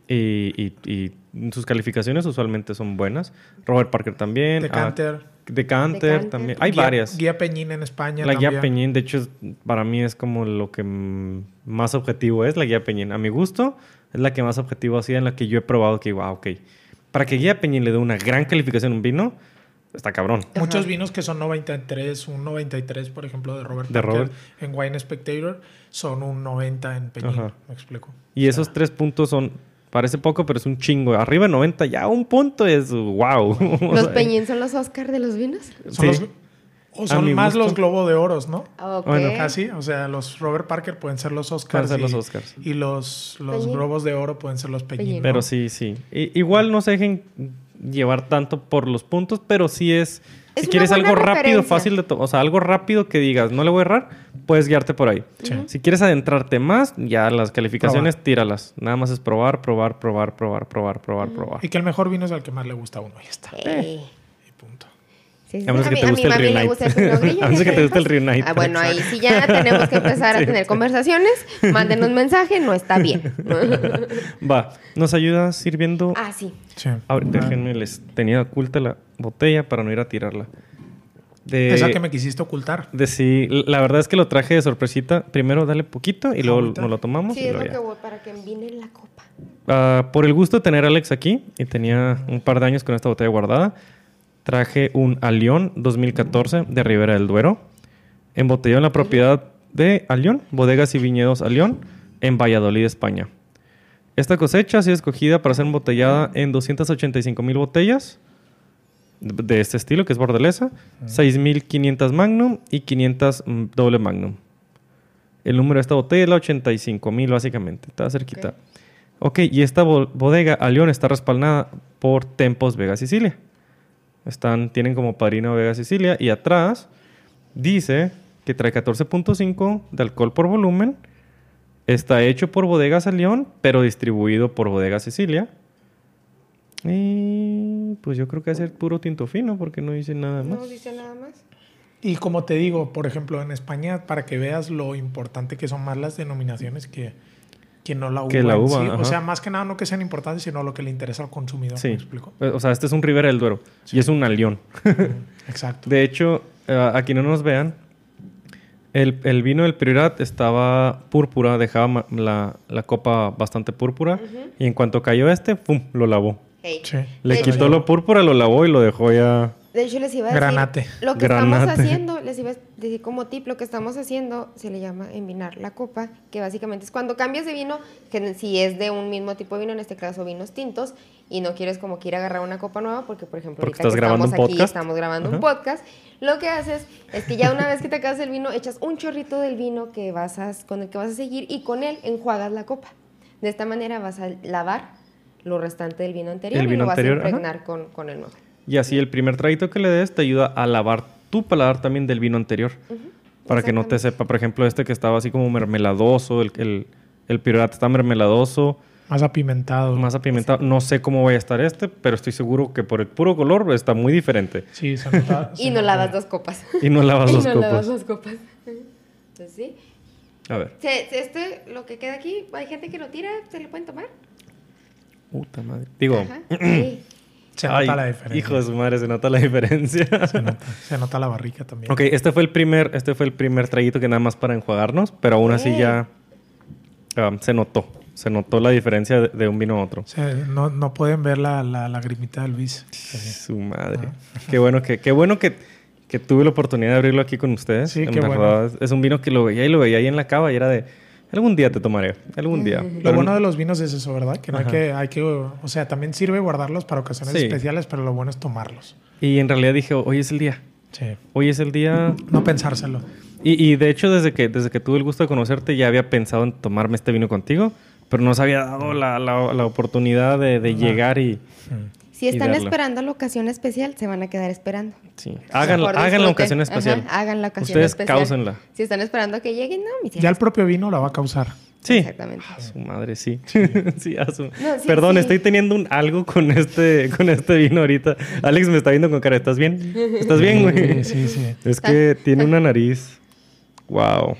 y, y- y sus calificaciones usualmente son buenas. Robert Parker también. Decanter. ah, Decanter Decanter. también. Hay Guía- varias. Guía Peñín en España. La guía. Peñín, de hecho, para mí es como lo que más objetivo es, la guía Peñín. A mi gusto, es la que más objetivo ha sido en la que yo he probado que, wow, ok. Para que guía Peñín le dé una gran calificación a un vino, está cabrón. Muchos Ajá. vinos que son 93, un 93, por ejemplo, de Robert De Robert. en Wine Spectator, son un 90 en Peñín. Ajá. Me explico. Y esos tres puntos son, parece poco, pero es un chingo. Arriba de 90, ya un punto es wow. ¿Los peñín son los Oscar de los vinos? Son, Sí. los, o son más gusto. los Globo de Oros, ¿no? Ok. Bueno, Casi, o sea, los Robert Parker pueden ser los Oscars. Pueden ser los y- Oscars. Y los, los Peñín. Globos de Oro pueden ser los Peñín. Peñín. ¿no? Pero sí, sí. I- igual no se dejen llevar tanto por los puntos, pero sí es... Es si quieres algo rápido, fácil de tomar, o sea, algo rápido que digas, no le voy a errar, puedes guiarte por ahí. Sí. Si quieres adentrarte más, ya las calificaciones, tíralas. Nada más es probar, probar, probar, probar, probar, probar, probar. Y que el mejor vino es el que más le gusta a uno. Ya está. Eh. Y punto. Sí, sí, A menos que te mi- guste el mami le Reunite. gusta el Grillo, A menos que te guste el. Reunite. Ah, bueno, ahí sí ya tenemos que empezar a tener sí. conversaciones. Mándenos mensaje, no está bien. Va, ¿nos ayudas sirviendo? ah, sí. Sí. Ahorita déjenme, les tenía oculta la botella para no ir a tirarla. De, Esa que me quisiste ocultar. de sí, la verdad es que lo traje de sorpresita. Primero dale poquito y luego nos lo tomamos. Sí, y es lo ya. que voy para que envine la copa. Ah, por el gusto de tener a Alex aquí, y tenía un par de años con esta botella guardada, traje un Alión 2014 de Ribera del Duero, embotellado en la propiedad de Alión, Bodegas y Viñedos Alión, en Valladolid, España. Esta cosecha ha sido escogida para ser embotellada en 285 mil botellas de este estilo, que es bordelesa, 6.500 Magnum y 500 mm, doble Magnum. El número de esta botella es la 85.000 básicamente, está cerquita. Ok, y esta bo- bodega a León está respaldada por Tempos Vega Sicilia. Están, tienen como padrino Vega Sicilia y atrás dice que trae 14.5 de alcohol por volumen. Está hecho por Bodegas a León, pero distribuido por Bodega Sicilia. Y pues yo creo que va a ser puro tinto fino porque no dice nada más. No dice nada más. Y como te digo, por ejemplo, en España, para que veas lo importante que son más las denominaciones que, que no la uva. Que la uva, sí. O sea, más que nada no que sean importantes, sino lo que le interesa al consumidor. Sí. ¿Me explico? O sea, este es un Ribera del Duero y es un Alión. Exacto. De hecho, eh, aquí no nos vean, el, el vino del Priorat estaba púrpura, dejaba la, la copa bastante púrpura. Y en cuanto cayó este, ¡pum! Lo lavó. Hey. Sí. Le quitó lo púrpura, lo lavó y lo dejó ya. De hecho, les iba a decir. Granate. Lo que estamos haciendo, les iba a decir como tip, lo que estamos haciendo se le llama envinar la copa, que básicamente es cuando cambias de vino, que si es de un mismo tipo de vino, en este caso vinos tintos, y no quieres como que ir a agarrar una copa nueva, porque por ejemplo, Porque ahorita estás que grabando estamos aquí, podcast. estamos grabando un podcast, lo que haces es que ya una vez que te acabas el vino, echas un chorrito del vino que vas a, con el que vas a seguir y con él enjuagas la copa. De esta manera vas a lavar lo restante del vino anterior y lo vas a impregnar con, con el nuevo. Y así el primer traguito que le des te ayuda a lavar tu paladar también del vino anterior. Para que no te sepa, por ejemplo, este que estaba así como mermeladoso, el, el, el Priorat está mermeladoso, Más apimentado. más apimentado. No sé cómo vaya a estar este, pero estoy seguro que por el puro color está muy diferente. Sí, se nota. Y no lavas dos copas. Y no lavas Y los no copos. lavas dos copas. Entonces, sí. A ver. Este, lo que queda aquí, hay gente que lo tira, ¿se lo pueden tomar? Puta madre. Digo, Ajá. Sí. Se nota ay, la diferencia. hijo de su madre, se nota la diferencia. Se nota, se nota la barrica también. ok, este fue el primer, este fue el primer traguito que nada más para enjuagarnos, pero aún así ya ah, se notó. Se notó la diferencia de, de un vino a otro. O sea, no, no pueden ver la, la lagrimita de Luis. Su madre. Qué bueno que, qué bueno que, que tuve la oportunidad de abrirlo aquí con ustedes. Sí, En qué verdad, es- Es un vino que lo veía y lo veía ahí en la cava y era de algún día te tomaré, algún día. Lo Pero- bueno de los vinos es eso, ¿verdad? Que no hay que, hay que, o sea, también sirve guardarlos para ocasiones Sí. especiales, pero lo bueno es tomarlos. Y en realidad dije, hoy es el día. Sí. Hoy es el día. No pensárselo. Y, y de hecho, desde que, desde que tuve el gusto de conocerte, ya había pensado en tomarme este vino contigo, pero no se había dado la, la- la oportunidad de, de llegar y. Si están esperando la ocasión especial, se van a quedar esperando. Sí. Hagan, la ocasión especial. Ajá, hagan la ocasión Ustedes especial. cáusenla. Si están esperando a que lleguen, no, mis Ya el propio vino la va a causar. Sí. Exactamente. A su madre, sí. sí, a su- No, sí, Perdón, sí. estoy teniendo un algo con este, con este vino ahorita. Alex me está viendo con cara, ¿estás bien? ¿Estás bien, güey? Sí, sí, sí. Es que tiene una nariz Wow.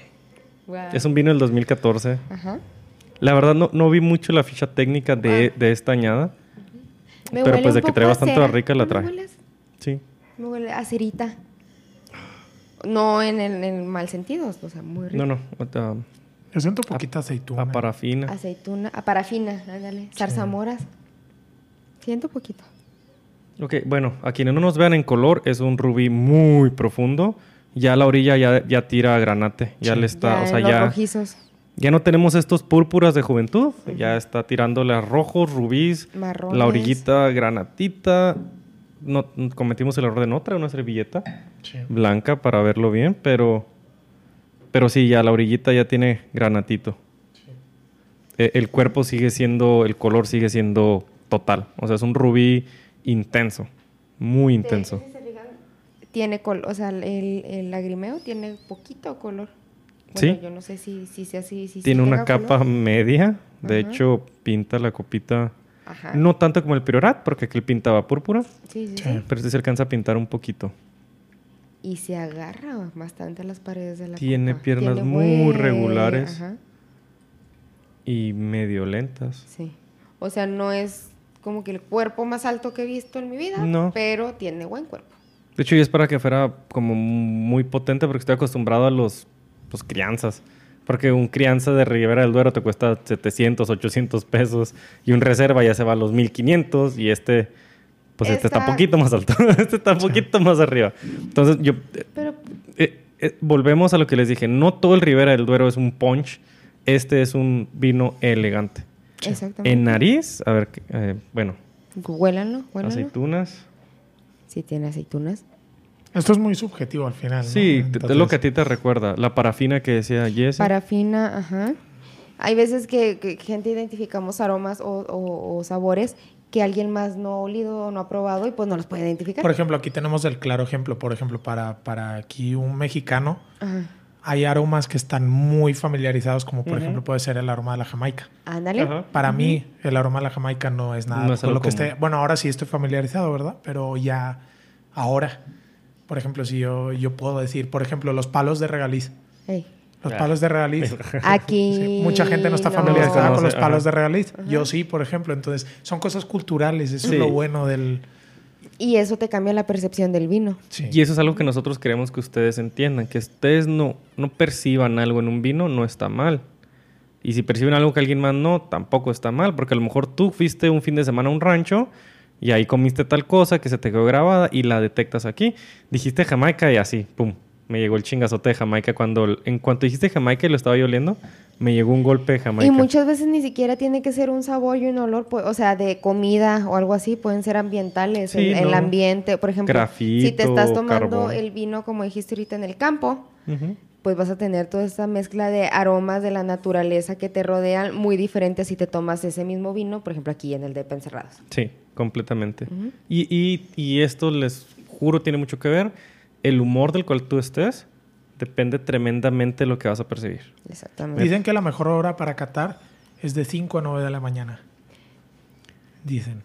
Wow. Es un vino del 2014. Ajá. La verdad no, no vi mucho la ficha técnica de, de esta añada. Me Pero huele pues de que trae a bastante barrica la ¿No me trae. a- Sí. Me huele a cerita. No en el, en el mal sentido, o sea, muy rico. No, no. otra- Yo siento poquita aceituna. A parafina. Aceituna, a parafina, ándale. Zarzamoras. Siento poquito. Ok, bueno, a quienes no nos vean en color, es un rubí muy profundo. Ya la orilla ya, ya tira granate. Ya Sí. le está, ya o sea, los ya, rojizos, ya no tenemos estos púrpuras de juventud. Ya está tirándole a rojos, rubíes, marrones. la orillita granatita. No, cometimos el error de no traer una servilleta Sí. blanca para verlo bien, pero, pero sí, ya la orillita ya tiene granatito. E- El cuerpo sigue siendo, el color sigue siendo total. O sea, es un rubí intenso, muy intenso. Tiene color, o sea, el, el lagrimeo tiene poquito color. Sí. Bueno, yo no sé si, si sea así. Si Tiene sí una capa color. media, de Ajá. hecho pinta la copita, Ajá. no tanto como el priorat, porque aquí pintaba púrpura, Sí, sí, Sí. sí. pero este se alcanza a pintar un poquito. Y se agarra bastante a las paredes de la Tiene copa. piernas Tiene muy buen- regulares. Ajá, Y medio lentas. sí. O sea, no es como que el cuerpo más alto que he visto en mi vida, No. pero tiene buen cuerpo. De hecho, y es para que fuera como muy potente porque estoy acostumbrado a los pues, crianzas. Porque un crianza de Ribera del Duero te cuesta 700, 800 pesos y un reserva ya se va a los 1500 y este, pues este está un poquito más alto. este está un poquito más arriba. Entonces, yo... Pero eh, eh, volvemos a lo que les dije. No todo el Ribera del Duero es un punch. Este es un vino elegante. exactamente. En nariz, a ver, eh, bueno, Huélanlo, huélanlo. aceitunas. Sí tiene aceitunas. Esto es muy subjetivo al final. ¿no? Sí, te- es lo Entonces, que a ti te recuerda. La parafina que decía Jesse. Parafina, ajá. Hay veces que, que gente identificamos aromas o, o- o sabores que alguien más no ha olido o no ha probado y pues no los puede identificar. Por ejemplo, aquí tenemos el claro ejemplo. Por ejemplo, para, para aquí un mexicano, Ajá. hay aromas que están muy familiarizados, como por ejemplo puede ser el aroma de la Jamaica. Ándale. Ajá. Para mí, el aroma de la Jamaica no es nada No es con algo lo que esté. Bueno, ahora sí estoy familiarizado, ¿verdad? Pero ya ahora, por ejemplo, si yo, yo puedo decir, por ejemplo, los palos de regaliz. Ey. Los palos de regaliz. Aquí. Sí, mucha gente no está no. familiarizada con los Ajá. palos de regaliz. Yo sí, por ejemplo. Entonces, son cosas culturales. Eso Sí. es lo bueno del. Y eso te cambia la percepción del vino. Sí. Y eso es algo que nosotros queremos que ustedes entiendan. Que ustedes no, no perciban algo en un vino, no está mal. Y si perciben algo que alguien más no, tampoco está mal. Porque a lo mejor tú fuiste un fin de semana a un rancho y ahí comiste tal cosa que se te quedó grabada y la detectas aquí. Dijiste Jamaica y así, pum. Me llegó el chingazote de Jamaica cuando... En cuanto dijiste Jamaica y lo estaba yo oliendo, me llegó un golpe de Jamaica. Y muchas veces ni siquiera tiene que ser un sabor y un olor, pues, o sea, de comida o algo así, pueden ser ambientales, Sí, el, el ¿no? ambiente, por ejemplo, Grafito, si te estás tomando carbón. el vino, como dijiste ahorita, en el campo, Ujú. Pues vas a tener toda esta mezcla de aromas de la naturaleza que te rodean, muy diferente si te tomas ese mismo vino, por ejemplo, aquí en el de Encerrados. Sí, completamente. y, y- y esto les juro tiene mucho que ver. El humor del cual tú estés depende tremendamente de lo que vas a percibir. Exactamente. Dicen que la mejor hora para catar es de 5 a 9 de la mañana. Dicen.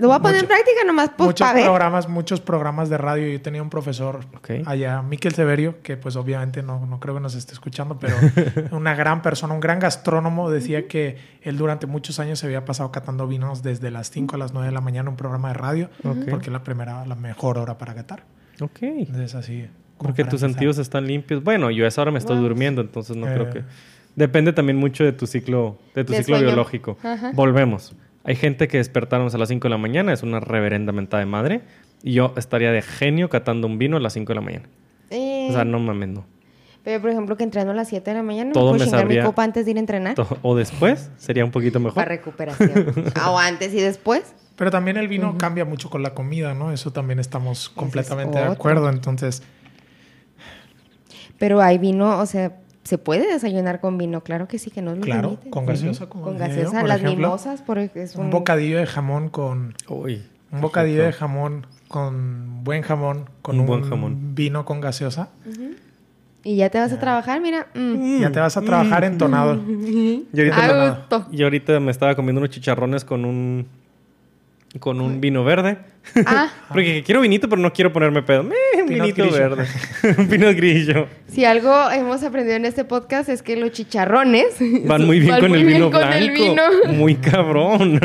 Lo voy a poner mucho- en práctica nomás pues, muchos para ver. programas, muchos programas de radio. Yo tenía un profesor allá, Miquel Severio, que pues obviamente no, no creo que nos esté escuchando, pero una gran persona, un gran gastrónomo, decía que él durante muchos años se había pasado catando vinos desde las 5 a las 9 de la mañana en un programa de radio, porque es la primera, la mejor hora para catar. Ok. Entonces así. como Porque tus empezar. sentidos están limpios. Bueno, yo a esa hora me estoy Wow. durmiendo, entonces no Eh. creo que... Depende también mucho de tu ciclo, de tu De ciclo sueño. biológico. Ajá. Volvemos. Hay gente que despertaron a las 5 de la mañana, es una reverenda mentada de madre. Y yo estaría de genio catando un vino a las 5 de la mañana. Eh, O sea, no mames, no. Pero, por ejemplo, que entreno a las 7 de la mañana, Todo ¿me me puedo chingar sabría- mi copa antes de ir a entrenar? O después sería un poquito mejor. Para recuperación. o antes y después. Pero también el vino cambia mucho con la comida, ¿no? Eso también estamos completamente de acuerdo. Entonces, Pero hay vino, o sea, ¿se puede desayunar con vino? Claro que sí, que no lo claro, limiten. con gaseosa, Con yo, gaseosa, por las ejemplo, mimosas, por es un un... bocadillo de jamón con Uy. Un bocadillo de jamón con buen jamón, con Un un, buen jamón. vino con gaseosa. Y ya te vas a trabajar, mira. mm, Ya te vas a trabajar entonado. Y ahorita, a me- gusto. y ahorita me estaba comiendo unos chicharrones con un con un vino verde. Ah, Porque quiero vinito, pero no quiero ponerme pedo. Eh, un Pinot vinito grillo. verde. un pinot grillo. si algo hemos aprendido en este podcast es que los chicharrones Van muy bien con muy el vino con blanco. el vino. Muy cabrón.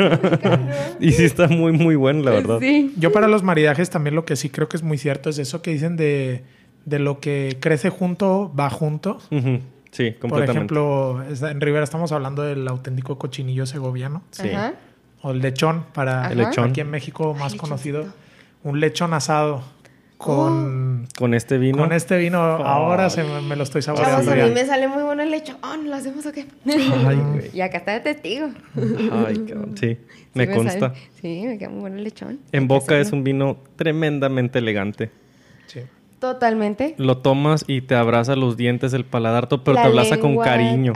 y sí está muy, muy bueno, la verdad. Sí. Yo para los maridajes también lo que sí creo que es muy cierto es eso que dicen de, de lo que crece junto, va junto. Sí, Por completamente. ejemplo, es- en Rivera estamos hablando del auténtico cochinillo segoviano. Sí. Ajá. O el lechón, para El lechón. aquí en México más Ay, conocido. lechoncito. Un lechón asado con, Con este vino. con este vino. Ahora se me, me lo estoy Chavos, saboreando a mí ya. me sale muy bueno el lechón. ¿Lo hacemos o qué? Y acá está de testigo. Ay, cabrón. Sí, me Sí consta. sale- Sí, me queda muy bueno el lechón. En boca es un vino tremendamente elegante. Sí. Totalmente. Lo tomas y te abraza los dientes, el paladar, todo, pero La te abraza con cariño.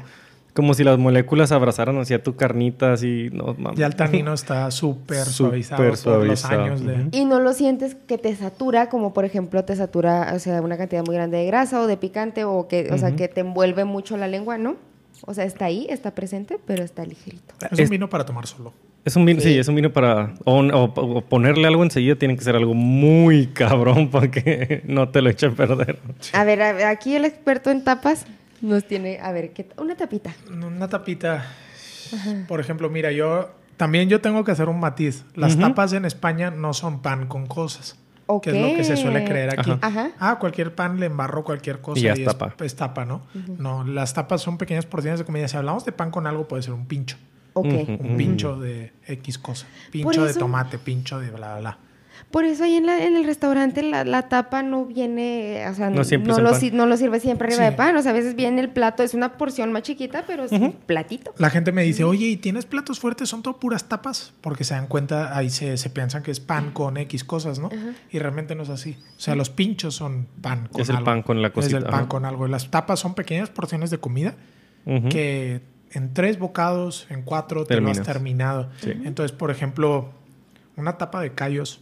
Como si las moléculas abrazaran hacia tu carnita, así. No, mames. Ya el tanino está súper suavizado por los suavizado. años de... Ujú. Y no lo sientes que te satura, como por ejemplo te satura, o sea, una cantidad muy grande de grasa o de picante, o que, o sea, que te envuelve mucho la lengua, ¿no? O sea, está ahí, está presente, pero está ligerito. Es Es- un vino para tomar solo. Es un vino, sí. Sí. es un vino para. O, o- o ponerle algo enseguida tiene que ser algo muy cabrón para que no te lo eche a perder. A ver, a ver, aquí el experto en tapas nos tiene, a ver, ¿qué, una tapita. Una tapita. Por ejemplo, mira, yo también yo tengo que hacer un matiz. Las tapas en España no son pan con cosas. Que es lo que se suele creer aquí. Ajá. Ah, cualquier pan le embarro cualquier cosa Y ya es, es tapa. es tapa, ¿no? No, las tapas son pequeñas porciones de comida. Si hablamos de pan con algo, puede ser un pincho. Un pincho de X cosa. Pincho de tomate, pincho de bla, bla, bla. Por eso ahí en, la- en el restaurante la, la tapa no viene, o sea, No no, lo, pan. si- no lo sirve siempre arriba Sí. de pan. O sea, a veces viene el plato, es una porción más chiquita, pero es un platito. La gente me dice, oye, ¿y tienes platos fuertes? ¿Son todo puras tapas? Porque se dan cuenta, ahí se, se piensan que es pan con X cosas, ¿no? Y realmente no es así. O sea, los pinchos son pan con Es el algo. pan con la cosita, Es el pan ajá. con algo. Y las tapas son pequeñas porciones de comida que en tres bocados, en cuatro, te lo Terminas. has terminado. Sí. Entonces, por ejemplo, una tapa de callos,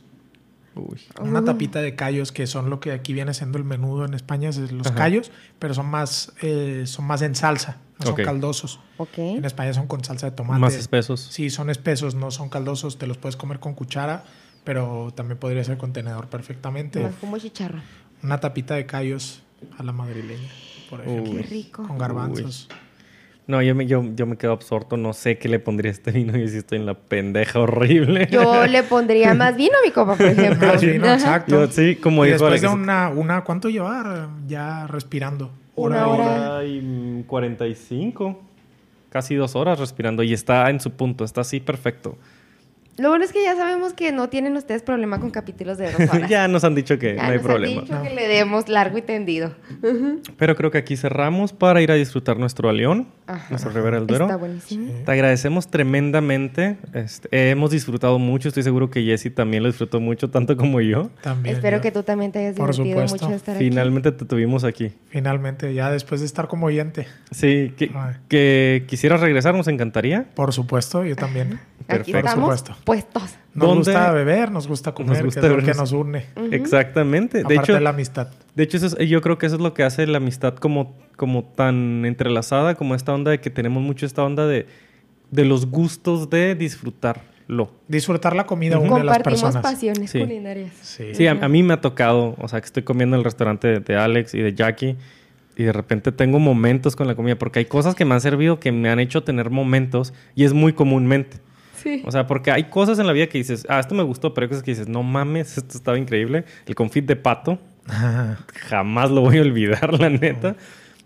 Uy. una tapita de callos, que son lo que aquí viene siendo el menudo en España, es los Ajá. callos, pero son más, eh, son más en salsa, no son caldosos. Ok. En España son con salsa de tomate. Más espesos. Sí, son espesos, no son caldosos, te los puedes comer con cuchara, pero también podría ser con tenedor perfectamente. Más como chicharro. Una tapita de callos a la madrileña, por ejemplo, Qué rico. con garbanzos. No, yo me, yo, yo me quedo absorto. No sé qué le pondría a este vino. Yo sí estoy en la pendeja horrible. Yo le pondría más vino a mi copa, por ejemplo. Más vino, exacto. Yo sí, como y dijo después de una, una, ¿cuánto llevar ya respirando? Una y- hora. hora y mm, 45. Casi dos horas respirando. Y está en su punto. Está así perfecto. Lo bueno es que ya sabemos que no tienen ustedes problema con capítulos de dos horas. ya nos han dicho que Ya no hay nos han problema. dicho que le demos largo y tendido. Pero creo que aquí cerramos para ir a disfrutar nuestro Alión, Ajá. nuestro Rivera del Duero. Está buenísimo. Te agradecemos tremendamente. Este, hemos disfrutado mucho. Estoy seguro que Jesse también lo disfrutó mucho, tanto como yo. También. Espero yo. que tú también te hayas Por divertido supuesto. mucho de estar aquí. Finalmente te tuvimos aquí. Finalmente, ya después de estar como oyente. Sí, que, quisieras regresar, nos encantaría. Por supuesto, yo también. Aquí Perfecto. estamos Por supuesto. puestos. Nos ¿Dónde? gusta beber, nos gusta comer, gusta que es lo que nos- nos une. Exactamente. De Aparte hecho, de la amistad. de hecho eso es- yo creo que eso es lo que hace la amistad como, como tan entrelazada, como esta onda de que tenemos mucho esta onda de, de los gustos de disfrutarlo. Disfrutar la comida une a las Compartimos personas. pasiones Sí. culinarias. Sí. Sí, a, a mí me ha tocado, o sea, que estoy comiendo en el restaurante de, de Alex y de Jackie y de repente tengo momentos con la comida, porque hay cosas que me han servido que me han hecho tener momentos y es muy comúnmente. Sí. O sea, porque hay cosas en la vida que dices, ah, esto me gustó, pero hay cosas que dices, no mames, esto estaba increíble. El confit de pato, jamás lo voy a olvidar, la neta.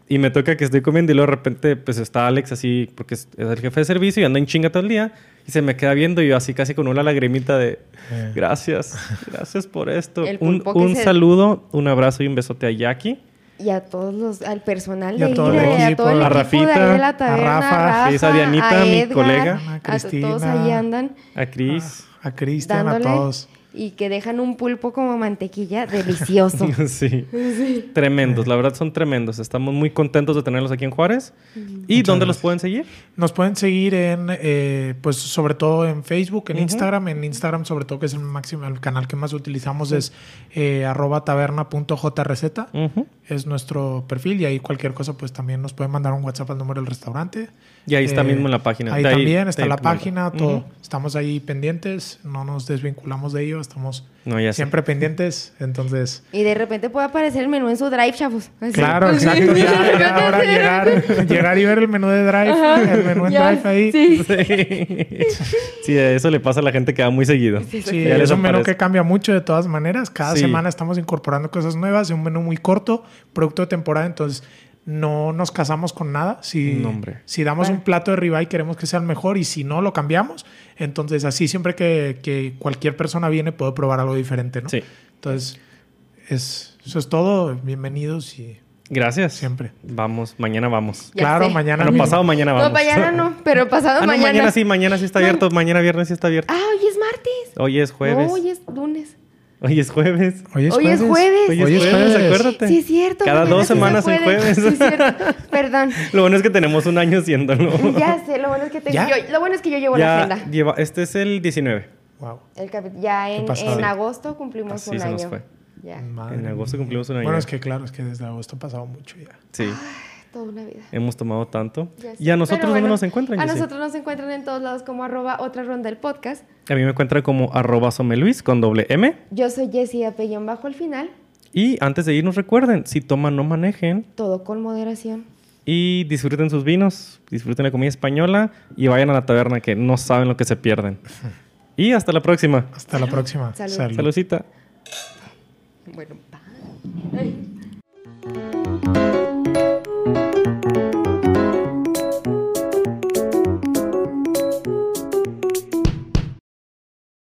Y me toca que estoy comiendo y luego de repente, pues está Alex así, porque es, el jefe de servicio y anda en chinga todo el día. Y se me queda viendo y yo así casi con una lagrimita de, Eh. gracias, gracias por esto. Un, un saludo, un abrazo y un besote a Jackie. Y a todos los, al personal Y de a todo ahí, el de- a todo el a de Rafita, ahí de la a Rafa, sí, a Dianita, mi colega, a a Cristina, todos ahí andan A Chris. A Cristian, a dándole todos. y que dejan un pulpo como mantequilla delicioso. sí. Tremendos, la verdad son tremendos. Estamos muy contentos de tenerlos aquí en Juárez. ¿Y dónde los pueden seguir? Nos pueden seguir en, eh, pues sobre todo en Facebook, en. Instagram. En Instagram, sobre todo, que es el máximo, el canal que más utilizamos es eh, arroba taberna.jrz. Es nuestro perfil y ahí cualquier cosa pues también nos pueden mandar un WhatsApp al número del restaurante. Y ahí está Eh, mismo en la página. Ahí De también está la página, todo. Estamos ahí pendientes, no nos desvinculamos de ello, estamos No, ya sé. siempre pendientes, entonces... Y de repente puede aparecer el menú en su drive, chavos. Así. Claro, exacto. Ya, ya ahora llegar, llegar y ver el menú de Drive, el menú en Ya, Drive ahí. Sí. Sí. Sí, eso le pasa a la gente que va muy seguido. Sí, les es un menú que cambia mucho de todas maneras. Cada Sí. semana estamos incorporando cosas nuevas, es un menú muy corto, producto de temporada, entonces no nos casamos con nada. Si, No, hombre. si damos Bueno. un plato de ribeye queremos que sea el mejor y si no lo cambiamos, entonces así siempre que, que cualquier persona viene puede probar algo diferente, ¿no? Sí. Entonces, es, eso es todo. Bienvenidos y Gracias. siempre. Vamos, mañana vamos. Ya claro, sé. mañana. Mismo. pasado mañana vamos. No, mañana no, pero pasado Ah, no, mañana. mañana sí, mañana sí está abierto. Mañana viernes sí está abierto. Ah, hoy es martes. Hoy es jueves. No, hoy es lunes. Hoy es jueves. Hoy es Hoy es jueves. Hoy es Hoy es jueves, jueves. acuérdate. Sí, es cierto. Cada dos semanas puede. jueves. Sí, es cierto. Perdón. Lo bueno es que tenemos un año haciéndolo. Ya sé, lo bueno es que tengo yo, lo bueno es que yo llevo la agenda. lleva, este es el 19. Wow. El ya en, en agosto cumplimos Así un se año. nos fue. Ya, En agosto cumplimos un año. Bueno, es que claro, es que desde agosto ha pasado mucho ya. Sí, toda una vida. hemos tomado tanto. Ya sé. ¿Y a nosotros dónde bueno, nos encuentran? A Jessy? nosotros nos encuentran en todos lados como arroba otra ronda del podcast. A mí me encuentra como arroba someluis con doble M. Yo soy Jessie Apellón bajo el final. Y antes de irnos, recuerden, si toman, no manejen. Todo con moderación. Y disfruten sus vinos, disfruten la comida española y vayan a la taberna que no saben lo que se pierden. Y hasta la próxima. Hasta la próxima. Salud. Salud. Saludcita. Bueno, bye.